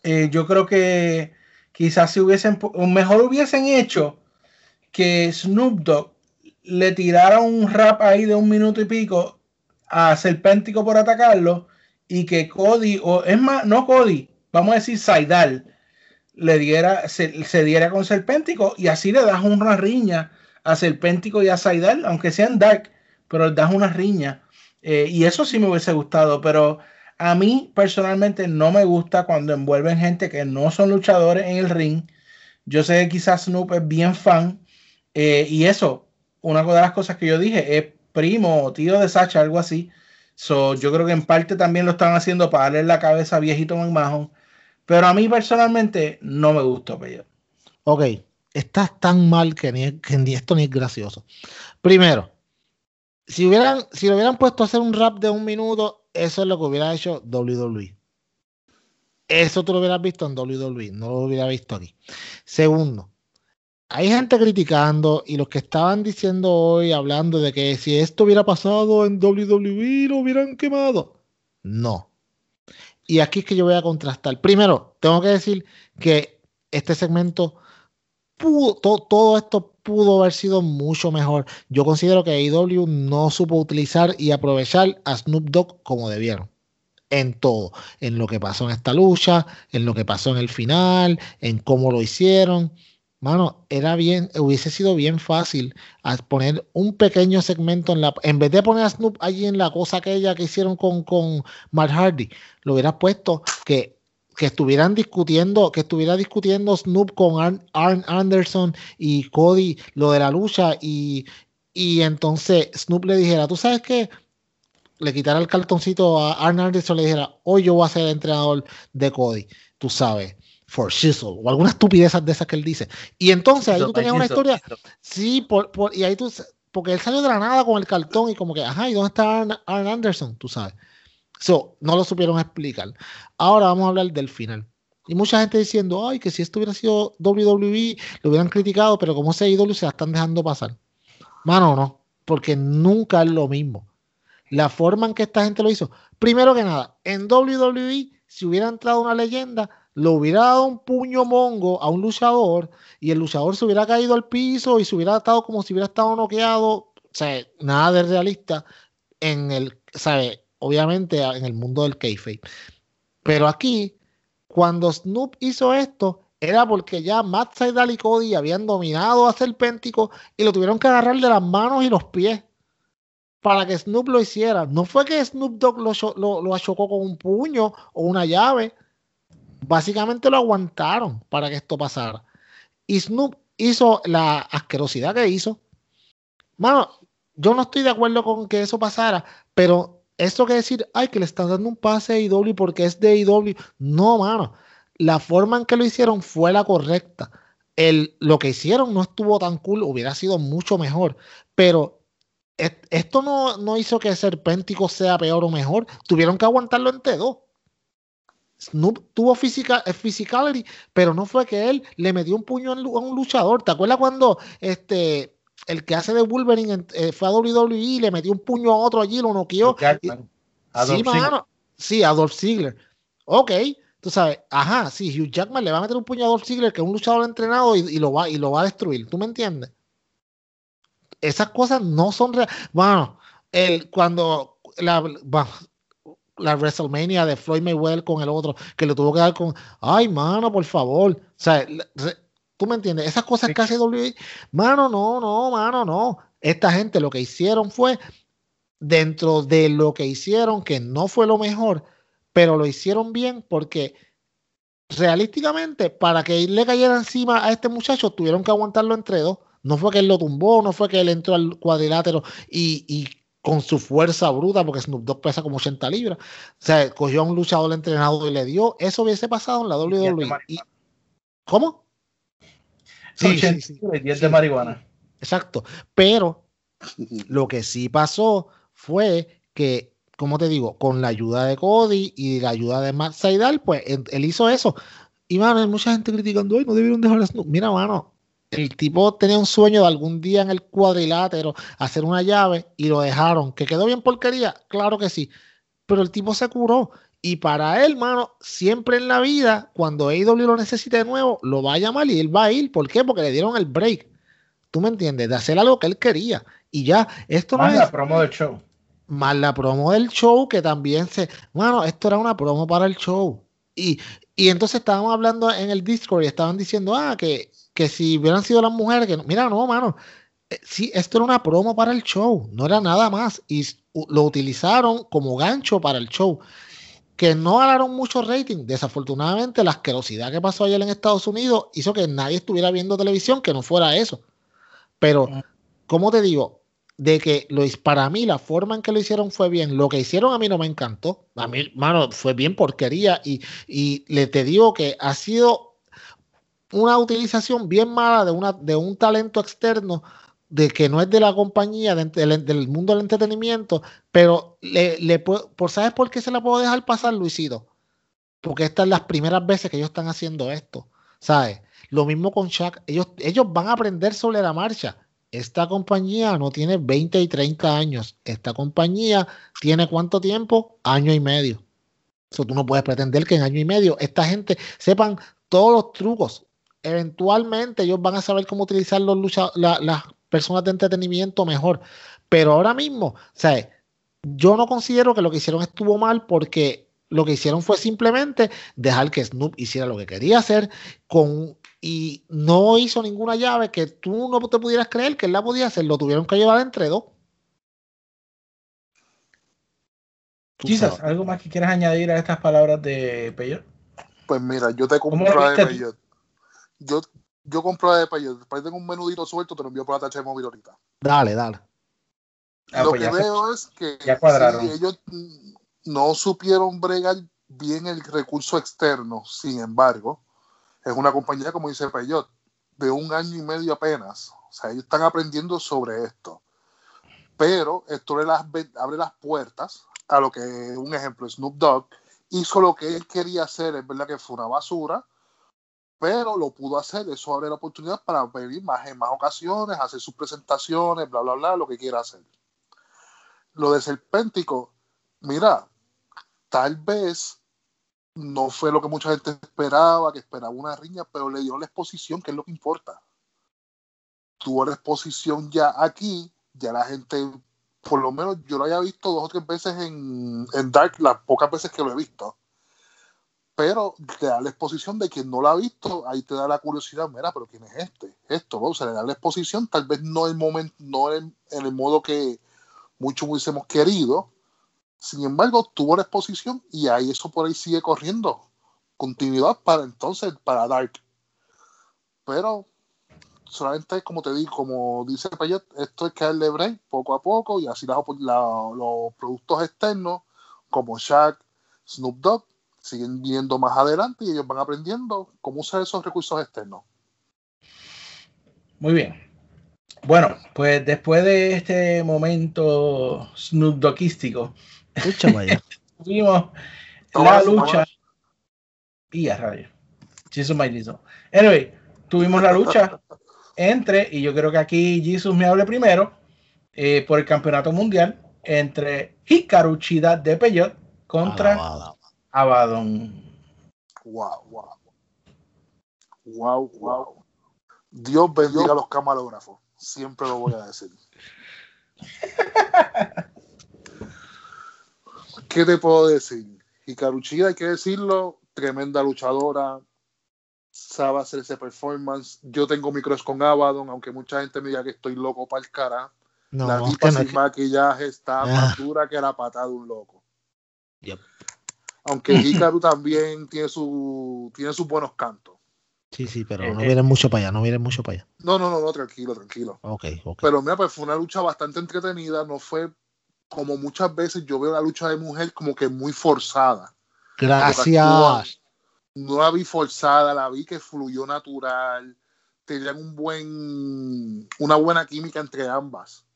Eh, yo creo que quizás si hubiesen, mejor hubiesen hecho que Snoop Dogg le tirara un rap ahí de un minuto y pico a Serpéntico por atacarlo y que Cody, o es más, no Cody, vamos a decir Saidal, le diera, se, se diera con Serpéntico y así le das una riña a Serpéntico y a Saidal, aunque sean Dark, pero le das una riña. Eh, y eso sí me hubiese gustado, pero a mí personalmente no me gusta cuando envuelven gente que no son luchadores en el ring. Yo sé que quizás Snoop es bien fan eh, y eso, una de las cosas que yo dije, es primo o tío de Sacha, algo así. So, yo creo que en parte también lo están haciendo para darle la cabeza a viejito McMahon. Pero a mí personalmente no me gustó, Pello. Ok, estás tan mal que ni, que ni esto ni es gracioso. Primero, si hubieran, si lo hubieran puesto a hacer un rap de un minuto, eso es lo que hubiera hecho WWE. Eso tú lo hubieras visto en WWE, no lo hubiera visto aquí. Segundo, hay gente criticando y los que estaban diciendo hoy, hablando de que si esto hubiera pasado en WWE, lo hubieran quemado. No. Y aquí es que yo voy a contrastar. Primero, tengo que decir que este segmento todo esto pudo haber sido mucho mejor. Yo considero que AEW no supo utilizar y aprovechar a Snoop Dogg como debieron. En todo, en lo que pasó en esta lucha, en lo que pasó en el final, en cómo lo hicieron. Mano, era bien, hubiese sido bien fácil poner un pequeño segmento en la, en vez de poner a Snoop allí en la cosa aquella que hicieron con, con Matt Hardy, lo hubieras puesto que, que estuvieran discutiendo, que estuviera discutiendo Snoop con Arn, Arn Anderson y Cody lo de la lucha y, y entonces Snoop le dijera, ¿tú sabes qué? Le quitara el cartoncito a Arn Anderson y le dijera, hoy yo voy a ser entrenador de Cody, tú sabes, for shizzle, o alguna estupidez de esas que él dice. Y entonces ahí tú tenías una historia, sí, por, por- y ahí tú, porque él salió de la nada con el cartón y como que, ajá, ¿y dónde está Arn, Arn Anderson? Tú sabes. So, no lo supieron explicar. Ahora vamos a hablar del final. Y mucha gente diciendo, ay, que si esto hubiera sido WWE, lo hubieran criticado, pero como es AEW se la están dejando pasar. Mano, no, porque nunca es lo mismo. La forma en que esta gente lo hizo. Primero que nada, en WWE, si hubiera entrado una leyenda, lo hubiera dado un puño mongo a un luchador y el luchador se hubiera caído al piso y se hubiera estado como si hubiera estado noqueado. Nada de realista en el, ¿sabe? Obviamente en el mundo del kayfabe. Pero aquí, cuando Snoop hizo esto, era porque ya Matt Sydal y Cody habían dominado a Serpéntico y lo tuvieron que agarrar de las manos y los pies para que Snoop lo hiciera. No fue que Snoop Dogg lo, lo, lo achocó con un puño o una llave. Básicamente lo aguantaron para que esto pasara. Y Snoop hizo la asquerosidad que hizo. Mano, yo no estoy de acuerdo con que eso pasara, pero eso que decir, ay, que le están dando un pase a IW porque es de IW. No, mano. La forma en que lo hicieron fue la correcta. El, lo que hicieron no estuvo tan cool, hubiera sido mucho mejor. Pero et- esto no, no hizo que Serpéntico sea peor o mejor. Tuvieron que aguantarlo entre dos. Snoop tuvo física, eh, physicality, pero no fue que él le metió un puño a un luchador. ¿Te acuerdas cuando este, el que hace de Wolverine eh, fue a WWE y le metió un puño a otro allí, lo noqueó? Adolf sí, mano. Sí, Adolf Ziggler. Ok, tú sabes, ajá, sí, Hugh Jackman le va a meter un puño a Adolf Ziggler, que es un luchador entrenado, y, y lo, va, y lo va a destruir. ¿Tú me entiendes? esas cosas no son reales. Bueno, el, cuando la, la WrestleMania de Floyd Mayweather con el otro, que lo tuvo que dar con, ay, mano, por favor. O sea, tú me entiendes, esas cosas que hace WWE, mano, no, no, mano, no. Esta gente lo que hicieron fue, dentro de lo que hicieron, que no fue lo mejor, pero lo hicieron bien porque realísticamente, para que le cayera encima a este muchacho, tuvieron que aguantarlo entre dos. No fue que él lo tumbó, no fue que él entró al cuadrilátero y, y con su fuerza bruta, porque Snoop Dogg pesa como 80 libras. O sea, cogió a un luchador entrenado y le dio. Eso hubiese pasado en la WWE. Y- ¿Cómo? Sí, sí, 80 sí. y 10 de marihuana. Exacto. Pero lo que sí pasó fue que, como te digo, con la ayuda de Cody y la ayuda de Matt Seidel, pues él, él hizo eso. Y mano, hay mucha gente criticando, ay, no debieron dejar a Snoop. Mira, mano, el tipo tenía un sueño de algún día en el cuadrilátero hacer una llave y lo dejaron. ¿Que quedó bien porquería? Claro que sí. Pero el tipo se curó. Y para él, mano, siempre en la vida, cuando AEW lo necesite de nuevo, lo va a llamar y él va a ir. ¿Por qué? Porque le dieron el break. ¿Tú me entiendes? De hacer algo que él quería. Y ya, esto no Más es la promo del show. más la promo del show que también se, bueno, esto era una promo para el show. Y, y entonces estábamos hablando en el Discord y estaban diciendo, ah, que, que si hubieran sido las mujeres, que no- mira, no, mano, eh, sí, esto era una promo para el show, no era nada más. Y lo utilizaron como gancho para el show. Que no ganaron mucho rating. Desafortunadamente, la asquerosidad que pasó ayer en Estados Unidos hizo que nadie estuviera viendo televisión que no fuera eso. Pero, ¿cómo te digo? De que lo, para mí la forma en que lo hicieron fue bien. Lo que hicieron a mí no me encantó. A mí, mano, fue bien porquería. Y, y le te digo que ha sido una utilización bien mala de, una, de un talento externo de que no es de la compañía, de- del, mundo del entretenimiento, pero le, le por ¿sabes por qué se la puedo dejar pasar, Luisito? Porque estas son las primeras veces que ellos están haciendo esto, ¿sabes? Lo mismo con Shaq, ellos, ellos van a aprender sobre la marcha. Esta compañía no tiene 20 y 30 años. Esta compañía tiene cuánto tiempo? Año y medio. Eso tú no puedes pretender que en año y medio esta gente sepan todos los trucos. Eventualmente ellos van a saber cómo utilizar los lucha- la- las personas de entretenimiento mejor. Pero ahora mismo, ¿sabes? Yo no considero que lo que hicieron estuvo mal porque lo que hicieron fue simplemente dejar que Snoop hiciera lo que quería hacer con y no hizo ninguna llave que tú no te pudieras creer que él la podía hacer. Lo tuvieron que llevar entre dos. Sabes. ¿algo más que quieras añadir a estas palabras de Peyor? Pues mira, yo te ¿Cómo compro la de? Peyot. Yo, yo compro la de Peyot. Después tengo un menudito suelto, te lo envío por la tacha de móvil ahorita. Dale, dale. Ah, lo pues que veo es que ya cuadraron. sí, ellos no supieron bregar bien el recurso externo. Sin embargo, es una compañía, como dice Peyot, de un año y medio apenas. O sea, ellos están aprendiendo sobre esto. Pero esto le las, abre las puertas a lo que, un ejemplo, Snoop Dogg hizo lo que él quería hacer. Es verdad que fue una basura, pero lo pudo hacer. Eso abre la oportunidad para venir más en más ocasiones, hacer sus presentaciones, bla, bla, bla, lo que quiera hacer. Lo de Serpéntico, mira, tal vez no fue lo que mucha gente esperaba, que esperaba una riña, pero le dio la exposición, que es lo que importa. Tuvo la exposición ya aquí, ya la gente, por lo menos yo lo había visto dos o tres veces en, en Dark, las pocas veces que lo he visto. Pero te da la exposición de quien no lo ha visto, ahí te da la curiosidad, mira, pero ¿quién es este? Esto, ¿no? O sea, le da la exposición, tal vez no en, momento, no en, el modo que muchos hubiésemos querido, sin embargo, tuvo la exposición y ahí eso por ahí sigue corriendo. Continuidad para entonces, para Dark. Pero solamente, como te digo, como dice Payet, esto es que darle break poco a poco y así la- los productos externos como Shaq, Snoop Dogg siguen viendo más adelante y ellos van aprendiendo cómo usar esos recursos externos. Muy bien. Bueno, pues después de este momento Snoop Doggístico, tuvimos la lucha. Y a rayo. Jesus my Jesus. Anyway, tuvimos la lucha entre, y yo creo que aquí Jesus me hable primero, eh, por el campeonato mundial entre Hikaru Chida de Peyot contra. Abaddon. Wow, wow. Wow, wow. Dios bendiga a los camarógrafos. Siempre lo voy a decir. ¿Qué te puedo decir? Hikaru Shida, hay que decirlo, tremenda luchadora, sabe hacer ese performance. Yo tengo mi crush con Abaddon, aunque mucha gente me diga que estoy loco para el cara. No, la tipa no sin que- maquillaje está Ah. más dura que la patada de un loco. Yep. Aunque Hikaru también tiene, su, tiene sus buenos cantos. Sí, sí, pero Eh, no eh. vienen mucho para allá, no vienen mucho para allá. No, no, no, no, tranquilo, tranquilo. Ok, ok. Pero mira, pues fue una lucha bastante entretenida, no fue como muchas veces yo veo la lucha de mujer como que muy forzada. Gracias. No la vi forzada, la vi que fluyó natural, tenían un buen, una buena química entre ambas.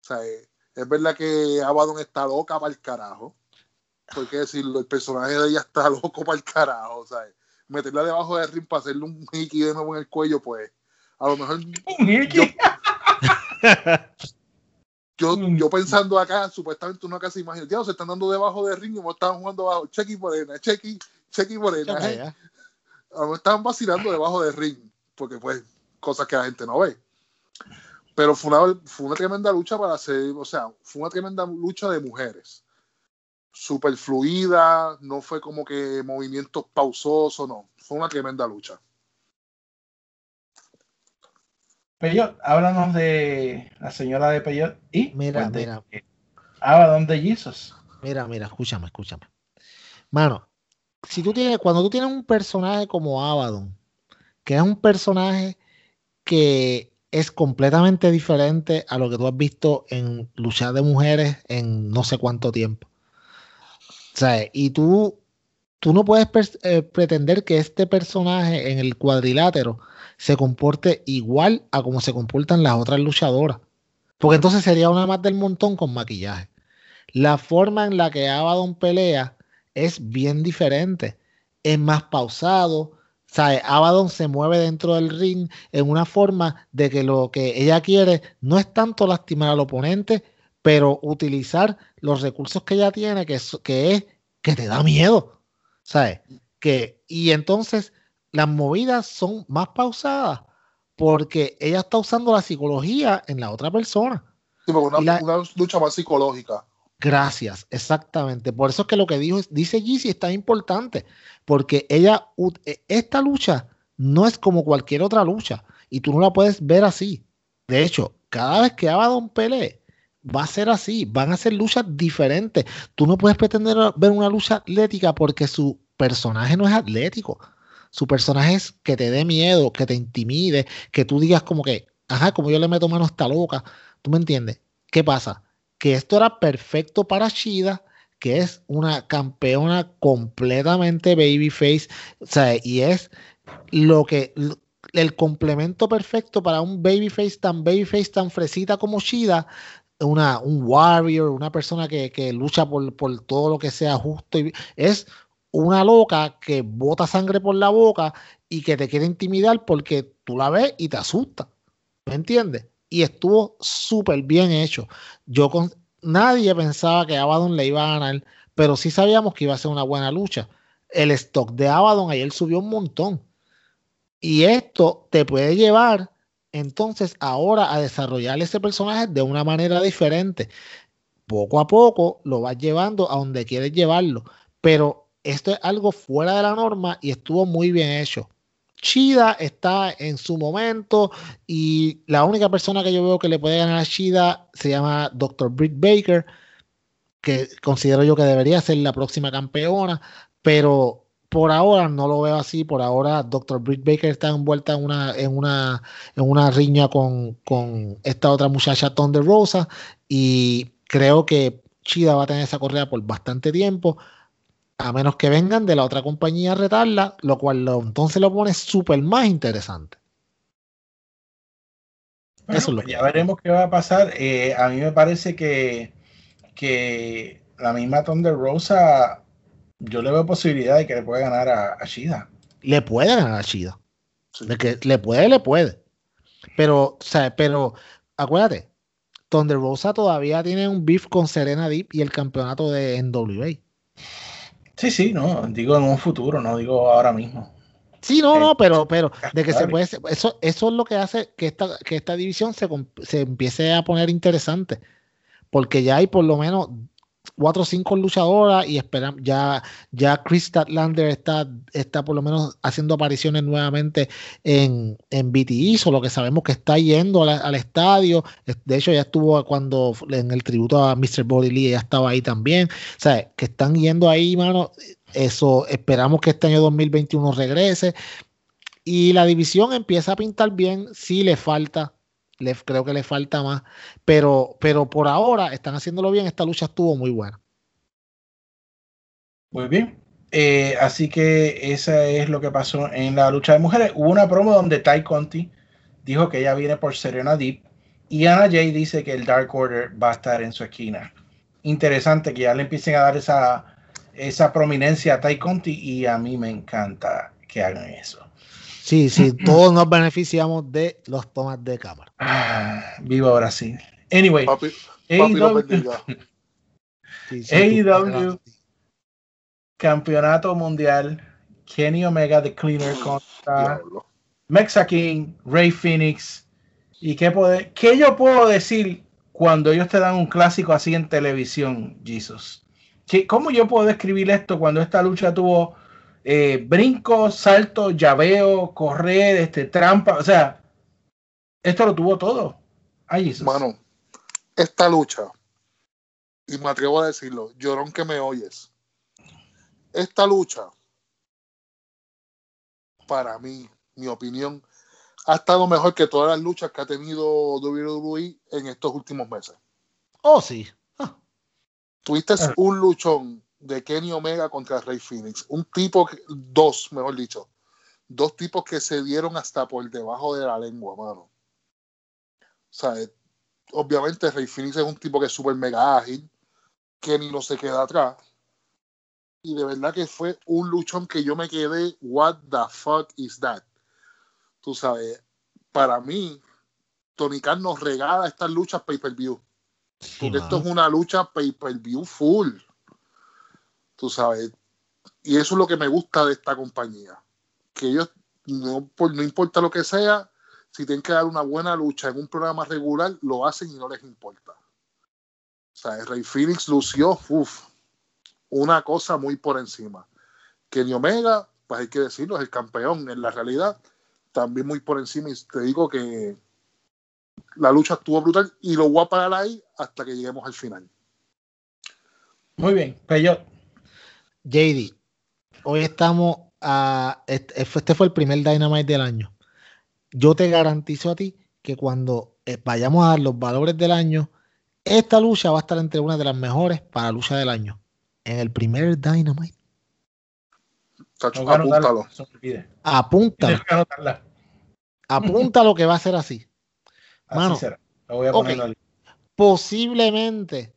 O sea, eh, es verdad que Abaddon está loca para el carajo. Hay que decirlo, el personaje de ella está loco para el carajo. O sea, meterla debajo del ring para hacerle un hiki de nuevo en el cuello, pues a lo mejor Un Iki. yo, yo pensando acá, supuestamente uno acá se imagina, "Diablo, se están dando debajo del ring y me estaban jugando bajo Chequi Morena, Chequi, Chequi Morena. ¿eh? A lo mejor estaban vacilando debajo del ring, porque pues cosas que la gente no ve. Pero fue una, fue una tremenda lucha para hacer, o sea, fue una tremenda lucha de mujeres. Super fluida, no fue como que movimientos pausosos, no. Fue una tremenda lucha. Peyot, háblanos de la señora de Peyot y Mira, pues, de mira. Abaddon de Jesus. Mira, mira, escúchame, escúchame. Mano, si tú tienes, cuando tú tienes un personaje como Abaddon, que es un personaje que es completamente diferente a lo que tú has visto en luchar de mujeres en no sé cuánto tiempo. Y tú, tú no puedes eh, pretender que este personaje en el cuadrilátero se comporte igual a como se comportan las otras luchadoras. Porque entonces sería una más del montón con maquillaje. La forma en la que Abaddon pelea es bien diferente. Es más pausado. ¿sabe? Abaddon se mueve dentro del ring en una forma de que lo que ella quiere no es tanto lastimar al oponente, pero utilizar los recursos que ella tiene, que es que, es, que te da miedo. ¿sabes? Que, y entonces las movidas son más pausadas porque ella está usando la psicología en la otra persona. Sí, porque una, la- una lucha más psicológica. Gracias, exactamente. Por eso es que lo que dijo, es- dice Yeezy está importante, porque ella, e- esta lucha no es como cualquier otra lucha y tú no la puedes ver así. De hecho, cada vez que Abaddon pelee, va a ser así, van a ser luchas diferentes. Tú no puedes pretender ver una lucha atlética porque su personaje no es atlético. Su personaje es que te dé miedo, que te intimide, que tú digas como que, ajá, como yo le meto mano a esta loca. ¿Tú me entiendes? ¿Qué pasa? Que esto era perfecto para Shida, que es una campeona completamente babyface, o sea, y es lo que el complemento perfecto para un babyface tan babyface tan fresita como Shida, una, un warrior, una persona que, que lucha por, por todo lo que sea justo y es una loca que bota sangre por la boca y que te quiere intimidar porque tú la ves y te asusta. ¿Me entiendes? Y estuvo súper bien hecho. Yo con nadie pensaba que Abaddon le iba a ganar, pero sí sabíamos que iba a ser una buena lucha. El stock de Abaddon ayer subió un montón. Y esto te puede llevar entonces ahora a desarrollar ese personaje de una manera diferente. Poco a poco lo vas llevando a donde quieres llevarlo. Pero esto es algo fuera de la norma y estuvo muy bien hecho. Shida está en su momento y la única persona que yo veo que le puede ganar a Shida se llama Dr. Britt Baker, que considero yo que debería ser la próxima campeona, pero por ahora no lo veo así. Por ahora Dr. Britt Baker está envuelta en una, en una, en una riña con, con esta otra muchacha Thunder Rosa y creo que Shida va a tener esa correa por bastante tiempo a menos que vengan de la otra compañía a retarla, lo cual lo, entonces lo pone súper más interesante. Bueno, Eso es lo pues que- ya veremos qué va a pasar. Eh, a mí me parece que, que la misma Thunder Rosa, yo le veo posibilidad de que le pueda ganar a, a Shida. Le puede ganar a Shida. Sí. De que le puede, le puede. Pero, o sea, pero acuérdate, Thunder Rosa todavía tiene un beef con Serena Deep y el campeonato de NWA. Sí, sí, no, digo en un futuro, no digo ahora mismo. Sí, no, Eh, no, pero, pero de que se puede, eso, eso es lo que hace que esta, que esta división se, se empiece a poner interesante, porque ya hay por lo menos cuatro o cinco luchadoras y esperan, ya, ya Chris Statlander está, está por lo menos haciendo apariciones nuevamente en, en BTI, solo que sabemos que está yendo al, estadio, de hecho ya estuvo cuando en el tributo a Mr. Body Lee, ya estaba ahí también, o sea, que están yendo ahí, mano, eso, esperamos que este año 2021 regrese. Y la división empieza a pintar bien. Sí le falta. Le, creo que le falta más. Pero, pero por ahora están haciéndolo bien. Esta lucha estuvo muy buena. Muy bien. Eh, así que esa es lo que pasó en la lucha de mujeres. Hubo una promo donde Ty Conti dijo que ella viene por Serena Deep y Anna Jay dice que el Dark Order va a estar en su esquina. Interesante que ya le empiecen a dar esa, esa prominencia a Ty Conti y a mí me encanta que hagan eso. Sí, sí, todos nos beneficiamos de los tomas de cámara. Ah, viva Brasil. Anyway, Papi. Sí, sí, Campeonato Mundial, Kenny Omega de Cleaner contra. Mexa King, Ray Phoenix. ¿Y qué, puede, qué yo puedo decir cuando ellos te dan un clásico así en televisión, Jesus? ¿Qué- ¿Cómo yo puedo describir esto cuando esta lucha tuvo eh, brincos, saltos, llaveo, correr, este, trampa? O sea, esto lo tuvo todo. Ay, Jesus. Mano, esta lucha, y me atrevo a decirlo, llorón que me oyes, esta lucha, para mí, mi opinión, ha estado mejor que todas las luchas que ha tenido WWE en estos últimos meses. Oh, sí. Tuviste Ah. un luchón de Kenny Omega contra Rey Phoenix, un tipo, dos, mejor dicho, dos tipos que se dieron hasta por debajo de la lengua, mano. O sea, eh, obviamente Rey Phoenix es un tipo que es súper mega ágil, Kenny no se queda atrás. Y de verdad que fue un luchón que yo me quedé, what the fuck is that? Tú sabes, para mí, Tony Khan nos regala estas luchas pay-per-view. Porque esto es una lucha pay-per-view full. Tú sabes. Y eso es lo que me gusta de esta compañía. Que ellos, no, no importa lo que sea, si tienen que dar una buena lucha en un programa regular, lo hacen y no les importa. O sea, el Rey Phoenix lució, uff, una cosa muy por encima. Kenny Omega, pues hay que decirlo, es el campeón en la realidad, también muy por encima. Y te digo que la lucha estuvo brutal y lo voy a parar ahí hasta que lleguemos al final. Muy bien, Peyot. JD, hoy estamos a. Este este fue el primer Dynamite del año. Yo te garantizo a ti que cuando eh, vayamos a dar los valores del año, esta lucha va a estar entre una de las mejores para la lucha del año. En el primer Dynamite. Tacho, No apúntalo. Apúntalo. Tienes que anotarla. Apunta lo que va a ser así. Así Mano, será. Lo voy a ok. poner ahí. posiblemente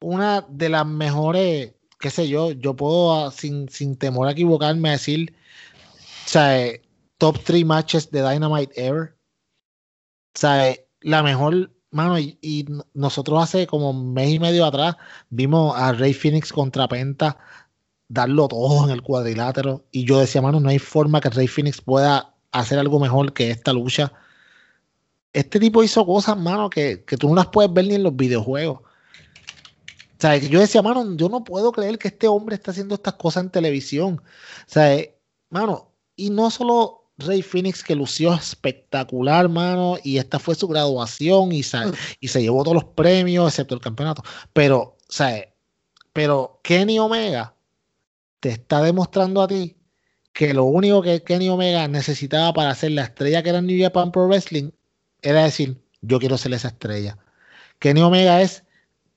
una de las mejores, qué sé yo, yo puedo ah, sin, sin temor a equivocarme decir, o sea, eh, top 3 matches de Dynamite ever. O sea, eh, la mejor, mano, y, nosotros hace como mes y medio atrás vimos a Rey Phoenix contra Penta darlo todo en el cuadrilátero y yo decía, mano, no hay forma que Rey Phoenix pueda hacer algo mejor que esta lucha este tipo hizo cosas, mano, que, que tú no las puedes ver ni en los videojuegos. O sea, que yo decía, mano, yo no puedo creer que este hombre está haciendo estas cosas en televisión. O sea, eh, mano, y no solo Rey Phoenix que lució espectacular, mano, y esta fue su graduación y, sa- y se llevó todos los premios, excepto el campeonato. Pero, o sea, eh, pero Kenny Omega te está demostrando a ti que lo único que Kenny Omega necesitaba para ser la estrella que era New Japan Pro Wrestling era decir, yo quiero ser esa estrella. Kenny Omega es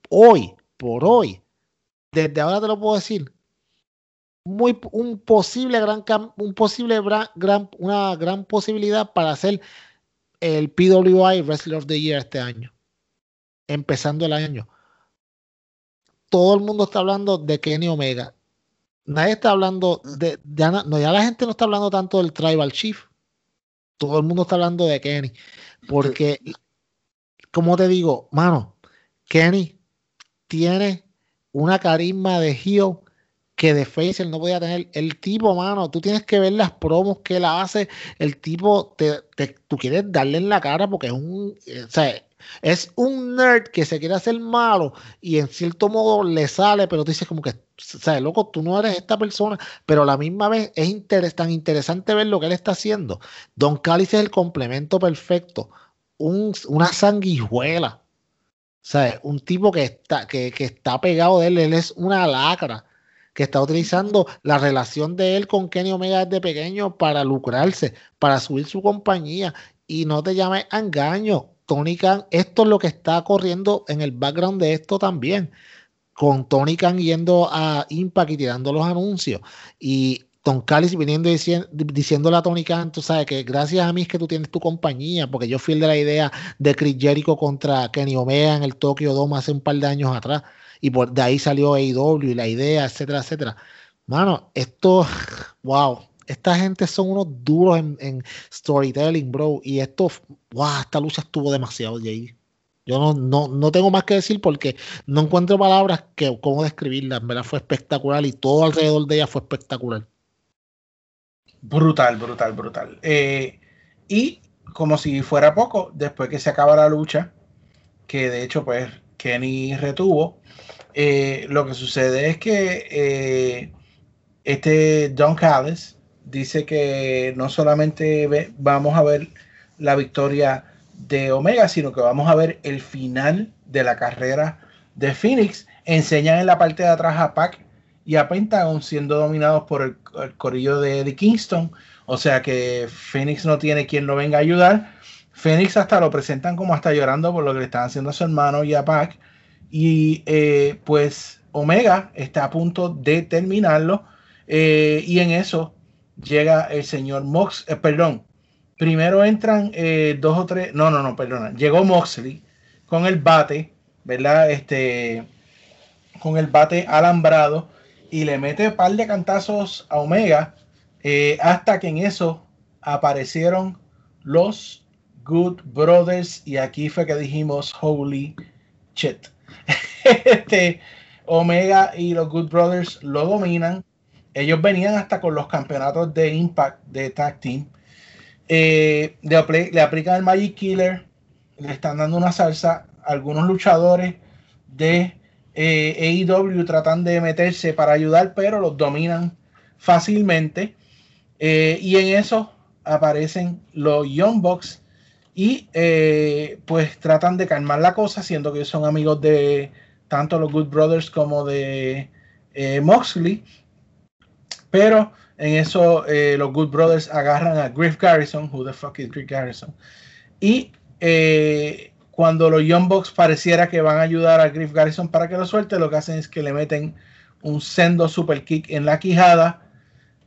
hoy, por hoy, desde ahora te lo puedo decir, muy un posible gran un posible gran, una gran posibilidad para ser el PWI Wrestler of the Year este año. Empezando el año. Todo el mundo está hablando de Kenny Omega. Nadie está hablando de, na- no, ya la gente no está hablando tanto del Tribal Chief. Todo el mundo está hablando de Kenny. Porque, como te digo, mano, Kenny tiene una carisma de heel que de Face él no podía tener. El tipo, mano, tú tienes que ver las promos que él hace. El tipo, te, te- tú quieres darle en la cara porque es un, eh, o es un nerd que se quiere hacer malo y en cierto modo le sale, pero tú dices como que, o sea, loco, tú no eres esta persona, pero a la misma vez es tan interesante ver lo que él está haciendo. Don Callis es el complemento perfecto, un- una sanguijuela. ¿Sabes? Un tipo que está, que, que está pegado de él, él es una lacra, que está utilizando la relación de él con Kenny Omega desde pequeño para lucrarse, para subir su compañía. Y no te llames a engaño. Tony Khan, esto es lo que está corriendo en el background de esto también. Con Tony Khan yendo a Impact y tirando los anuncios. Y Don Callis viniendo y dicien- diciéndole a Tony Khan, tú sabes que gracias a mí es que tú tienes tu compañía, porque yo fui el de la idea de Chris Jericho contra Kenny Omega en el Tokyo Dome hace un par de años atrás, y por de ahí salió AEW y la idea, etcétera, etcétera. Mano, esto, wow, esta gente son unos duros en, storytelling, bro, y esto, wow, esta lucha estuvo demasiado, JD. Yo no, no, no tengo más que decir porque no encuentro palabras que cómo describirla. En verdad fue espectacular y todo alrededor de ella fue espectacular. Brutal, brutal, brutal. Eh, y como si fuera poco, después que se acaba la lucha, que de hecho pues Kenny retuvo, eh, lo que sucede es que eh, este Don Callis dice que no solamente ve- vamos a ver la victoria de Omega, sino que vamos a ver el final de la carrera de Phoenix. Enseñan en la parte de atrás a Pac y a Pentagon siendo dominados por el, el corillo de, de Kingston. O sea que Phoenix no tiene quien lo venga a ayudar. Phoenix hasta lo presentan como hasta llorando por lo que le están haciendo a su hermano y a Pac. Y eh, pues Omega está a punto de terminarlo. eh, y en eso llega el señor Mox, eh, perdón, primero entran dos o tres, no, no, no, perdona, llegó Moxley con el bate, ¿verdad? Este, con el bate alambrado y le mete un par de cantazos a Omega eh, hasta que en eso aparecieron los Good Brothers y aquí fue que dijimos holy shit. este, Omega y los Good Brothers lo dominan. Ellos venían hasta con los campeonatos de Impact de Tag Team. Eh, le, le aplican el Magic Killer, le están dando una salsa. Algunos luchadores de eh, AEW tratan de meterse para ayudar, pero los dominan fácilmente. Eh, y en eso aparecen los Young Bucks y eh, pues tratan de calmar la cosa, siendo que son amigos de tanto los Good Brothers como de eh, Moxley. Pero en eso los Good Brothers agarran a Griff Garrison, who the fuck is Griff Garrison, y eh, cuando los Young Bucks pareciera que van a ayudar a Griff Garrison para que lo suelte, lo que hacen es que le meten un sendo super kick en la quijada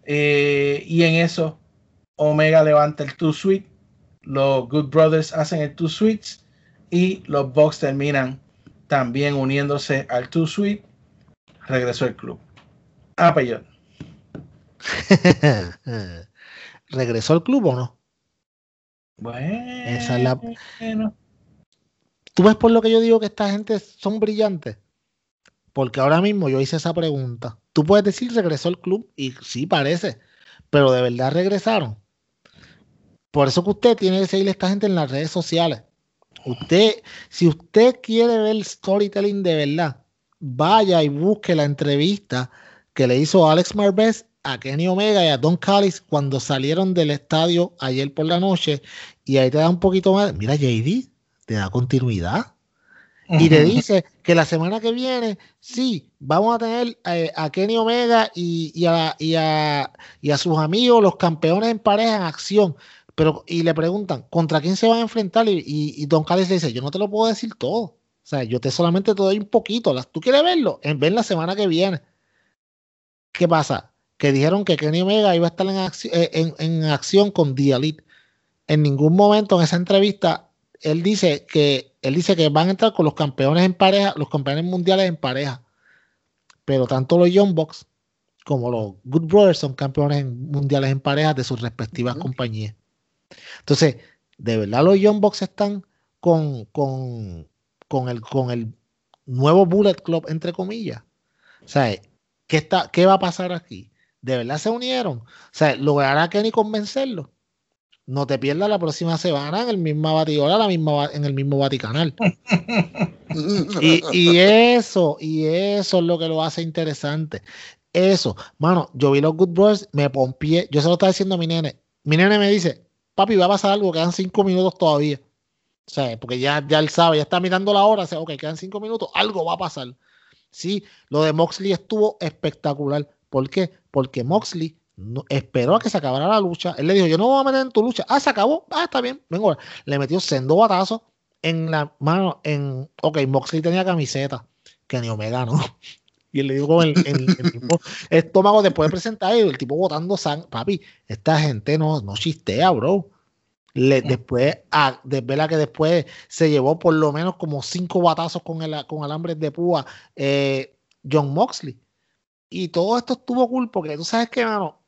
eh, y en eso Omega levanta el two sweet, los Good Brothers hacen el two sweets y los Bucks terminan también uniéndose al two sweet. Regresó el club. Ah, Peyot. ¿Regresó al club o no? Bueno. Esa es la... ¿Tú ves por lo que yo digo que esta gente son brillantes? Porque ahora mismo yo hice esa pregunta. Tú puedes decir regresó al club y sí parece, pero de verdad regresaron. Por eso que usted tiene que seguir a esta gente en las redes sociales. Usted, si usted quiere ver storytelling de verdad, vaya y busque la entrevista que le hizo Alex Marvez a Kenny Omega y a Don Callis cuando salieron del estadio ayer por la noche y ahí te da un poquito más, mira JD, te da continuidad y te dice que la semana que viene, sí, vamos a tener eh, a Kenny Omega y, y a, y, a, y a sus amigos, los campeones en pareja en acción. Pero, y le preguntan, ¿contra quién se van a enfrentar? Y, y, y Don Callis le dice, yo no te lo puedo decir todo. O sea, yo te solamente te doy un poquito. ¿Tú quieres verlo? En ver la semana que viene. ¿Qué pasa? Que dijeron que Kenny Omega iba a estar en, acci en, en acción con Elite. En ningún momento en esa entrevista él dice que él dice que van a entrar con los campeones en pareja, los campeones mundiales en pareja. Pero tanto los Young Bucks como los Good Brothers son campeones mundiales en pareja de sus respectivas uh -huh. compañías. Entonces, de verdad los Young Bucks están con, con, con, el, con el nuevo Bullet Club, entre comillas. O sea, ¿qué, está, ¿qué va a pasar aquí? ¿De verdad se unieron? O sea, ¿logrará Kenny convencerlo? No te pierdas la próxima semana en el mismo batidora, la misma, en el mismo Vaticanal. Y, y eso, y eso es lo que lo hace interesante. Eso, mano, yo vi los Good Brothers, me pompié, yo se lo estaba diciendo a mi nene. Mi nene me dice, papi, va a pasar algo, quedan cinco minutos todavía. O sea, porque ya, ya él sabe, ya está mirando la hora, o sea, ok, quedan cinco minutos, algo va a pasar. Sí, lo de Moxley estuvo espectacular. ¿Por qué? Porque Moxley esperó a que se acabara la lucha. Él le dijo, yo no voy a meter en tu lucha. Ah, se acabó. Ah, está bien. Vengo. Le metió sendo batazo en la mano. En, ok, Moxley tenía camiseta. Que ni Omega no. Y él le dijo con el, mismo estómago después de presentar el tipo botando sangre. Papi, esta gente no, no chistea, bro. Le, después, de verdad que después se llevó por lo menos como cinco batazos con, el, con alambres de púa eh, John Moxley. Y todo esto estuvo cool porque tú sabes que, mano,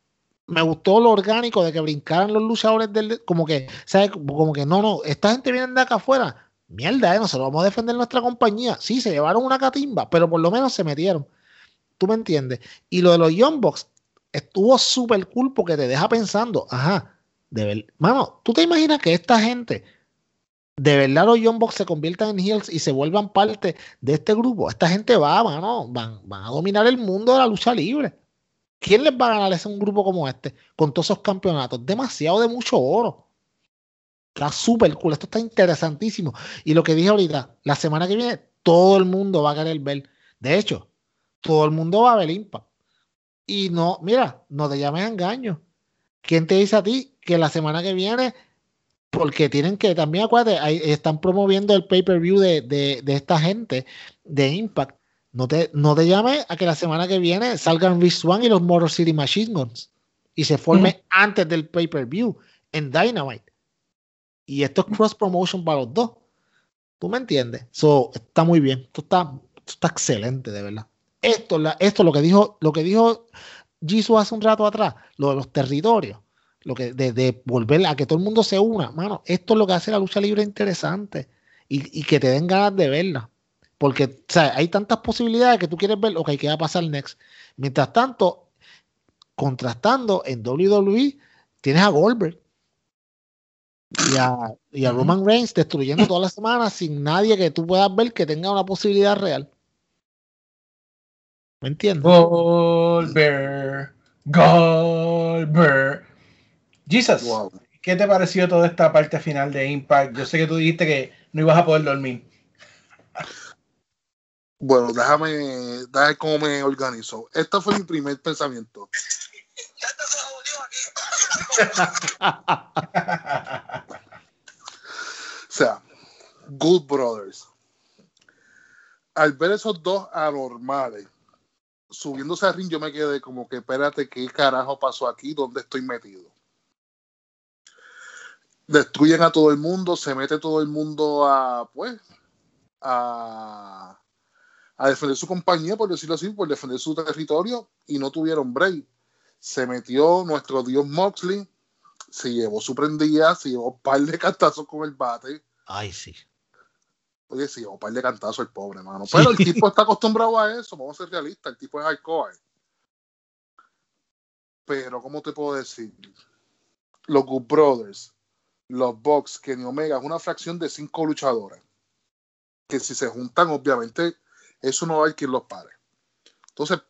me gustó lo orgánico de que brincaran los luchadores del, como que, ¿sabes? Como que no, no, esta gente viene de acá afuera. Mierda, eh, nosotros vamos a defender nuestra compañía. Sí, se llevaron una catimba, pero por lo menos se metieron. ¿Tú me entiendes? Y lo de los Young Bucks estuvo súper cool porque te deja pensando, ajá, de ver, mano, ¿tú te imaginas que esta gente, de verdad los Young Bucks se conviertan en heels y se vuelvan parte de este grupo? Esta gente va, mano, van, van a dominar el mundo de la lucha libre. ¿Quién les va a ganar a un grupo como este con todos esos campeonatos? Demasiado de mucho oro. Está súper cool, esto está interesantísimo. Y lo que dije ahorita, la semana que viene todo el mundo va a querer ver. De hecho, todo el mundo va a ver Impact. Y no, mira, no te llames a engaño. ¿Quién te dice a ti que la semana que viene, porque tienen que, también acuérdate, ahí están promoviendo el pay-per-view de, de, de esta gente de Impact. No te, no te llames a que la semana que viene salgan Rich Swan y los Motor City Machine Guns y se forme antes del pay-per-view en Dynamite. Y esto es cross promotion para los dos. ¿Tú me entiendes? So, está muy bien. Esto está, esto está excelente, de verdad. Esto, la, esto lo que dijo, lo que dijo Jisoo hace un rato atrás, lo de los territorios, lo que de, de volver a que todo el mundo se una, mano, esto es lo que hace la lucha libre interesante y, y que te den ganas de verla. Porque o sea, hay tantas posibilidades que tú quieres ver, ok, ¿qué va a pasar next? Mientras tanto, contrastando en WWE, tienes a Goldberg y a, y a Roman Reigns destruyendo todas las semanas sin nadie que tú puedas ver que tenga una posibilidad real. ¿Me entiendes? Goldberg, Goldberg. Jesus, Wow. ¿qué te pareció toda esta parte final de Impact? Yo sé que tú dijiste que no ibas a poder dormir. Bueno, déjame, déjame cómo me organizo. Este fue mi primer pensamiento. O sea, Good Brothers. Al ver esos dos anormales subiéndose al ring, yo me quedé como que, espérate, ¿qué carajo pasó aquí? ¿Dónde estoy metido? Destruyen a todo el mundo, se mete todo el mundo a, pues, a, a defender su compañía, por decirlo así, por defender su territorio, y no tuvieron break. Se metió nuestro dios Moxley, se llevó su prendida, se llevó un par de cantazos con el bate. Ay, sí. Oye, sí, un par de cantazos el pobre, mano. Pero el tipo está acostumbrado a eso, vamos a ser realistas, el tipo es hardcore. Pero, ¿cómo te puedo decir? Los Good Brothers, los Bucks, Kenny Omega, es una fracción de cinco luchadores. Que si se juntan, obviamente, eso no hay quien los pare. Entonces,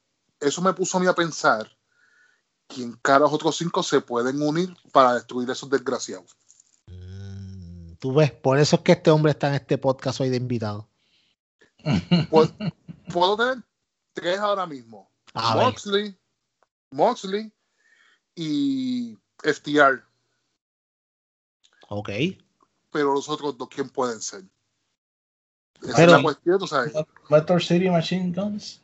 eso me puso a mí a pensar quién caras otros cinco se pueden unir para destruir a esos desgraciados. Mm, Tú ves, por eso es que este hombre está en este podcast hoy de invitado. Puedo, puedo tener tres ahora mismo. A ver. Moxley, Moxley y FTR. Ok. Pero los otros dos, ¿quién pueden ser? Esa Pero- es la cuestión, tú sabes. Motor City Machine Guns.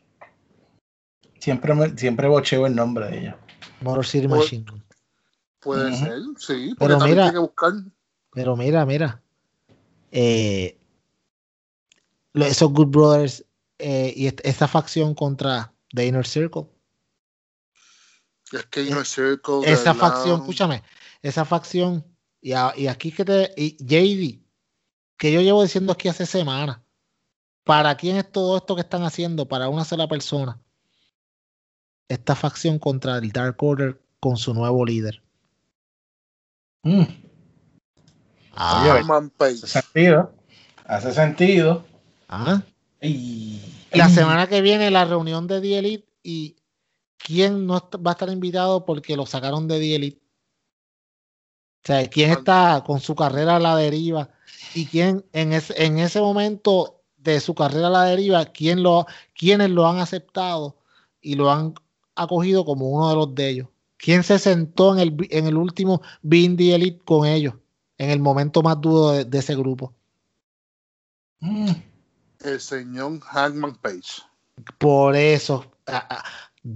Siempre, me- siempre bocheo el nombre de ella. Motor City Machine Gun. Puede ser, sí, Pero también mira- que buscar. Pero mira, mira. Eh, esos Good Brothers eh, y est- esta facción contra The Inner Circle. Es que Inner Circle. Eh, Esa verdad, facción, escúchame, esa facción, y, a- y aquí que te. Y JD, que yo llevo diciendo aquí hace semanas. ¿Para quién es todo esto que están haciendo? Para una sola persona. esta facción contra el Dark Order con su nuevo líder. Mm, Ah, Oye, Page. hace sentido. Hace sentido. ah. Y, La semana que viene la reunión de The Elite y quién no va a estar invitado porque lo sacaron de The Elite. O sea, quién está con su carrera a la deriva y quién en ese, en ese momento de su carrera a la deriva, quién lo, quiénes lo han aceptado y lo han acogido como uno de los de ellos. ¿Quién se sentó en el, en el último the Elite con ellos? En el momento más duro de, de ese grupo. Mm, El señor Hangman Page. Por eso, ah, ah,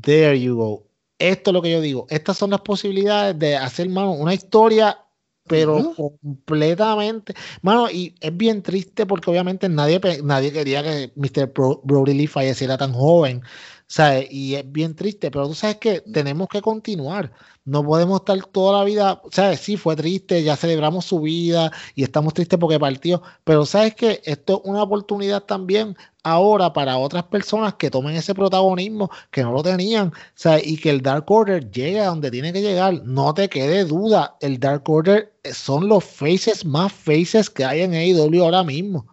there you go. Esto es lo que yo digo. Estas son las posibilidades de hacer, mano, una historia, pero completamente. Mano, y es bien triste porque obviamente nadie, nadie quería que Mr. Bro- Brody Lee falleciera tan joven. ¿Sabes? Y es bien triste, pero tú sabes que tenemos que continuar. No podemos estar toda la vida, ¿sabes? Sí, fue triste, ya celebramos su vida y estamos tristes porque partió, pero sabes que esto es una oportunidad también ahora para otras personas que tomen ese protagonismo que no lo tenían, ¿sabes? Y que el Dark Order llegue a donde tiene que llegar. No te quede duda, el Dark Order son los faces más faces que hay en AEW ahora mismo.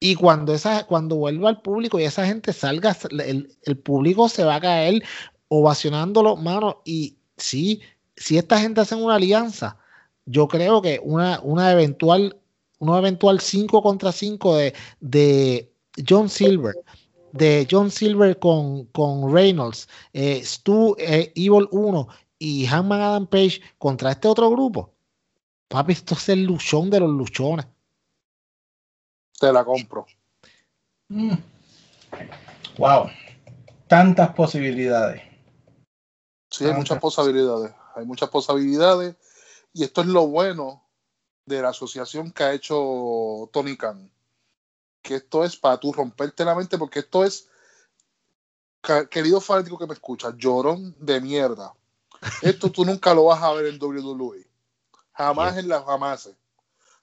Y cuando esa, cuando vuelva al público y esa gente salga, el, el público se va a caer ovacionándolo, mano. Y sí, si esta gente hace una alianza, yo creo que una, una eventual, una eventual 5 contra 5 de, de John Silver, de John Silver con, con Reynolds, eh, Stu eh, Evil 1 y Hanman Adam Page contra este otro grupo. Papi, esto es el luchón de los luchones. Te la compro. mm. Wow. Tantas posibilidades. Sí, hay muchas posibilidades. Hay muchas posibilidades. Y esto es lo bueno de la asociación que ha hecho Tony Khan. Que esto es para tú romperte la mente, porque esto es, querido fanático que me escucha, llorón de mierda. Esto tú nunca lo vas a ver en WWE. Jamás en las jamás.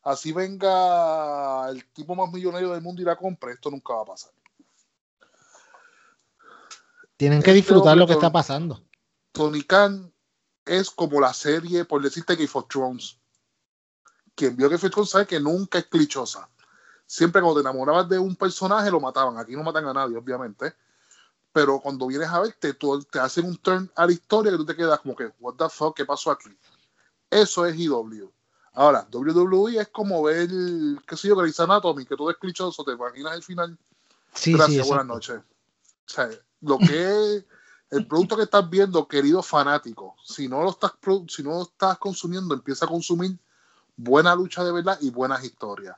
Así venga el tipo más millonario del mundo y la compre, esto nunca va a pasar. Tienen que Este disfrutar lo que está pasando. Tony Khan es como la serie, por decirte, Game of Thrones. Quien vio Game of Thrones sabe que nunca es clichosa. Siempre cuando te enamorabas de un personaje lo mataban. Aquí no matan a nadie, obviamente. Pero cuando vienes a verte, tú- te hacen un turn a la historia que tú te quedas como que, what the fuck, ¿qué pasó aquí? Eso es IW. Ahora, WWE es como ver, qué sé yo, Grey's Anatomy, que todo es clichoso, te imaginas el final. Sí, Gracias, sí, buenas noches. O sea, lo que es el producto que estás viendo, querido fanático, si no lo estás si no lo estás consumiendo, empieza a consumir buena lucha de verdad y buenas historias.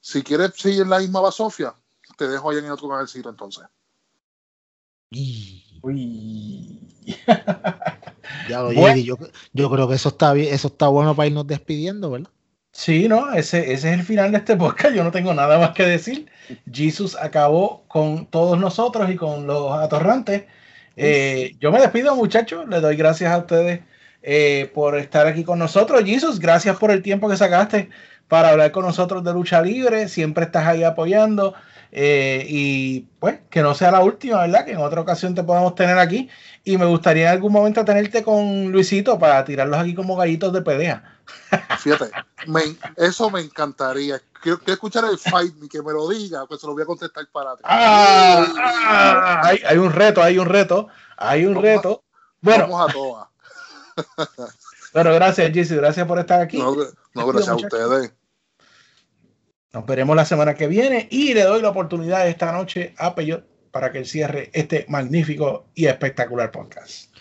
Si quieres seguir en la misma basofia, te dejo allá en el otro canalcito entonces. Uy. Ya lo Bueno. Yo, yo creo que eso está bien, eso está bueno para irnos despidiendo, ¿verdad? Sí, no, ese, ese es el final de este podcast. Yo no tengo nada más que decir. Jesus acabó con todos nosotros y con los atorrantes. Eh, yo me despido, muchachos. Les doy gracias a ustedes eh, por estar aquí con nosotros. Jesus, gracias por el tiempo que sacaste para hablar con nosotros de lucha libre. Siempre estás ahí apoyando. Eh, y pues que no sea la última, ¿verdad? Que en otra ocasión te podamos tener aquí. Y me gustaría en algún momento tenerte con Luisito para tirarlos aquí como gallitos de pelea. Fíjate, me- eso me encantaría. Quiero, quiero escuchar el fight, ni que me lo diga, pues se lo voy a contestar para atrás. Ah, ah, hay, hay un reto, hay un reto, hay un Vamos reto. Bueno, Vamos a todas. bueno, gracias, Jesse, gracias por estar aquí. No, no, gracias a ustedes. Nos veremos la semana que viene y le doy la oportunidad esta noche a Peyot para que cierre este magnífico y espectacular podcast.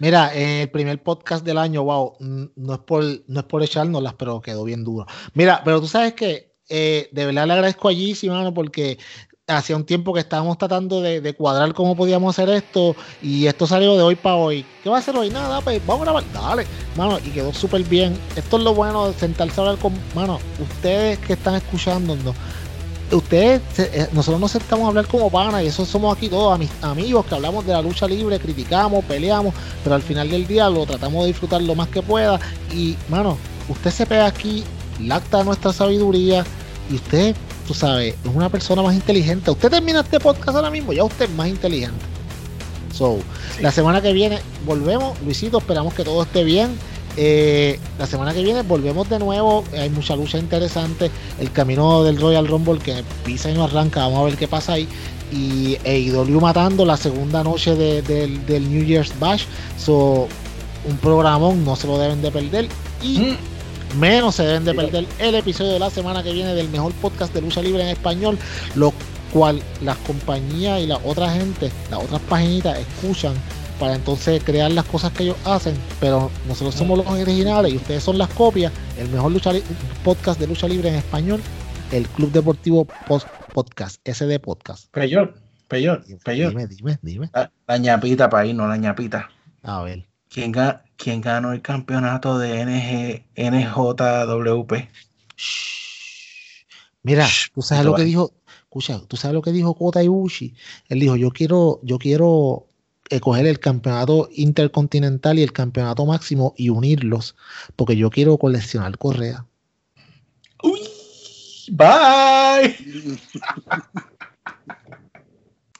Mira, el primer podcast del año, wow, no es por, no es por echárnoslas, pero quedó bien duro. Mira, pero tú sabes que eh, de verdad le agradezco a Gizzy, mano, porque hacía un tiempo que estábamos tratando de, cuadrar cómo podíamos hacer esto y esto salió de hoy para hoy. ¿Qué va a hacer hoy? Nada, pues vamos a grabar, dale, mano, y quedó súper bien. Esto es lo bueno de sentarse a hablar con, mano, ustedes que están escuchándonos, ustedes, eh, nosotros nos sentamos a hablar como panas y eso somos aquí todos amis- amigos que hablamos de la lucha libre, criticamos, peleamos, pero al final del día lo tratamos de disfrutar lo más que pueda y, mano, usted se pega aquí, lacta nuestra sabiduría y usted, tú sabes, es una persona más inteligente. Usted termina este podcast ahora mismo, ya usted es más inteligente. So, la semana que viene volvemos, Luisito, esperamos que todo esté bien. Eh, la semana que viene volvemos de nuevo, hay mucha lucha interesante, el camino del Royal Rumble que pisa y no arranca, vamos a ver qué pasa ahí. Y AEW matando la segunda noche de- del, del New Year's Bash, so un programón, no se lo deben de perder. Y menos se deben de perder el episodio de la semana que viene del mejor podcast de lucha libre en español, lo cual las compañías y la otra gente, las otras paginitas escuchan para entonces crear las cosas que ellos hacen, pero nosotros somos los originales y ustedes son las copias, el mejor lucha podcast de lucha libre en español, el Club Deportivo Post Podcast, SD Podcast. Peyor, peyor, peyor. Dime, dime, dime. La, la ñapita para ahí, no la ñapita. A ver. ¿Quién, ga- quién ganó el campeonato de NG, NJWP? Mira, tú sabes lo que dijo, escucha, tú sabes lo que dijo Kota Ibushi. Él dijo, yo quiero, yo quiero eh, coger el campeonato intercontinental y el campeonato máximo y unirlos, porque yo quiero coleccionar correa. Bye.